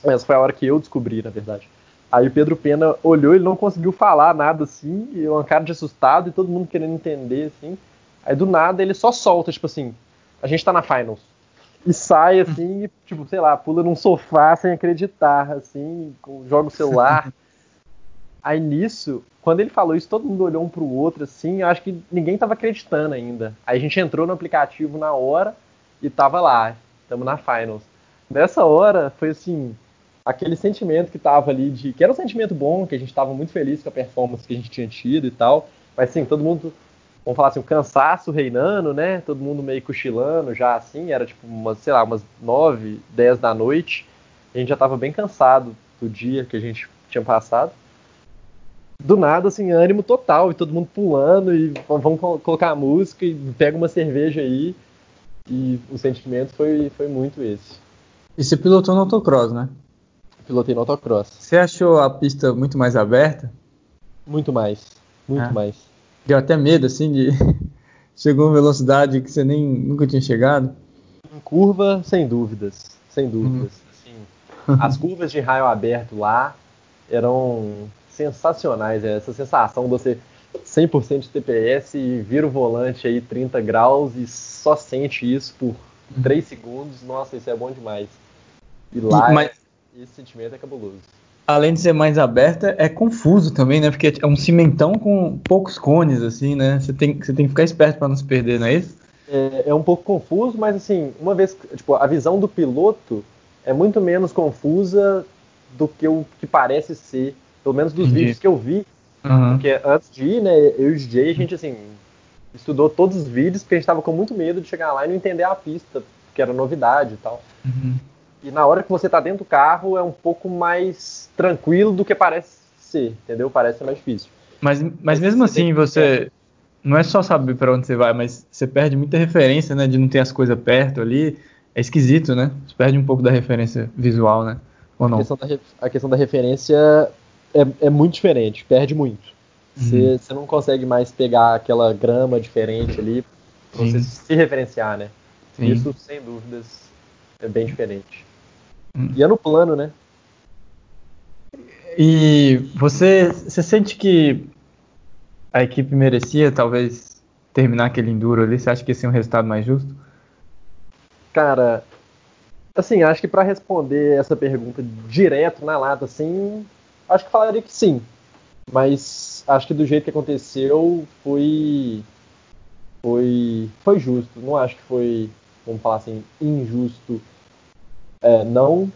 Essa foi a hora que eu descobri, na verdade. Aí o Pedro Pena olhou, ele não conseguiu falar nada assim, e uma cara de assustado e todo mundo querendo entender assim. Aí do nada ele só solta, tipo assim, a gente tá na finals. E sai assim, e, tipo, sei lá, pula num sofá sem acreditar, assim, joga o celular. Aí nisso, quando ele falou isso, todo mundo olhou um pro outro assim, eu acho que ninguém tava acreditando ainda. Aí a gente entrou no aplicativo na hora e tava lá, estamos na finals. Nessa hora foi assim, aquele sentimento que tava ali de que era um sentimento bom, que a gente tava muito feliz com a performance que a gente tinha tido e tal, mas sim, todo mundo vamos falar assim, um cansaço reinando, né? Todo mundo meio cochilando já assim, era tipo umas, sei lá, umas 9, 10 da noite. A gente já tava bem cansado do dia que a gente tinha passado do nada, assim, ânimo total, e todo mundo pulando, e vamos colocar a música, e pega uma cerveja aí, e o sentimento foi, foi muito esse. E você pilotou no autocross, né? Pilotei no autocross. Você achou a pista muito mais aberta? Muito mais, muito é. mais. Deu até medo, assim, de... Chegou uma velocidade que você nem nunca tinha chegado? Em curva, sem dúvidas, sem dúvidas. Uhum. Assim, as curvas de raio aberto lá eram sensacionais. Essa sensação de você 100% de TPS e vira o volante aí 30 graus e só sente isso por 3 uhum. segundos. Nossa, isso é bom demais. E lá Mas... é, esse sentimento é cabuloso. Além de ser mais aberta, é confuso também, né? Porque é um cimentão com poucos cones, assim, né? Você tem, você tem que ficar esperto para não se perder, não é isso? É, é um pouco confuso, mas assim, uma vez, tipo, a visão do piloto é muito menos confusa do que o que parece ser pelo menos dos Entendi. vídeos que eu vi. Uhum. Porque antes de ir, né, eu e o DJ, a gente, assim, estudou todos os vídeos, porque a gente tava com muito medo de chegar lá e não entender a pista, que era novidade e tal. Uhum. E na hora que você tá dentro do carro, é um pouco mais tranquilo do que parece ser, entendeu? Parece ser mais difícil. Mas, mas mesmo você assim, você... Não é só saber para onde você vai, mas você perde muita referência, né? De não ter as coisas perto ali. É esquisito, né? Você perde um pouco da referência visual, né? Ou não? A questão da, a questão da referência é, é muito diferente, perde muito. Você uhum. não consegue mais pegar aquela grama diferente ali pra você se referenciar, né? Sim. Isso, sem dúvidas, é bem diferente. Uhum. E é no plano, né? E você, você sente que a equipe merecia, talvez, terminar aquele enduro ali? Você acha que esse é um resultado mais justo? Cara, assim, acho que para responder essa pergunta direto na lata, assim, Acho que falaria que sim. Mas acho que do jeito que aconteceu foi. Foi. Foi justo. Não acho que foi, vamos falar assim, injusto. É, não.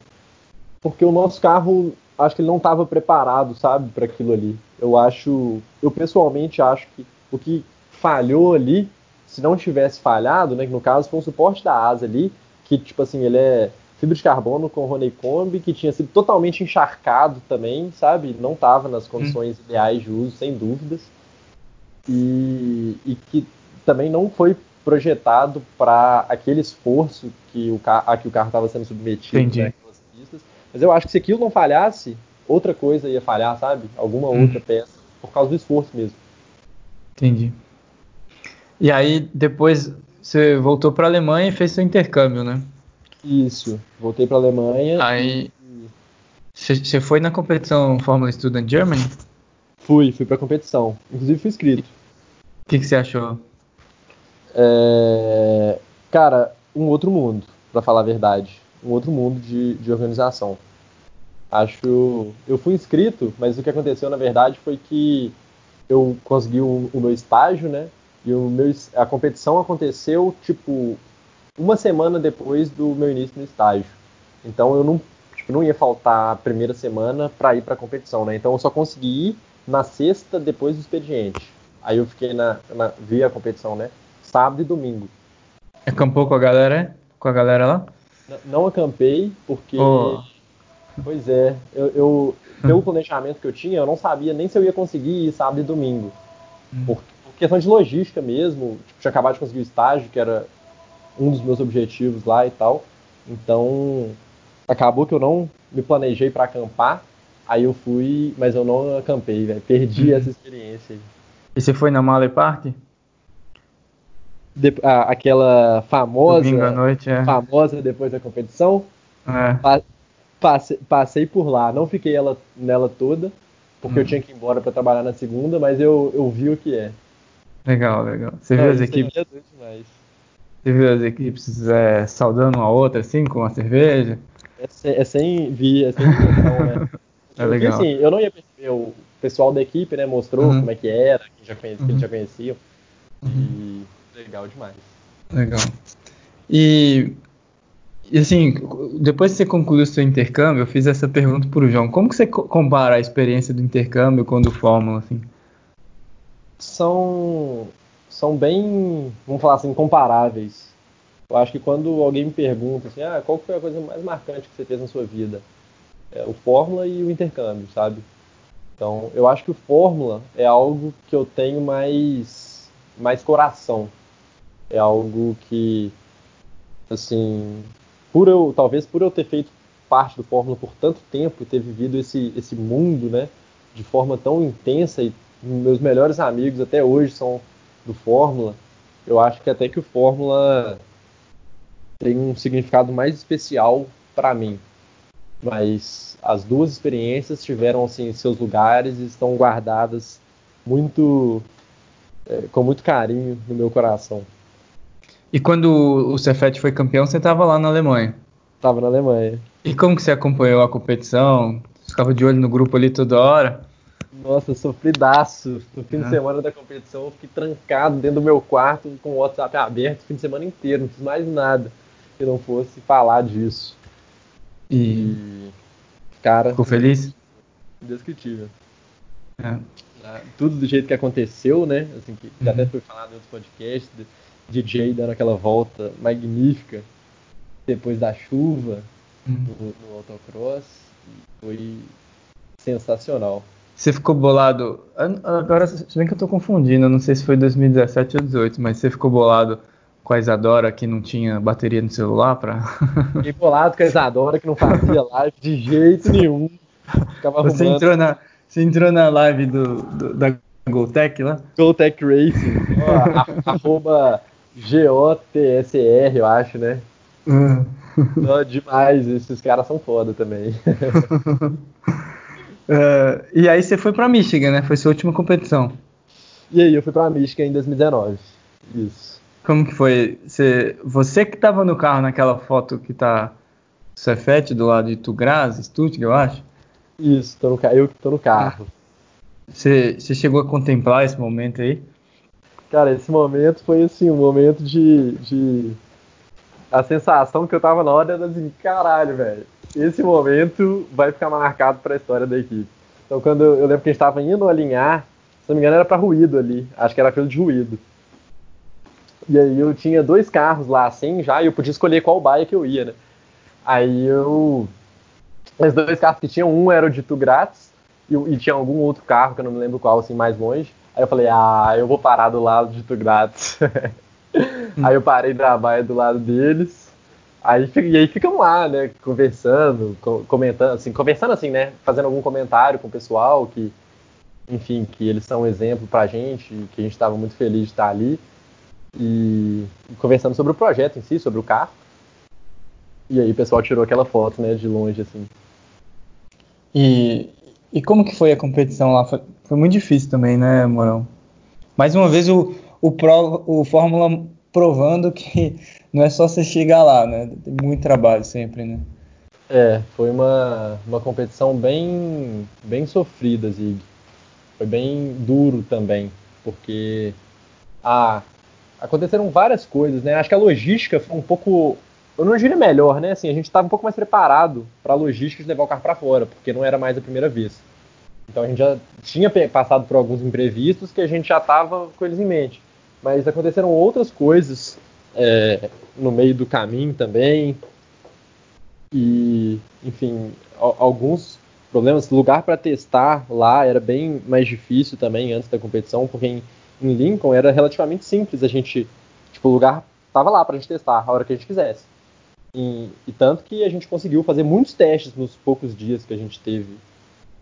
Porque o nosso carro, acho que ele não estava preparado, sabe, para aquilo ali. Eu acho. Eu pessoalmente acho que o que falhou ali, se não tivesse falhado, né, que no caso foi um suporte da asa ali, que tipo assim, ele é fibra de carbono com Honeycomb, que tinha sido totalmente encharcado também, sabe? Não estava nas condições hum. ideais de uso, sem dúvidas. E, e que também não foi projetado para aquele esforço que o a que o carro estava sendo submetido Entendi. Né, pistas. Mas eu acho que se aquilo não falhasse, outra coisa ia falhar, sabe? Alguma hum. outra peça, por causa do esforço mesmo. Entendi. E aí, depois, você voltou para a Alemanha e fez seu intercâmbio, né? Isso, voltei para Alemanha. Aí, você foi na competição Fórmula Student Germany? Fui, fui para competição. Inclusive fui inscrito. O que você achou? É... Cara, um outro mundo, para falar a verdade. Um outro mundo de, de organização. Acho. Eu fui inscrito, mas o que aconteceu na verdade foi que eu consegui o, o meu estágio, né? E o meu, a competição aconteceu, tipo, uma semana depois do meu início no estágio. Então eu não, tipo, não ia faltar a primeira semana para ir para a competição, né? Então eu só consegui ir na sexta depois do expediente. Aí eu fiquei na, na vi a competição, né? Sábado e domingo. Acampou com a galera? Com a galera lá? N não acampei porque oh. Pois é, eu, eu pelo planejamento que eu tinha, eu não sabia nem se eu ia conseguir ir sábado e domingo. Hum. Por, por questão de logística mesmo, tipo, tinha acabado de conseguir o estágio, que era um dos meus objetivos lá e tal. Então, acabou que eu não me planejei para acampar. Aí eu fui, mas eu não acampei, velho. Perdi uhum. essa experiência. E você foi na Male Park? De, a, aquela famosa. Domingo à noite, é. Famosa depois da competição. É. Pa, passei, passei por lá. Não fiquei ela, nela toda, porque uhum. eu tinha que ir embora para trabalhar na segunda, mas eu, eu vi o que é. Legal, legal. Você não, viu as equipes? É você viu as equipes é, saudando uma outra, assim, com a cerveja? É sem, é sem vir, é sem intenção, né? é legal. Assim, eu não ia perceber o, pessoal da equipe, né, mostrou uhum. como é que era, que, já conhecia, uhum. que já conheciam. Uhum. E legal demais. Legal. E, e, assim, depois que você concluiu o seu intercâmbio, eu fiz essa pergunta para o João. Como que você compara a experiência do intercâmbio com do Fórmula, assim? São, são bem, vamos falar assim, comparáveis. Eu acho que quando alguém me pergunta assim, ah, qual foi a coisa mais marcante que você fez na sua vida? É, o Fórmula e o intercâmbio, sabe? Então, eu acho que o Fórmula é algo que eu tenho mais, mais coração. É algo que, assim, por eu, talvez por eu ter feito parte do Fórmula por tanto tempo e ter vivido esse, esse mundo, né, de forma tão intensa e meus melhores amigos até hoje são do Fórmula, eu acho que até que o Fórmula tem um significado mais especial para mim. Mas as duas experiências tiveram assim seus lugares e estão guardadas muito é, com muito carinho no meu coração. E quando o Cefet foi campeão, você estava lá na Alemanha? Estava na Alemanha. E como que você acompanhou a competição? Você ficava de olho no grupo ali toda hora? Nossa, sofridaço. No fim de é. semana da competição, eu fiquei trancado dentro do meu quarto com o WhatsApp aberto o fim de semana inteiro, não fiz mais nada que não fosse falar disso. E, cara. Ficou feliz? Indescritível. É. Ah, tudo do jeito que aconteceu, né? Assim, que uhum. até foi falado em outros podcasts, DJ dando aquela volta magnífica depois da chuva uhum. no, no autocross. Foi sensacional. Você ficou bolado. Agora, se bem que eu tô confundindo, não sei se foi 2017 ou 2018, mas você ficou bolado com a Isadora que não tinha bateria no celular para. Fiquei bolado com a Isadora que não fazia live de jeito nenhum. Ficava você entrou na, você entrou na live do, do da Goltec lá? Goltec Racing. Ó, arroba G-O-T-S-R, eu acho, né? Uhum. demais, esses caras são foda também. uh, e aí você foi para Michigan, né? Foi sua última competição. E aí eu fui para Michigan em 2019. Isso. Como que foi? Você, você que estava no carro naquela foto que tá Cefete do lado de Tugraz, Stuttgart, eu acho? Isso, tô no, eu que tô no carro. Você, você chegou a contemplar esse momento aí? Cara, esse momento foi assim, um momento de, de... A sensação que eu tava na hora era assim, caralho, velho. Esse momento vai ficar marcado para a história da equipe. Então, quando eu, lembro que a gente tava indo alinhar, se não me engano, era para ruído ali. Acho que era fila de ruído. E aí eu tinha dois carros lá assim já, e eu podia escolher qual baia que eu ia, né? Aí eu. Os dois carros que tinham, um era o de Tu Grátis, e, e, tinha algum outro carro, que eu não me lembro qual, assim, mais longe. Aí eu falei, ah, eu vou parar do lado de Tu Grátis. aí eu parei da baia do lado deles. Aí, e aí ficam lá, né, conversando, comentando, assim, conversando assim, né, fazendo algum comentário com o pessoal que, enfim, que eles são um exemplo pra gente, que a gente estava muito feliz de estar ali e, conversando sobre o projeto em si, sobre o carro. E aí o pessoal tirou aquela foto, né, de longe, assim. E, e como que foi a competição lá? Foi, foi muito difícil também, né, Morão? Mais uma vez o, o, Pro, o Fórmula provando que não é só você chegar lá, né? Tem muito trabalho sempre, né? É, foi uma, uma competição bem, bem sofrida, Zig. Foi bem duro também, porque a, aconteceram várias coisas, né? Acho que a logística foi um pouco, eu não diria melhor, né? Assim, a gente estava um pouco mais preparado para a logística de levar o carro para fora, porque não era mais a primeira vez. Então a gente já tinha passado por alguns imprevistos que a gente já estava com eles em mente. Mas aconteceram outras coisas é, no meio do caminho também. E, enfim, alguns problemas. Lugar para testar lá era bem mais difícil também antes da competição, porque em em Lincoln era relativamente simples a gente, tipo, o lugar tava lá pra gente testar a hora que a gente quisesse. E, e, tanto que a gente conseguiu fazer muitos testes nos poucos dias que a gente teve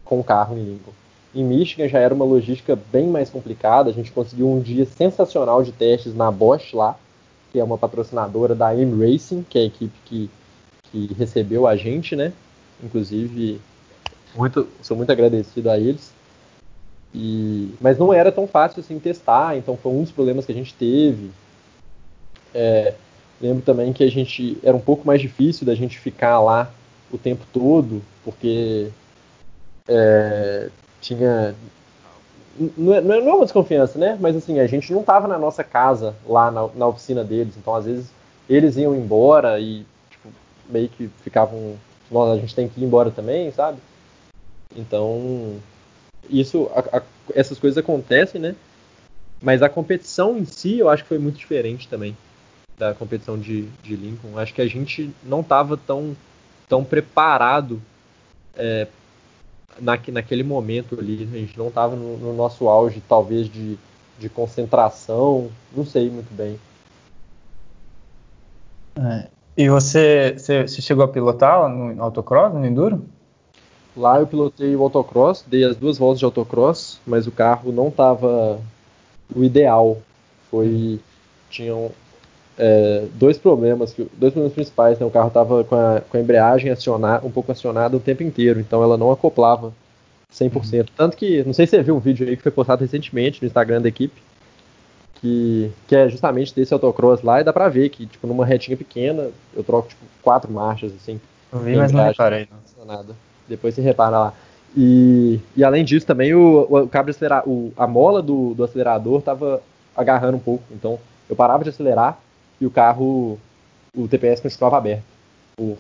com o carro em Lincoln. Em Michigan já era uma logística bem mais complicada, a gente conseguiu um dia sensacional de testes na Bosch lá, que é uma patrocinadora da M Racing, que é a equipe que, que recebeu a gente, né? Inclusive, muito, sou muito agradecido a eles. E, mas não era tão fácil assim testar, então foi um dos problemas que a gente teve. É, lembro também que a gente era um pouco mais difícil da gente ficar lá o tempo todo, porque é, tinha. Não é, não é uma desconfiança, né? Mas assim, a gente não tava na nossa casa, lá na, na oficina deles. Então, às vezes, eles iam embora e tipo, meio que ficavam. A gente tem que ir embora também, sabe? Então, isso, a, a, essas coisas acontecem, né? Mas a competição em si, eu acho que foi muito diferente também da competição de, de Lincoln. Acho que a gente não estava tão, tão preparado é, na, naquele momento ali. A gente não estava no, no, nosso auge, talvez, de, de concentração. Não sei muito bem. É. E você, você, você, chegou a pilotar no autocross, no Enduro? Lá eu pilotei o autocross, dei as duas voltas de autocross, mas o carro não estava o ideal. Foi. Tinham é, dois problemas, dois problemas principais. Né? O carro estava com a, com a embreagem acionada, um pouco acionada o tempo inteiro, então ela não acoplava 100%. Uhum. Tanto que, não sei se você viu um vídeo aí que foi postado recentemente no Instagram da equipe, que, que é justamente desse autocross lá, e dá pra ver que, tipo, numa retinha pequena, eu troco, tipo, quatro marchas, assim. Eu vi, mas não reparei, não. Nada. Depois você repara lá. E, e além disso, também o, o cabo de acelerar, o, a mola do, do acelerador tava agarrando um pouco. Então, eu parava de acelerar e o carro, o TPS continuava aberto. O,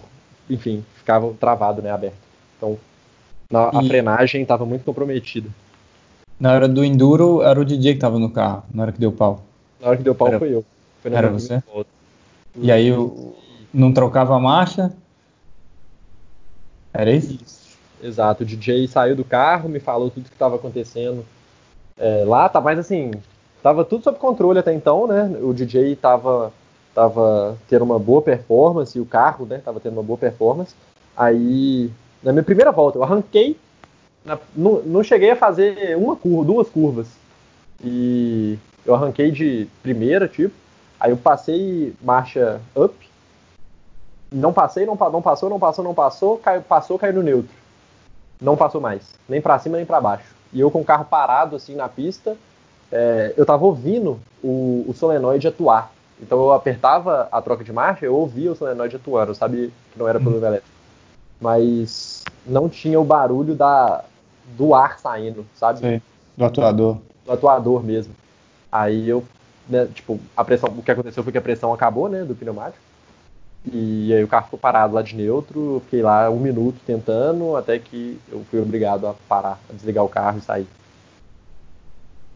enfim, ficava travado, né, aberto. Então, na, e... a frenagem estava muito comprometida. Na hora do enduro, era o DJ que estava no carro, na hora que deu pau. Na hora que deu pau era... foi eu. Foi era você? E aí eu não trocava a marcha? Era isso? isso? Exato. O DJ saiu do carro, me falou tudo que estava acontecendo é, lá, tá mais assim, tava tudo sob controle até então, né? O DJ tava, tava tendo uma boa performance, e o carro, né, tava tendo uma boa performance. Aí, na minha primeira volta, eu arranquei, na, não, não cheguei a fazer uma curva, duas curvas. E eu arranquei de primeira, tipo, aí eu passei marcha up, não passei, não, não passou, não passou, não passou, caiu, passou, caiu no neutro. Não passou mais, nem para cima nem para baixo. E eu com o carro parado assim na pista, é, eu estava ouvindo o, o solenoide atuar. Então eu apertava a troca de marcha, eu ouvia o solenoide atuando, sabia que não era problema uhum. elétrico. Mas não tinha o barulho da, do ar saindo, sabe? Sim, do atuador. Do atuador mesmo. Aí eu, né, tipo, a pressão, o que aconteceu foi que a pressão acabou, né, do pneumático. E aí o carro ficou parado lá de neutro, eu fiquei lá um minuto tentando, até que eu fui obrigado a parar, a desligar o carro e sair.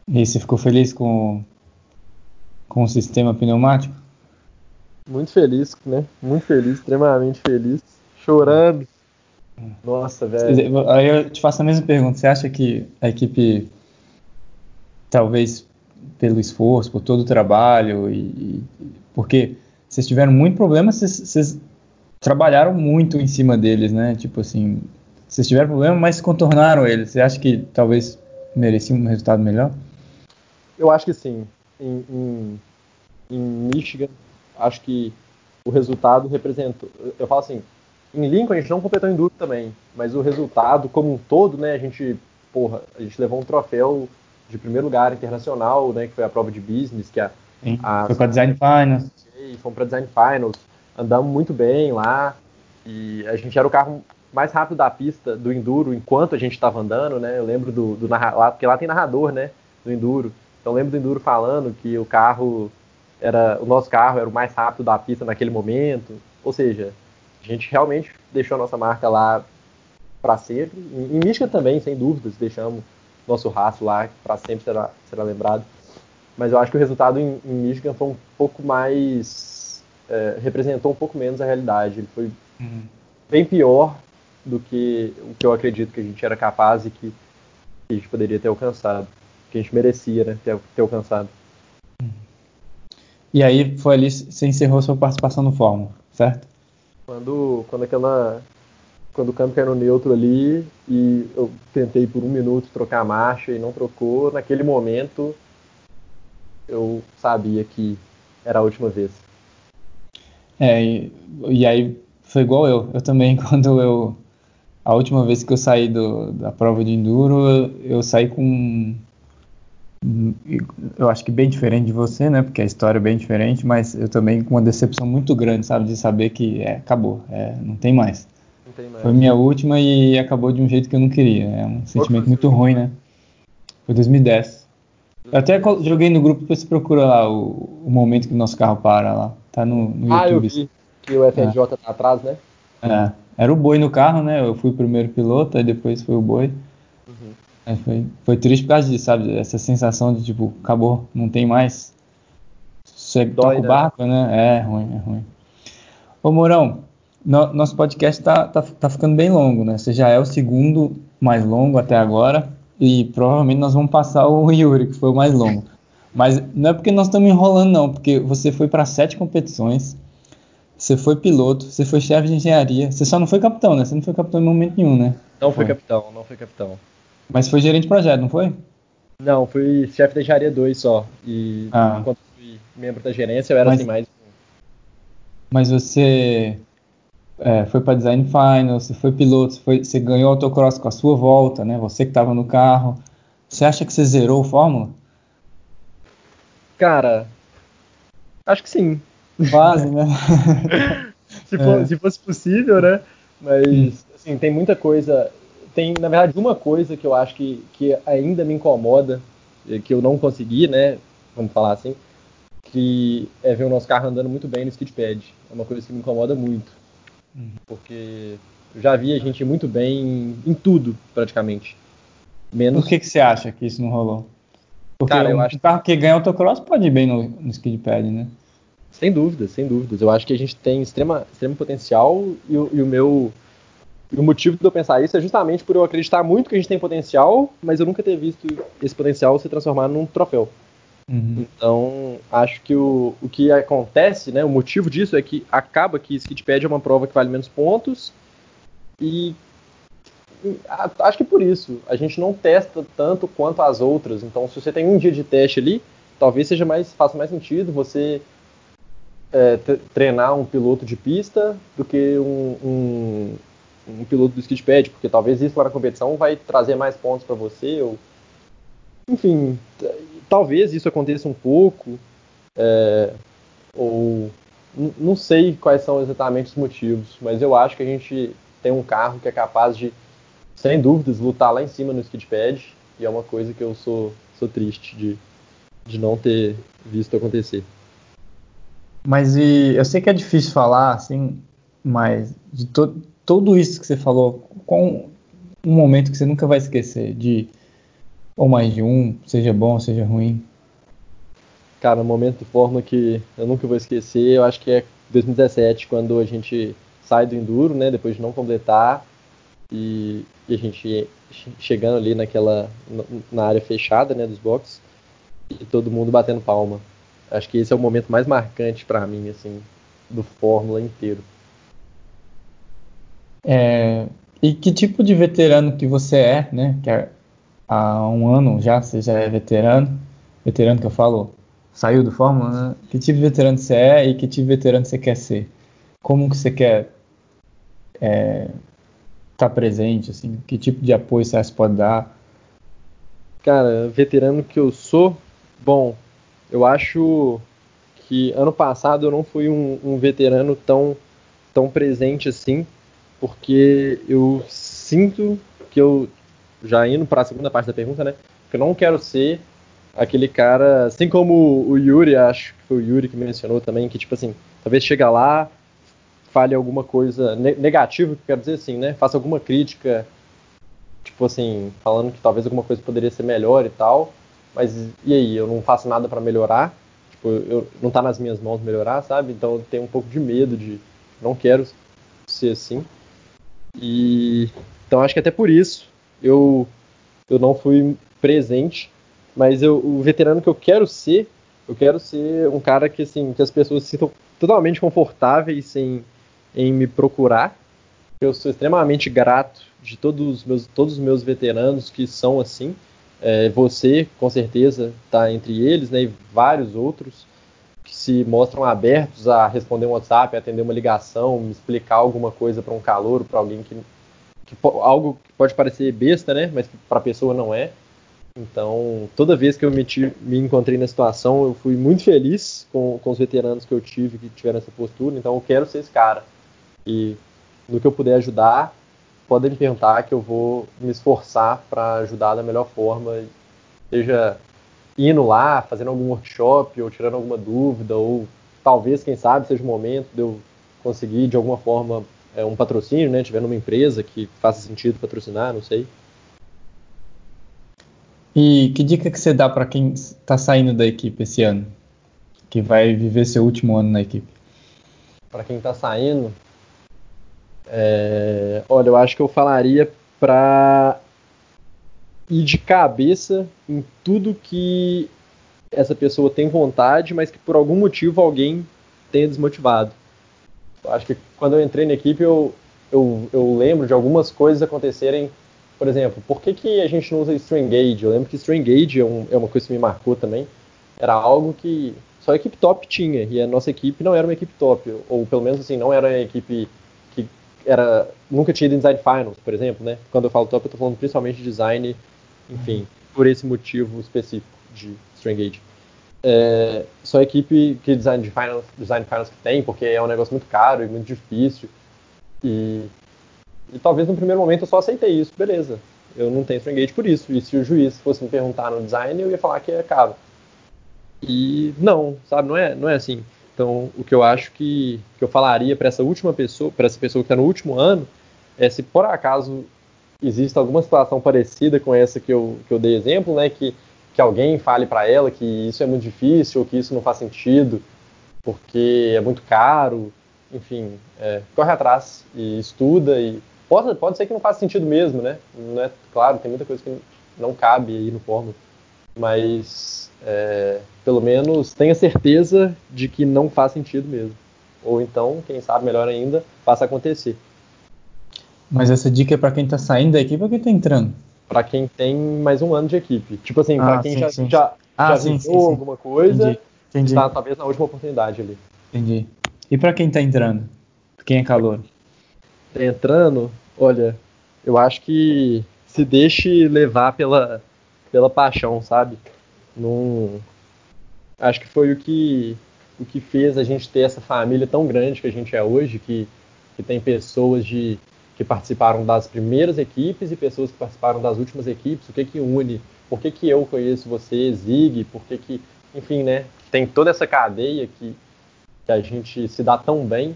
E você ficou feliz com, com o sistema pneumático? Muito feliz, né? Muito feliz, extremamente feliz. Chorando. Nossa, velho. Aí eu te faço a mesma pergunta. Você acha que a equipe, talvez pelo esforço, por todo o trabalho, e, e porque vocês tiveram muito problema, vocês, vocês, trabalharam muito em cima deles, né? Tipo assim, vocês tiveram problema, mas contornaram eles. Você acha que talvez mereciam um resultado melhor? Eu acho que sim. Em, em, em Michigan, acho que o resultado representou. Eu falo assim, em Lincoln a gente não completou em duro também, mas o resultado como um todo, né, a gente, porra, a gente levou um troféu de primeiro lugar internacional, né, que foi a prova de business, que a, Sim, a foi para Design Finals. Fomos para Design Finals, andamos muito bem lá e a gente era o carro mais rápido da pista do enduro enquanto a gente estava andando, né? Eu lembro do, do lá, porque lá tem narrador, né, do enduro. Então lembro do Enduro falando que o carro era o nosso carro era o mais rápido da pista naquele momento. Ou seja, a gente realmente deixou a nossa marca lá para sempre. Em, em Michigan também, sem dúvidas, deixamos nosso rastro lá para sempre será, será lembrado. Mas eu acho que o resultado em, em Michigan foi um pouco mais é, representou um pouco menos a realidade. Ele foi uhum. bem pior do que o que eu acredito que a gente era capaz e que, que a gente poderia ter alcançado que a gente merecia, né, ter, ter alcançado. E aí foi ali você encerrou sua participação no Fórmula, certo? Quando, quando aquela quando o câmbio caiu no neutro ali e eu tentei por um minuto trocar a marcha e não trocou, naquele momento eu sabia que era a última vez. É, e, e aí foi igual eu. Eu também, quando eu. A última vez que eu saí do, da prova de enduro, eu, eu saí com eu acho que bem diferente de você, né? Porque a história é bem diferente, mas eu também com uma decepção muito grande, sabe? De saber que é, acabou, é, não tem mais. Não tem mais. Foi minha última e acabou de um jeito que eu não queria. É um sentimento muito ruim, né? Foi 2010. Eu até joguei no grupo pra você procurar lá o, o momento que o nosso carro para lá. Tá no, no ah, YouTube. eu vi que o FNJ é. tá atrás, né? É. Era o boi no carro, né? Eu fui o primeiro piloto, aí depois foi o boi. Aí foi, foi triste por causa disso, sabe? Essa sensação de tipo, acabou, não tem mais. Você Dói, toca o né? barco, né? É ruim, é ruim. Ô Mourão, no, nosso podcast tá, tá, tá ficando bem longo, né? Você já é o segundo mais longo até agora. E provavelmente nós vamos passar o Yuri, que foi o mais longo. Mas não é porque nós estamos enrolando, não, porque você foi para sete competições, você foi piloto, você foi chefe de engenharia, você só não foi capitão, né? Você não foi capitão em momento nenhum, né? Não foi, capitão, não foi capitão. Mas foi gerente de projeto, não foi? Não, fui chefe da engenharia 2 só. E ah. enquanto fui membro da gerência, eu era Mas... assim mais. Mas você é, foi para design final, você foi piloto, você, foi, você ganhou autocross com a sua volta, né? Você que estava no carro. Você acha que você zerou o Fórmula? Cara, acho que sim. Quase, né? se, for, é. se, fosse possível, né? Mas, hum. assim, tem muita coisa. Tem, na verdade, uma coisa que eu acho que, que ainda me incomoda, que eu não consegui, né? Vamos falar assim, que é ver o nosso carro andando muito bem no skid pad. É uma coisa que me incomoda muito. Uhum. Porque eu já vi a gente muito bem em, tudo, praticamente. Menos... Por que, que você acha que isso não rolou? Porque Cara, eu um acho... carro que ganha autocross pode ir bem no, no skid pad, né? Sem dúvidas, sem dúvidas. Eu acho que a gente tem extrema, extremo potencial e, e o meu e o motivo de eu pensar isso é justamente por eu acreditar muito que a gente tem potencial, mas eu nunca ter visto esse potencial se transformar num troféu. Uhum. Então, acho que o, o que acontece, né, o motivo disso é que acaba que Skidpad é uma prova que vale menos pontos e, e a, acho que por isso a gente não testa tanto quanto as outras. Então, se você tem um dia de teste ali, talvez seja mais faça mais sentido você é, treinar um piloto de pista do que um, um, um piloto do Skidpad, porque talvez isso lá na competição vai trazer mais pontos para você ou enfim, talvez isso aconteça um pouco, é, ou não sei quais são exatamente os motivos, mas eu acho que a gente tem um carro que é capaz de, sem dúvidas, lutar lá em cima no skid pad, e é uma coisa que eu sou, sou triste de, de não ter visto acontecer. Mas e eu sei que é difícil falar, assim, mas de to, tudo isso que você falou, com um momento que você nunca vai esquecer, de ou mais de um, seja bom, seja ruim? Cara, um momento de forma que eu nunca vou esquecer, eu acho que é 2017, quando a gente sai do Enduro, né, depois de não completar, e, e a gente chegando ali naquela, na área fechada, né, dos boxes, e todo mundo batendo palma. Acho que esse é o momento mais marcante para mim, assim, do Fórmula inteiro. É, e que tipo de veterano que você é, né? Que é há um ano já, você já é veterano, veterano que eu falo, saiu do Fórmula, né? Que tipo de veterano você é e que tipo de veterano você quer ser? Como que você quer estar é, tá presente, assim? Que tipo de apoio você pode dar? Cara, veterano que eu sou, bom, eu acho que ano passado eu não fui um, um veterano tão, tão presente assim, porque eu sinto que eu já indo para a segunda parte da pergunta, né? Que eu não quero ser aquele cara, assim como o Yuri, acho que foi o Yuri que mencionou também, que tipo assim, talvez chega lá, fale alguma coisa ne negativa, que quero dizer assim, né? Faça alguma crítica, tipo assim, falando que talvez alguma coisa poderia ser melhor e tal, mas e aí, eu não faço nada para melhorar, tipo, eu, não tá nas minhas mãos melhorar, sabe? Então eu tenho um pouco de medo de, não quero ser assim. E então acho que até por isso eu, eu não fui presente, mas eu, o veterano que eu quero ser, eu quero ser um cara que, assim, que as pessoas se sintam totalmente confortáveis em, em me procurar. Eu sou extremamente grato de todos os meus, todos os meus veteranos que são assim. É, você, com certeza, está entre eles, né, e vários outros que se mostram abertos a responder um WhatsApp, atender uma ligação, explicar alguma coisa para um calor, para alguém que que, algo que pode parecer besta, né? Mas para a pessoa não é. Então, toda vez que eu me, me, encontrei na situação, eu fui muito feliz com, com os veteranos que eu tive que tiveram essa postura. Então, eu quero ser esse cara. E no que eu puder ajudar, podem me perguntar que eu vou me esforçar para ajudar da melhor forma, seja indo lá, fazendo algum workshop, ou tirando alguma dúvida, ou talvez, quem sabe, seja o momento de eu conseguir, de alguma forma, é, um patrocínio, né? Tiver numa empresa que faça sentido patrocinar, não sei. E que dica que você dá para quem está saindo da equipe esse ano? Que vai viver seu último ano na equipe? Para quem está saindo, é, olha, eu acho que eu falaria para ir de cabeça em tudo que essa pessoa tem vontade, mas que por algum motivo alguém tenha desmotivado. Eu acho que quando eu entrei na equipe, eu, eu, eu lembro de algumas coisas acontecerem. Por exemplo, por que, que a gente não usa string gauge? Eu lembro que string gauge é, um, é uma coisa que me marcou também. Era algo que só a equipe top tinha, e a nossa equipe não era uma equipe top, ou pelo menos assim, não era uma equipe que era nunca tinha ido em design finals, por exemplo, né? Quando eu falo top, eu estou falando principalmente de design enfim, por esse motivo específico de String Gauge. É, só a equipe que design de finals, design finals que tem, porque é um negócio muito caro e muito difícil. E, e talvez no primeiro momento eu só aceitei isso, beleza. Eu não tenho String Gauge por isso. E se o juiz fosse me perguntar no design, eu ia falar que é caro. E não, sabe, não é, não é assim. Então, o que eu acho que, que eu falaria para essa última pessoa, para essa pessoa que está no último ano, é se por acaso existe alguma situação parecida com essa que eu, que eu dei exemplo, né, que, que alguém fale para ela que isso é muito difícil ou que isso não faz sentido porque é muito caro, enfim, é, corre atrás e estuda e pode, pode ser que não faça sentido mesmo, né? Não é, claro, tem muita coisa que não cabe aí no fórmula, mas é, pelo menos tenha certeza de que não faz sentido mesmo. Ou então, quem sabe melhor ainda, faça acontecer. Mas essa dica é para quem tá saindo da equipe ou quem tá entrando? Para quem tem mais um ano de equipe. Tipo assim, ah, para quem sim, já, sim. já, ah, já sim, alguma coisa, Entendi. Entendi. está talvez na última oportunidade ali. Entendi. E para quem tá entrando? Quem é calor? Tá entrando, olha, eu acho que se deixe levar pela, pela paixão, sabe? Num... Acho que foi o que, o que fez a gente ter essa família tão grande que a gente é hoje, que, que tem pessoas de que participaram das primeiras equipes e pessoas que participaram das últimas equipes, o que que une, por que que eu conheço você, Zig, por que que, enfim, né, tem toda essa cadeia que, que a gente se dá tão bem,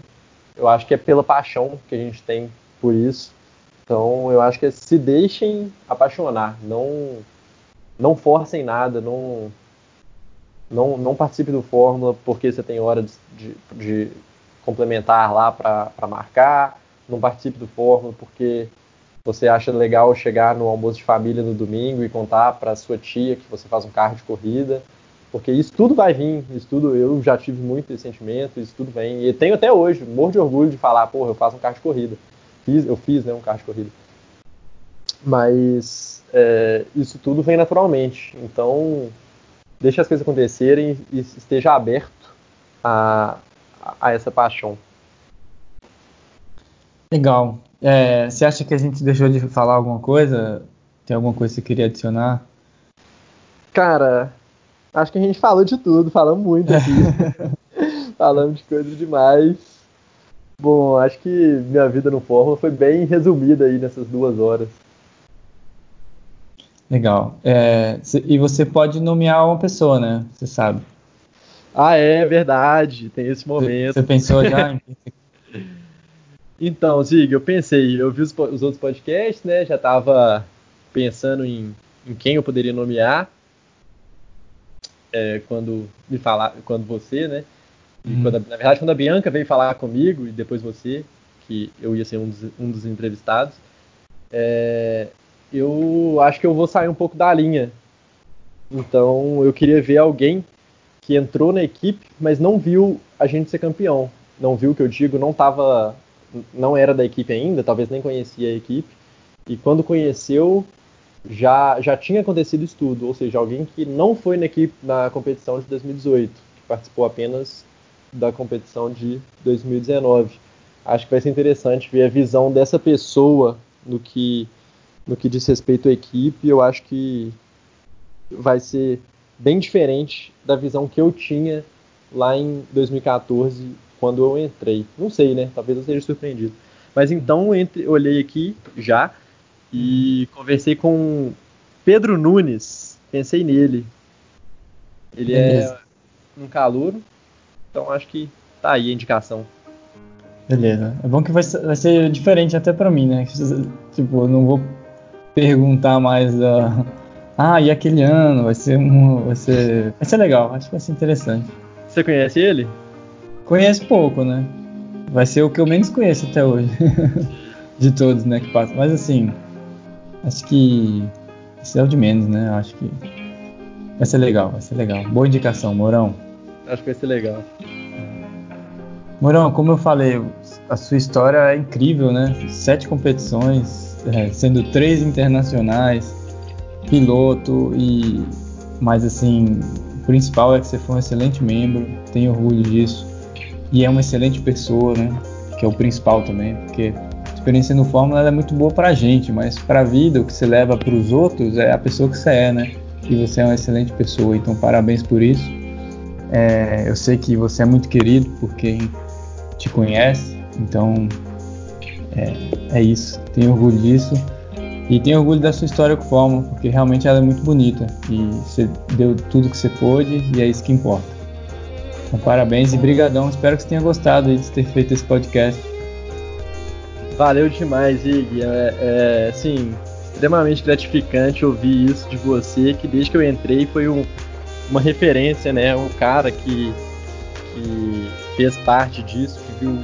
eu acho que é pela paixão que a gente tem por isso, então eu acho que é se deixem apaixonar, não, não forcem nada, não, não, não participe do Fórmula porque você tem hora de, de, de complementar lá para marcar, não participe do Fórmula porque você acha legal chegar no almoço de família no domingo e contar para sua tia que você faz um carro de corrida, porque isso tudo vai vir, isso tudo eu já tive muito esse sentimento, isso tudo vem, e tenho até hoje, morro de orgulho de falar, porra, eu faço um carro de corrida, fiz, eu fiz né, um carro de corrida, mas é, isso tudo vem naturalmente, então deixe as coisas acontecerem e esteja aberto a, a essa paixão. Legal. É, você acha que a gente deixou de falar alguma coisa? Tem alguma coisa que você queria adicionar? Cara, acho que a gente falou de tudo, falamos muito aqui. falamos de coisas demais. Bom, acho que minha vida no Fórmula foi bem resumida aí nessas duas horas. Legal. É, e você pode nomear uma pessoa, né? Você sabe. Ah, é verdade. Tem esse momento. Você pensou já? Então, Zig, eu pensei, eu vi os, os outros podcasts, né? Já estava pensando em, em, quem eu poderia nomear é, quando me falar, quando você, né? Hum. Quando, na verdade, quando a Bianca veio falar comigo e depois você, que eu ia ser um dos, um dos entrevistados, é, eu acho que eu vou sair um pouco da linha. Então, eu queria ver alguém que entrou na equipe, mas não viu a gente ser campeão. Não viu o que eu digo, não estava não era da equipe ainda, talvez nem conhecia a equipe, e quando conheceu já, já tinha acontecido estudo, ou seja, alguém que não foi na equipe na competição de 2018, que participou apenas da competição de 2019. Acho que vai ser interessante ver a visão dessa pessoa no que no que diz respeito à equipe. Eu acho que vai ser bem diferente da visão que eu tinha lá em 2014 quando eu entrei. Não sei, né? Talvez eu seja surpreendido. Mas então entre, olhei aqui já e conversei com Pedro Nunes. Pensei nele. Ele é Beleza. é um calouro, então acho que tá aí a indicação. Beleza. É bom que vai ser, vai ser diferente até pra mim, né? Tipo, eu não vou perguntar mais da. Ah, e aquele ano? Vai ser um. Vai ser. Vai ser legal, acho que vai ser interessante. Você conhece ele? Conheço pouco, né? Vai ser o que eu menos conheço até hoje. de todos, né, que passa. Mas assim, acho que. Isso é o de menos, né? Acho que. Vai ser legal, vai ser legal. Boa indicação, Mourão. Acho que vai ser legal. Mourão, como eu falei, a sua história é incrível, né? Sete competições, é, sendo três internacionais, piloto e. Mas assim, o principal é que você foi um excelente membro, tenho orgulho disso. E é uma excelente pessoa, né? Que é o principal também, porque a experiência no Fórmula é muito boa pra gente, mas pra vida, o que você leva pros outros é a pessoa que você é, né? E você é uma excelente pessoa, então parabéns por isso. É, eu sei que você é muito querido por quem te conhece, então é, é isso. Tenho orgulho disso. E tenho orgulho da sua história com Fórmula, porque realmente ela é muito bonita. E você deu tudo que você pôde e é isso que importa. Então, parabéns e brigadão. Espero que você tenha gostado de ter feito esse podcast. Valeu demais, Ig. É, é assim, extremamente gratificante ouvir isso de você, que desde que eu entrei foi um, uma referência, né? Um cara que, que fez parte disso, que viu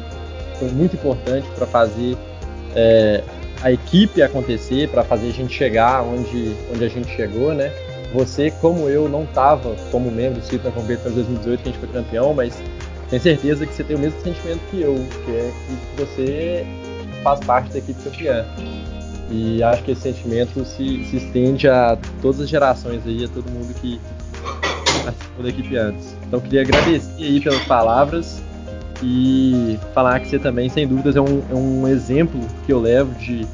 foi muito importante para fazer é, a equipe acontecer, para fazer a gente chegar onde, onde a gente chegou, né? Você, como eu, não estava como membro do na competição de 2018 que a gente foi campeão, mas tenho certeza que você tem o mesmo sentimento que eu, que é que você faz parte da equipe campeã. E acho que esse sentimento se, se estende a todas as gerações aí, a todo mundo que participou da equipe antes. Então queria agradecer aí pelas palavras e falar que você também, sem dúvidas, é um, é um exemplo que eu levo de,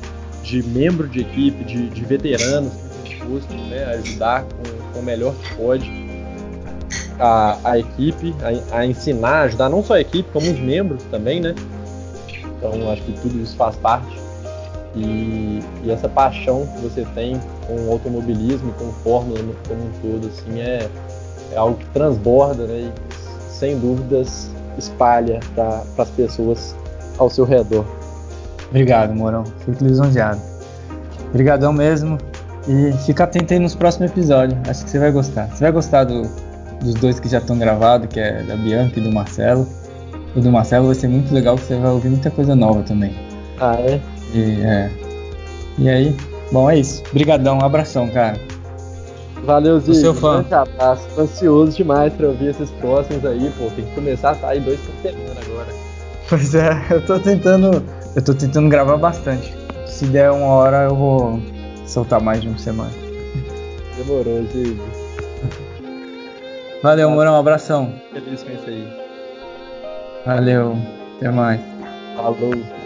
de membro de equipe, de, de veteranos disposto né, ajudar com, com, o melhor que pode a, a equipe, a, a, ensinar, ajudar não só a equipe, como os membros também, né? Então acho que tudo isso faz parte. E, e essa paixão que você tem com o automobilismo, com Fórmula como um todo, assim, é, é algo que transborda, né? E sem dúvidas espalha para as pessoas ao seu redor. Obrigado, Morão. Fico lisonjeado. Obrigadão mesmo. E fica atento aí nos próximos episódios. Acho que você vai gostar. Você vai gostar do, dos dois que já estão gravados, que é da Bianca e do Marcelo. O do Marcelo vai ser muito legal, você vai ouvir muita coisa nova também. Ah, é? E, é. e aí, bom, é isso. Obrigadão, um abração, cara. Valeu, Zico. seu fã. Um abraço. Tô ansioso demais pra ouvir esses próximos aí, pô. Tem que começar a sair dois por semana agora. Pois é, eu tô tentando. Eu tô tentando gravar bastante. Se der uma hora eu vou soltar mais de uma semana. Demorou, Zico. Valeu, Morão, um abração. Feliz com isso aí. Valeu, até mais. Falou.